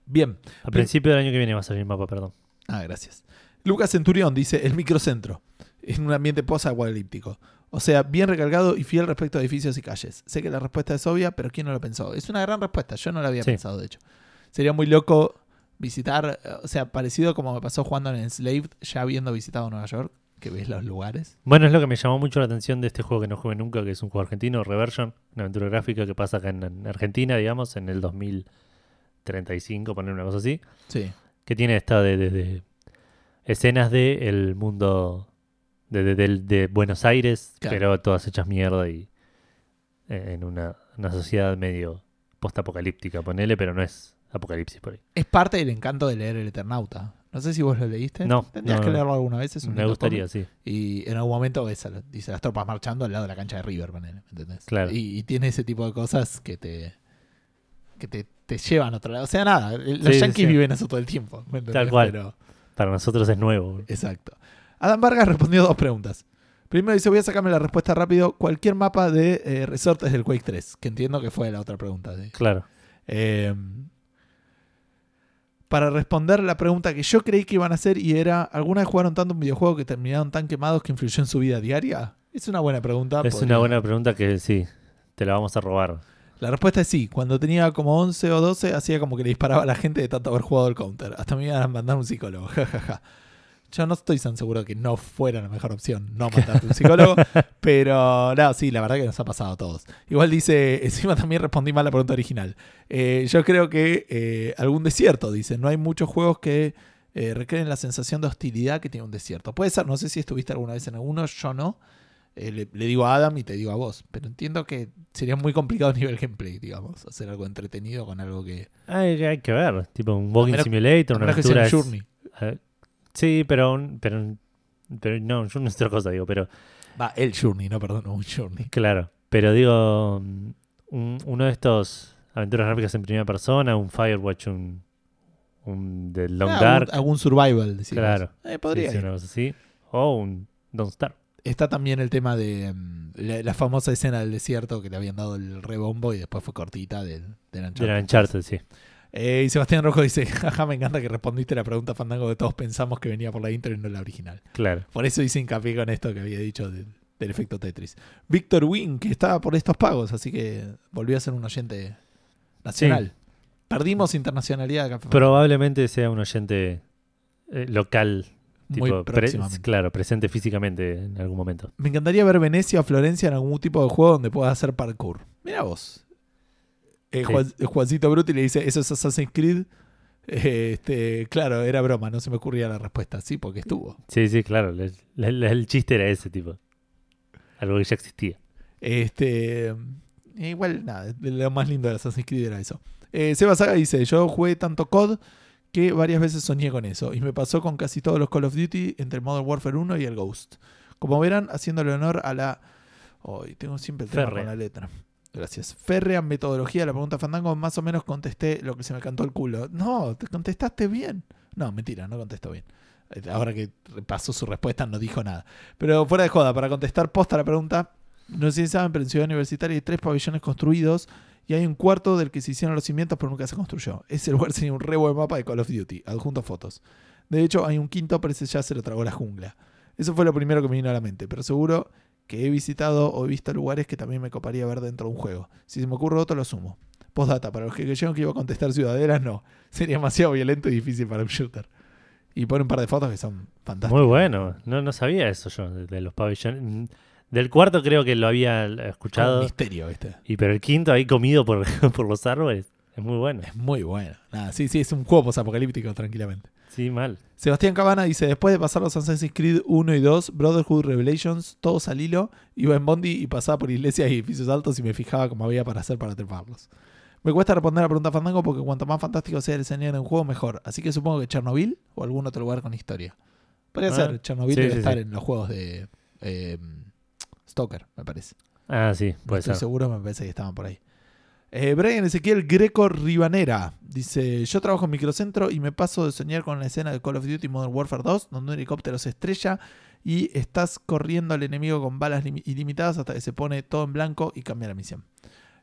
bien. A principio del año que viene va a salir el mapa, perdón. Ah, gracias. Lucas Centurión dice, el microcentro, en un ambiente post-apocalíptico. O sea, bien recalcado y fiel respecto a edificios y calles. Sé que la respuesta es obvia, pero ¿quién no lo pensó? Es una gran respuesta, yo no la había Sí. pensado, de hecho. Sería muy loco visitar, o sea, parecido como me pasó jugando en Enslaved, ya habiendo visitado Nueva York, que ves los lugares. Bueno, es lo que me llamó mucho la atención de este juego que no jugué nunca, que es un juego argentino, Reversion, una aventura gráfica que pasa acá en, en Argentina, digamos, en el 2035, poner una cosa así, Sí. que tiene esta de, de- de escenas de el mundo de, de- del- de Buenos Aires, Claro. pero todas hechas mierda y eh, en una, una sociedad medio postapocalíptica, ponele, pero no es apocalipsis por ahí. Es parte del encanto de leer El Eternauta. No sé si vos lo leíste. No, Tendrías no, que leerlo alguna vez. Es un Me gustaría, sí. Y en algún momento ves a dice las tropas marchando al lado de la cancha de River, ponele, ¿entendés? Claro. Y, y tiene ese tipo de cosas que te que te, te llevan a otro lado. O sea, nada, los Sí, yankees sí. viven eso todo el tiempo. ¿me entendés? Tal cual. Pero- Para nosotros es nuevo. exacto. Adam Vargas respondió dos preguntas. Primero dice, voy a sacarme la respuesta rápido. Cualquier mapa de eh, resortes del Quake 3, que entiendo que fue la otra pregunta. ¿sí? Claro. Eh, para responder la pregunta que yo creí que iban a hacer y era, ¿alguna vez jugaron tanto un videojuego que terminaron tan quemados que influyó en su vida diaria? Es una buena pregunta. es podría- una buena pregunta que sí, te la vamos a robar. La respuesta es sí. Cuando tenía como 11 o 12, hacía como que le disparaba a la gente de tanto haber jugado el counter. Hasta me iban a mandar un psicólogo. Ja, ja, ja. Yo no estoy tan seguro que no fuera la mejor opción no <laughs> mandarte un psicólogo. pero no, sí, la verdad que nos ha pasado a todos. Igual dice, <laughs> encima también respondí mal la pregunta original. Eh, yo creo que eh, algún desierto, dice. No hay muchos juegos que eh, recreen la sensación de hostilidad que tiene un desierto. Puede ser, no sé si estuviste alguna vez en alguno, yo no. Eh, le, le digo a Adam y te digo a vos. Pero entiendo que sería muy complicado a nivel gameplay, digamos. Hacer algo entretenido con algo que. Hay, hay que ver, tipo un Walking menos- Simulator, una aventura. es- Journey. sí, pero, un- pero, pero no, un Journey es otra cosa, digo, pero Va, el Journey, no, perdón, un Journey. claro. Pero digo, un- uno de estos aventuras gráficas en primera persona, un Firewatch, un, un The Long Ah, Dark, algún, algún survival, decimos. Claro. Eh, podría sí, sí, cosa así, o un Don't Starve. Está también el tema de mm, la, la famosa escena del desierto que le habían dado el rebombo y después fue cortita del, del De Uncharted. sí. Eh, y Sebastián Rojo dice, <laughs> jaja, me encanta que respondiste la pregunta Fandango que todos pensamos que venía por la intro y no la original. Claro. Por eso hice hincapié con esto que había dicho del, del efecto Tetris. Víctor Wing, que estaba por estos pagos, así que volvió a ser un oyente nacional. Perdimos internacionalidad. Probablemente sea un oyente eh, local, muy tipo, pre- próximamente. claro, presente físicamente en algún momento. Me encantaría ver Venecia o Florencia en algún tipo de juego donde puedas hacer parkour. Mira vos. Eh, Sí. Juan- Juancito Bruti le dice, ¿eso es Assassin's Creed? Eh, este, claro, era broma, no se me ocurría la respuesta. Sí, porque estuvo. Sí, sí, claro. le- le- le- el chiste era ese tipo. Algo que ya existía. Este, eh, igual, nada, lo más lindo de Assassin's Creed era eso. Eh, Seba Saga dice, yo jugué tanto COD que varias veces soñé con eso. Y me pasó con casi todos los Call of Duty entre el Modern Warfare 1 y el Ghost. Como verán, haciéndole honor a la... Hoy tengo siempre el tema con la letra. Gracias. Férrea metodología de la pregunta Fandango, más o menos contesté lo que se me cantó el culo. No, te contestaste bien. No, mentira, no contestó bien. Eh, Ahora que repasó su respuesta no dijo nada. Pero fuera de joda, para contestar posta la pregunta, no sé si saben, pero en Ciudad Universitaria hay tres pabellones construidos y hay un cuarto del que se hicieron los cimientos pero nunca se construyó. Ese lugar sería un re buen mapa de Call of Duty, adjunto fotos. De hecho, hay un quinto, pero ese ya se lo tragó la jungla. Eso fue lo primero que me vino a la mente, pero seguro que he visitado o he visto lugares que también me coparía ver dentro de un juego. Si se me ocurre otro, lo sumo. Postdata, para los que creyeron que iba a contestar ciudaderas, no. Sería demasiado violento y difícil para un shooter. Y pone un par de fotos que son fantásticas. Muy bueno. No, no sabía eso yo, de, de los pabellones. Del cuarto creo que lo había un escuchado. misterio, ¿viste? Y pero el quinto ahí comido por, <laughs> por los árboles. Es muy bueno. Es muy bueno. Nada, sí, sí, es un juego posapocalíptico, tranquilamente. Sí, mal. Sebastián Cabana dice: Después de pasar los Assassin's Creed 1 y 2, Brotherhood Revelations, todos al hilo, iba en Bondi y pasaba por iglesias y edificios altos y me fijaba cómo había para hacer para treparlos. Me cuesta responder a la pregunta Fandango porque cuanto más fantástico sea el escenario de un juego, mejor. Así que supongo que Chernobyl o algún otro lugar con historia. Podría Ah, ser, Chernobyl sí, debe sí, estar sí. en los juegos de eh, Stoker, me parece. Ah, sí, puede estoy ser. seguro, me parece que estaban por ahí. Eh, Brian Ezequiel Greco Ribanera dice: Yo trabajo en Microcentro y me paso de soñar con la escena de Call of Duty Modern Warfare 2, donde un helicóptero se estrella y estás corriendo al enemigo con balas lim- ilimitadas hasta que se pone todo en blanco y cambia la misión.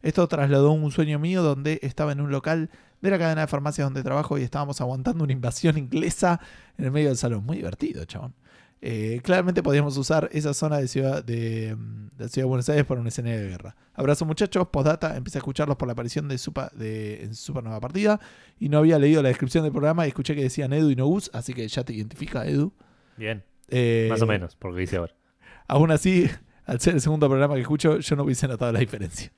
Esto trasladó un sueño mío donde estaba en un local de la cadena de farmacias donde trabajo y estábamos aguantando una invasión inglesa en el medio del salón. Muy divertido, chabón. Eh, claramente podíamos usar esa zona de ciudad de, mm, de Ciudad de Buenos Aires para un escenario de guerra. Abrazo muchachos, postdata, empecé a escucharlos por la aparición de Supa de, en Super Nueva Partida y no había leído la descripción del programa y escuché que decían Edu y no Gus, así que ya te identifica Edu. Bien. Eh, Más o menos, por lo que dice ahora. Aún así, <laughs> al ser el segundo programa que escucho, yo no hubiese notado la diferencia.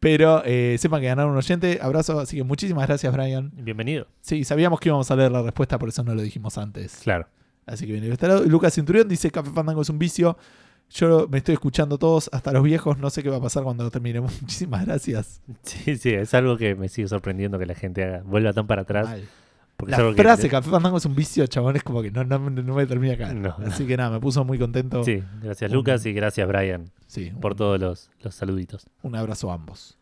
Pero eh, sepan que ganaron un oyente. Abrazo, así que muchísimas gracias, Brian. Bienvenido. Sí, sabíamos que íbamos a leer la respuesta, por eso no lo dijimos antes. Claro. Así que bien, y Lucas Centurión dice: Café Fandango es un vicio. Yo me estoy escuchando todos, hasta los viejos, no sé qué va a pasar cuando terminemos. <laughs> Muchísimas gracias. Sí, sí, es algo que me sigue sorprendiendo que la gente haga, vuelva tan para atrás. Mal. Porque es La que- frase Café Fandango es un vicio, chabón, es como que no, no, no me termina acá. No. Así que nada, me puso muy contento. Sí, gracias Un- Lucas y gracias Brian Sí, por un, todos los, los saluditos. un abrazo a ambos.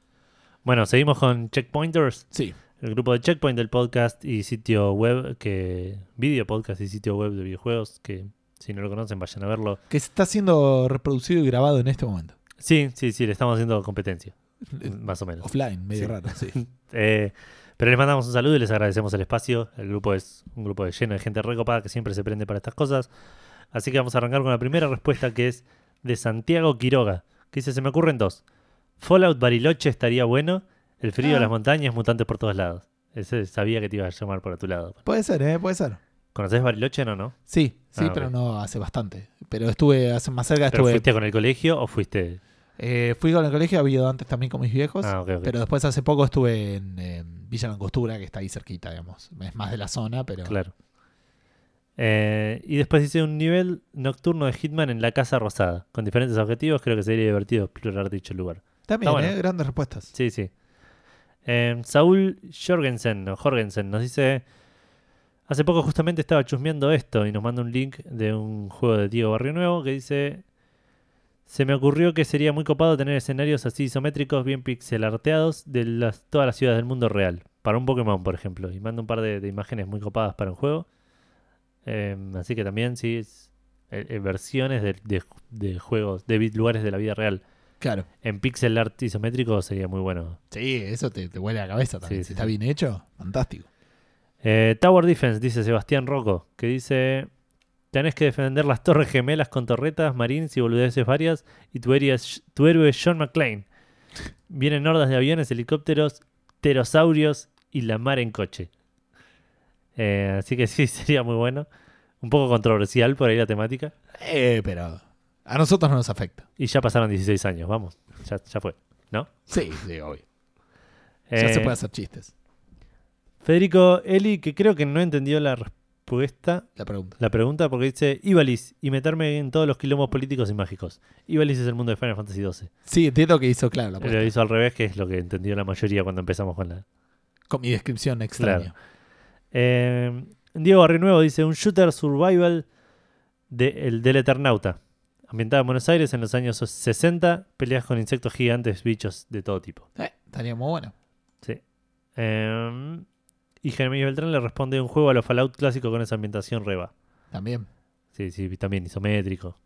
Bueno, seguimos con Checkpointers, Sí, el grupo de Checkpoint del podcast y sitio web, que video podcast y sitio web de videojuegos, que si no lo conocen vayan a verlo. que está siendo reproducido y grabado en este momento. Sí, sí, sí, le estamos haciendo competencia, Eh, más o menos. Offline, medio Sí. raro, sí. <laughs> Eh, pero les mandamos un saludo y les agradecemos el espacio. El grupo es un grupo lleno de gente recopada que siempre se prende para estas cosas. Así que vamos a arrancar con la primera respuesta que es de Santiago Quiroga, que dice, se me ocurren dos. Fallout Bariloche estaría bueno, el frío de Ah. las montañas, mutantes por todos lados. Ese sabía que te iba a llamar por tu lado. Puede ser, ¿eh? Puede ser. ¿Conoces Bariloche? No, no. Sí, sí, Ah, pero no hace bastante. Pero estuve hace más cerca, ¿Pero estuve. fuiste con el colegio o fuiste...? eh, fui con el colegio, había ido antes también con mis viejos. Ah, ok, ok. Pero después hace poco estuve en, eh, Villa Langostura, que está ahí cerquita, digamos. Es más de la zona, pero. Claro. Eh, y después dice un nivel nocturno de Hitman en la Casa Rosada, con diferentes objetivos. Creo que sería divertido explorar dicho lugar. También, Está bueno. ¿eh? Grandes respuestas. Sí, sí. Eh, Saúl Jorgensen, o Jorgensen nos dice: Hace poco justamente estaba chusmeando esto y nos manda un link de un juego de Diego Barrio Nuevo que dice: Se me ocurrió que sería muy copado tener escenarios así isométricos, bien pixelarteados de las, todas las ciudades del mundo real. Para un Pokémon, por ejemplo. Y manda un par de, imágenes muy copadas para un juego. Eh, así que también, sí, es, eh, eh, versiones de, juegos, de lugares de la vida real. Claro. En pixel art isométrico sería muy bueno. Sí, eso te, te huele a la cabeza también. Sí, si sí, está sí. bien hecho, fantástico. Eh, Tower Defense, dice Sebastián Rocco, que dice: Tenés que defender las torres gemelas con torretas, marines y boludeces varias, y tu, héroe es- tu héroe es John McClane. Vienen hordas de aviones, helicópteros, pterosaurios y la mar en coche. Eh, así que sí, <laughs> sería muy bueno. Un poco controversial por ahí la temática. Eh, pero a nosotros no nos afecta. Y ya pasaron 16 años, vamos. Ya, ya fue, ¿no? Sí, sí, obvio. Ya Eh, se puede hacer chistes. Federico Eli, que creo que no entendió la respuesta. La pregunta. La pregunta porque dice Ibalis y meterme en todos los quilombos políticos y mágicos. Ibalis es el mundo de Final Fantasy XII. Sí, entiendo que hizo claro la Lo hizo al revés, que es lo que entendió la mayoría cuando empezamos con la... Con mi descripción extraña. Eh, Diego Barrinuevo dice un shooter survival de, el del Eternauta. Ambientado en Buenos Aires en los años 60, peleas con insectos gigantes, bichos de todo tipo. Eh, estaría muy bueno. Sí. Eh, y Jeremías Beltrán le responde un juego a los Fallout clásicos con esa ambientación reba. También. Sí, sí, también isométrico.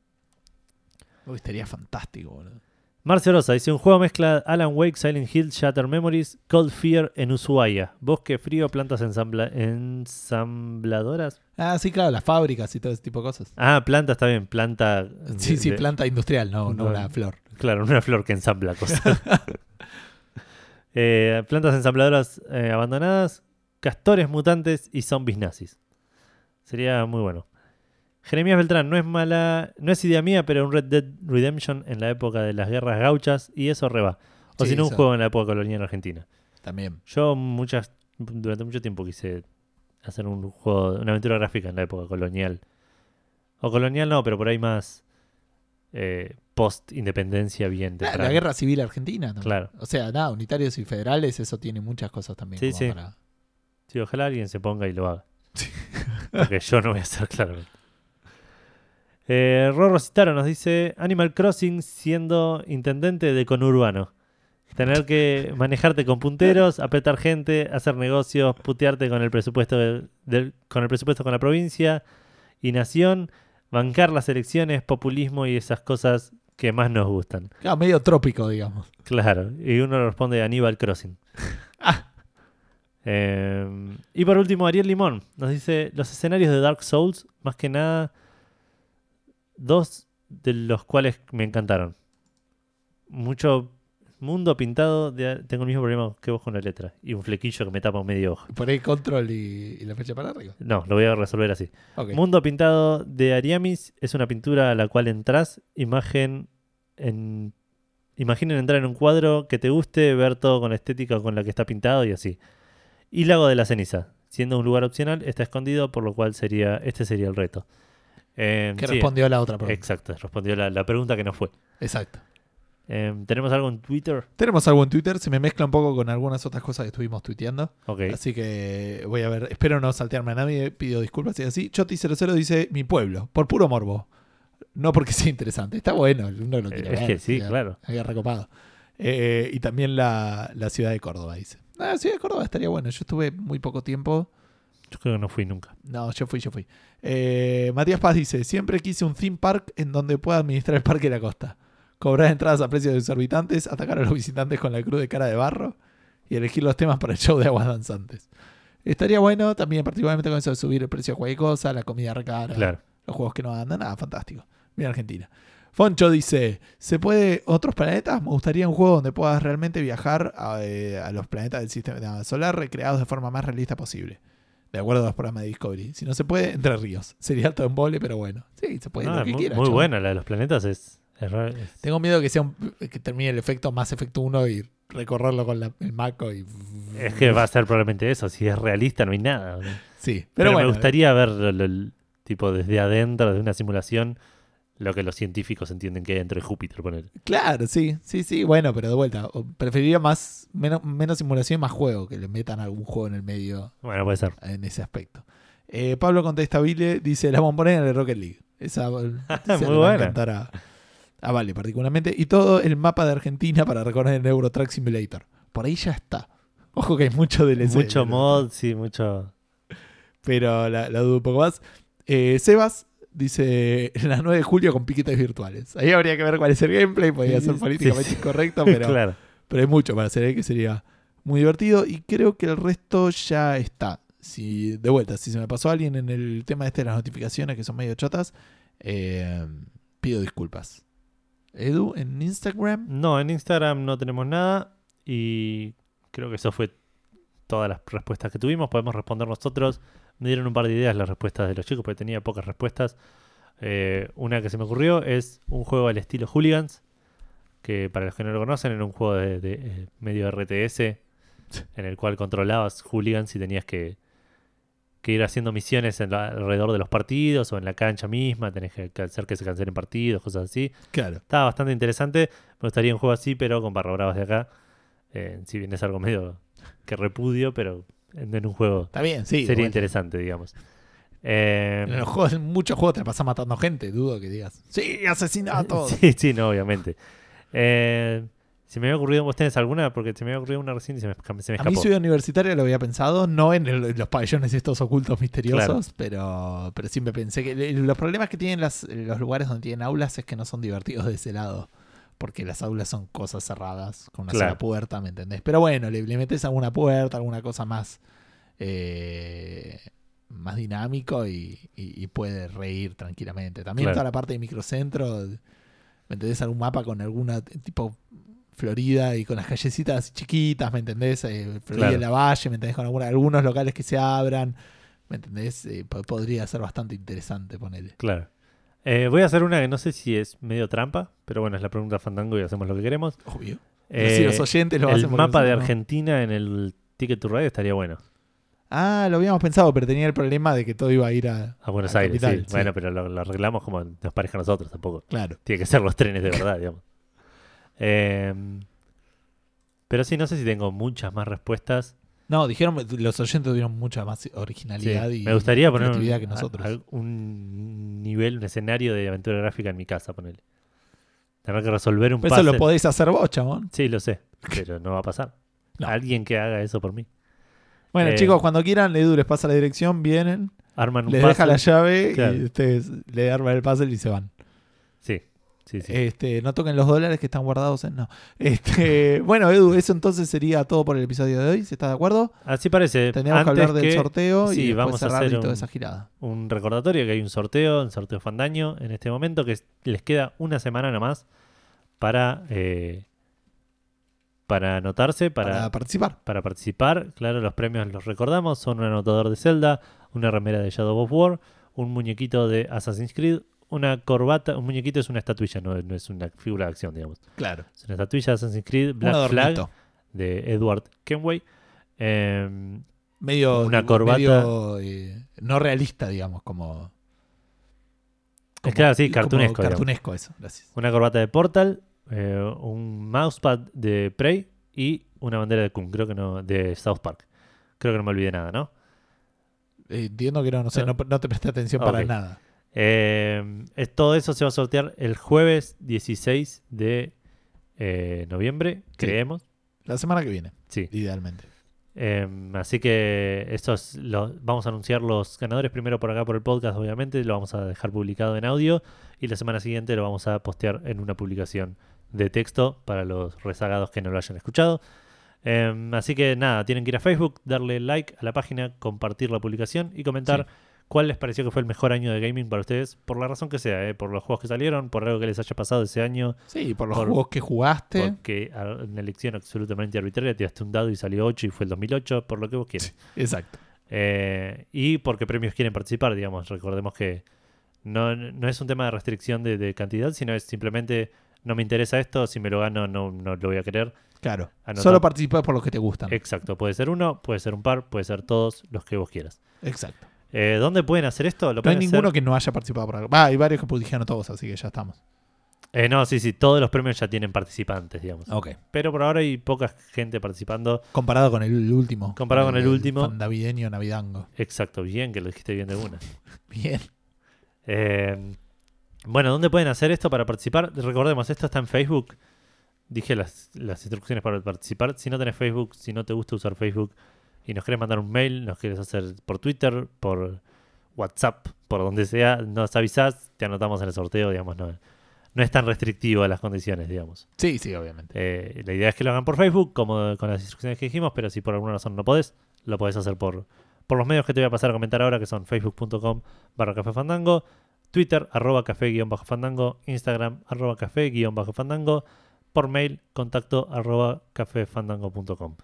Uy, estaría fantástico, boludo. Marcio Rosa dice un juego mezcla Alan Wake, Silent Hill, Shatter Memories, Cold Fear en Ushuaia. Bosque frío, plantas ensambla- ensambladoras. Ah, sí, claro, las fábricas y todo ese tipo de cosas. Ah, planta está bien, planta. Sí, de- sí, de- planta industrial, no, no No. una flor. Claro, una flor que ensambla cosas. <laughs> <laughs> Eh, plantas ensambladoras eh, abandonadas, castores mutantes y zombies nazis. Sería muy bueno. Jeremías Beltrán, no es mala, no es idea mía, pero un Red Dead Redemption en la época de las guerras gauchas y eso reba. O Sí, si no, un juego en la época colonial argentina. También. Yo muchas durante mucho tiempo quise hacer un juego, una aventura gráfica en la época colonial. O colonial no, pero por ahí más eh, post independencia bien temprano. la guerra civil argentina también. Claro. O sea, nada, unitarios y federales, eso tiene muchas cosas también. Sí, como sí. para- Sí, ojalá alguien se ponga y lo haga. <laughs> Porque yo no voy a hacer claramente. Eh, Rorro Citaro nos dice Animal Crossing siendo intendente de conurbano. Tener que manejarte con punteros, apretar gente, hacer negocios, putearte con el presupuesto del- del- con el presupuesto con la provincia y nación, bancar las elecciones, populismo y esas cosas que más nos gustan. Claro, medio trópico, digamos. Claro, y uno responde Aníbal Crossing. <laughs> Ah. Eh, y por último, Ariel Limón nos dice los escenarios de Dark Souls, más que nada, dos de los cuales me encantaron. Mucho mundo pintado, de- tengo el mismo problema que vos con la letra, y un flequillo que me tapa medio ojo. Por ahí control y, y la flecha para arriba. No, lo voy a resolver así. Mundo pintado de Ariamis es una pintura a la cual entras, imagen en imaginen entrar en un cuadro que te guste, ver todo con la estética con la que está pintado y así. Y Lago de la Ceniza, siendo un lugar opcional, está escondido, por lo cual sería este sería el reto. Eh, Que sí, respondió a la otra pregunta. Exacto, respondió la, la pregunta que no fue. Exacto. Eh, ¿Tenemos algo en Twitter? Tenemos algo en Twitter, se me mezcla un poco con algunas otras cosas que estuvimos tuiteando. Ok. Así que voy a ver, espero no saltearme a nadie, pido disculpas si es así. Choti00 dice mi pueblo, por puro morbo. No porque <laughs> sea interesante, está bueno, uno lo quiere Es ver, que sí, ya, claro. había recopado. Eh, y también la, la ciudad de Córdoba, dice. Ah, la ciudad de Córdoba estaría bueno, yo estuve muy poco tiempo. Yo creo que no fui nunca. No, yo fui, yo fui. Eh, Matías Paz dice, siempre quise un theme park en donde pueda administrar el parque de la costa. Cobrar entradas a precios exorbitantes, atacar a los visitantes con la cruz de cara de barro y elegir los temas para el show de aguas danzantes. Estaría bueno también, particularmente con eso de subir el precio de cualquier cosa, la comida recara, Claro. los juegos que no andan, nada, fantástico. Mira Argentina. Foncho dice, ¿se puede otros planetas? Me gustaría un juego donde puedas realmente viajar a, eh, a los planetas del sistema solar recreados de forma más realista posible. De acuerdo a los programas de Discovery. Si no se puede, entre ríos. Sería alto embole, pero bueno. Sí, se puede, Ah, lo que muy quiera. muy buena la de los planetas. Es, es ra- es- Tengo miedo que sea un- que termine el efecto más efecto 1 y recorrerlo con la- el Maco y... es que va a ser probablemente eso. Si es realista, no hay nada. ¿no? Sí, pero, Pero, bueno. me gustaría ver tipo desde adentro, de una simulación, lo que los científicos entienden que hay dentro de Júpiter. Poner. Claro, sí, sí, sí, bueno, pero de vuelta. Preferiría más menos, menos simulación y más juego, que le metan algún juego en el medio Bueno, puede ser. en ese aspecto. Eh, Pablo Contestabile dice la bombonera de Rocket League. Esa <laughs> Muy le va a buena. a, a Vale particularmente. Y todo el mapa de Argentina para recorrer el Euro Truck Simulator. Por ahí ya está. Ojo que hay mucho DLC. mucho mod, sí, mucho. Pero la, la dudo un poco más. Eh, Sebas dice la 9 de julio con piquetes virtuales. Ahí habría que ver cuál es el gameplay. Podría ser políticamente sí. incorrecto, <laughs> pero, claro. pero hay mucho para hacer, ¿eh? que sería muy divertido. Y creo que el resto ya está. Si, de vuelta, si se me pasó alguien en el tema este de las notificaciones que son medio chotas, eh, pido disculpas. Edu, en Instagram. No, en Instagram no tenemos nada. Y creo que eso fue todas las respuestas que tuvimos. Podemos responder nosotros. Me dieron un par de ideas las respuestas de los chicos, porque tenía pocas respuestas. Eh, una que se me ocurrió es un juego al estilo Hooligans, que para los que no lo conocen era un juego de, de, eh, medio RTS, en el cual controlabas Hooligans y tenías que, que ir haciendo misiones en la- alrededor de los partidos o en la cancha misma, tenés que, que hacer que se cancelen partidos, cosas así. Claro. Estaba bastante interesante. Me gustaría un juego así, pero con barra bravas de acá. Eh, si bien es algo medio que repudio, pero en, en un juego Está bien, sí. sería interesante, digamos. Eh, En los juegos, en muchos juegos te pasas matando gente, dudo que digas. Sí, asesina a todos. <laughs> sí, sí, no, obviamente. Eh, si me había ocurrido, ¿vos tenés alguna? Porque se me había ocurrido una recién y se me, se me A mí escapó. Ciudad Universitaria lo había pensado, no en, el- en los pabellones estos ocultos misteriosos, pero, pero siempre pensé que los problemas que tienen las- los lugares donde tienen aulas es que no son divertidos de ese lado. Porque las aulas son cosas cerradas, con una Claro. sola puerta, ¿me entendés? Pero bueno, le, le metes alguna puerta, alguna cosa más, eh, más dinámico y, y- y puede reír tranquilamente. También Claro. toda la parte de microcentro, ¿me entendés? Algún mapa con alguna tipo Florida y con las callecitas chiquitas, ¿me entendés? Eh, Florida Claro. la Valle, ¿me entendés? Con alguna- algunos locales que se abran, ¿me entendés? Eh, po- podría ser bastante interesante ponerle. Claro. Eh, voy a hacer una que no sé si es medio trampa, pero bueno, es la pregunta Fandango y hacemos lo que queremos. Obvio. Eh, si los oyentes lo el mapa de. Argentina en el Ticket to Ride estaría bueno. Ah, lo habíamos pensado, pero tenía el problema de que todo iba a ir a. A Buenos a Aires, Capital, sí. Bueno, pero lo, lo arreglamos como nos parezca a nosotros tampoco. Claro. Tiene que ser los trenes de verdad, digamos. <laughs> Eh, pero sí, no sé si tengo muchas más respuestas. No, dijeron, los oyentes tuvieron mucha más Sí, originalidad y me gustaría poner un, que nosotros. a- a- un nivel, un escenario de aventura gráfica en mi casa, ponerle. Tener que resolver un Pero eso lo podéis hacer vos, chabón. Sí, lo sé, <laughs> pero no va a pasar. No. Alguien que haga eso por mí. Bueno, Eh, chicos, cuando quieran, Edu les pasa la dirección, vienen, Arman un les puzzle. deja la llave Claro. y ustedes le arman el puzzle y se van. Sí, sí, sí. Este, no toquen los dólares que están guardados en. No. Este, <laughs> bueno, Edu, eso entonces sería todo por el episodio de hoy. ¿Se está de acuerdo? Así parece. Teníamos que hablar del que sorteo sí, y vamos a hacer toda un- esa girada. un recordatorio que hay un sorteo, un sorteo Fandaño en este momento, que es- les queda una semana nomás para, eh, para anotarse, Para, para, participar. para participar. Claro, los premios los recordamos, son un anotador de Zelda, una remera de Shadow of War, un muñequito de Assassin's Creed, una corbata, un muñequito es una estatuilla, no, no es una figura de acción, digamos. Claro. Es una estatuilla de Assassin's Creed, Black Flag de Edward Kenway. Em, Medio. Una corbata. medio, eh, no realista, digamos, como. Como- claro, sí, como cartunesco, digamos. Cartunesco, eso. Gracias. Una corbata de Portal, eh, un mousepad de Prey y una bandera de Kun, creo que no, de South Park. Creo que no me olvidé nada, ¿no? Eh, entiendo que no, no sé, no, no te presté atención para Ok. nada. Eh, es- todo eso se va a sortear el jueves 16 de eh, noviembre, creemos. La semana que viene, Sí. idealmente. Eh, así que estos lo- vamos a anunciar los ganadores primero por acá por el podcast, obviamente. Lo vamos a dejar publicado en audio. Y la semana siguiente lo vamos a postear en una publicación de texto para los rezagados que no lo hayan escuchado. Eh, así que nada, tienen que ir a Facebook, darle like a la página, compartir la publicación y comentar cuál les pareció que fue el mejor año de gaming para ustedes, por la razón que sea, eh, por los juegos que salieron, por algo que les haya pasado ese año, Sí, por los Por- juegos que jugaste. porque una elección absolutamente arbitraria tiraste un dado y salió 8 y fue el 2008, por lo que vos quieras. Exacto. Eh, y porque premios quieren participar, digamos. Recordemos que no, no es un tema de restricción de, de cantidad, sino es simplemente no me interesa esto, si me lo gano no, no lo voy a querer. Claro. Solo participas por los que te gustan. Exacto, puede ser uno, puede ser un par, puede ser todos los que vos quieras. Exacto. Eh, ¿Dónde pueden hacer esto? Lo No hay hacer- ninguno que no haya participado por acá. Va, hay varios que dijeron todos, así que ya estamos. Eh, no, sí, sí, todos los premios ya tienen participantes, digamos. Ok. Pero por ahora hay poca gente participando. Comparado con el último. Comparado con el último. Fandavideño navidango. Exacto, bien, que lo dijiste bien de una. <laughs> Bien. Eh, bueno, ¿dónde pueden hacer esto para participar? Recordemos, esto está en Facebook. Dije las, las instrucciones para participar. Si no tenés Facebook, si no te gusta usar Facebook y nos querés mandar un mail, nos quieres hacer por Twitter, por WhatsApp, por donde sea, nos avisás, te anotamos en el sorteo, digamos, no, no es tan restrictivo a las condiciones, digamos. Sí, sí, obviamente. Eh, la idea es que lo hagan por Facebook, como con las instrucciones que dijimos, pero si por alguna razón no podés, lo podés hacer por, por los medios que te voy a pasar a comentar ahora, que son facebook.com barra café fandango, Twitter, arroba café guion bajo fandango, Instagram, arroba café guion bajo fandango, por mail, contacto arroba cafefandango.com.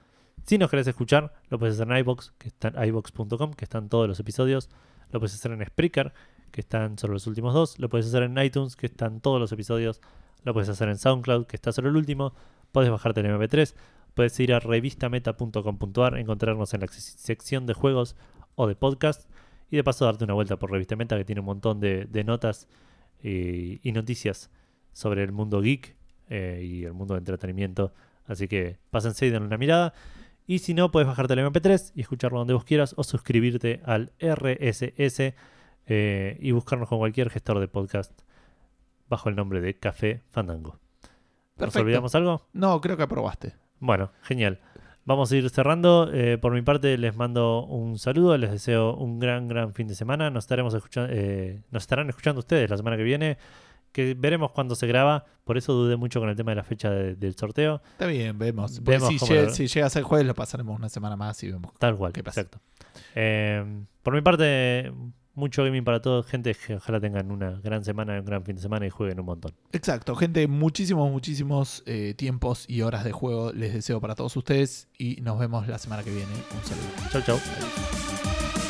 Si nos querés escuchar, lo puedes hacer en iBox, que está en iBox.com, que están todos los episodios, lo puedes hacer en Spreaker, que están solo los últimos dos, lo puedes hacer en iTunes, que están todos los episodios, lo puedes hacer en SoundCloud, que está solo el último, puedes bajarte el MP3, puedes ir a revistameta.com.ar, encontrarnos en la sec- sección de juegos o de podcast. Y de paso darte una vuelta por Revista Meta que tiene un montón de, notas y, y noticias sobre el mundo geek eh, y el mundo de entretenimiento. Así que pásense y denle una mirada. Y si no, puedes bajarte el MP3 y escucharlo donde vos quieras o suscribirte al RSS eh, y buscarnos con cualquier gestor de podcast bajo el nombre de Café Fandango. ¿Nos Perfecto. olvidamos algo? No, creo que aprobaste. Bueno, genial. Vamos a ir cerrando. Eh, por mi parte, les mando un saludo. Les deseo un gran, gran fin de semana. Nos estaremos escuchando, nos estarán escuchando ustedes la semana que viene. Que veremos cuándo se graba. Por eso dudé mucho con el tema de la fecha de- del sorteo. Está bien, vemos. Si, llega, lo- si llega a ser jueves, lo pasaremos una semana más y vemos. Tal cual, ¿Qué pasa? exacto. Eh, por mi parte, mucho gaming para todos. Gente, que ojalá tengan una gran semana, un gran fin de semana y jueguen un montón. Exacto, gente, muchísimos, muchísimos eh, tiempos y horas de juego les deseo para todos ustedes y nos vemos la semana que viene. Un saludo. Chau, chau.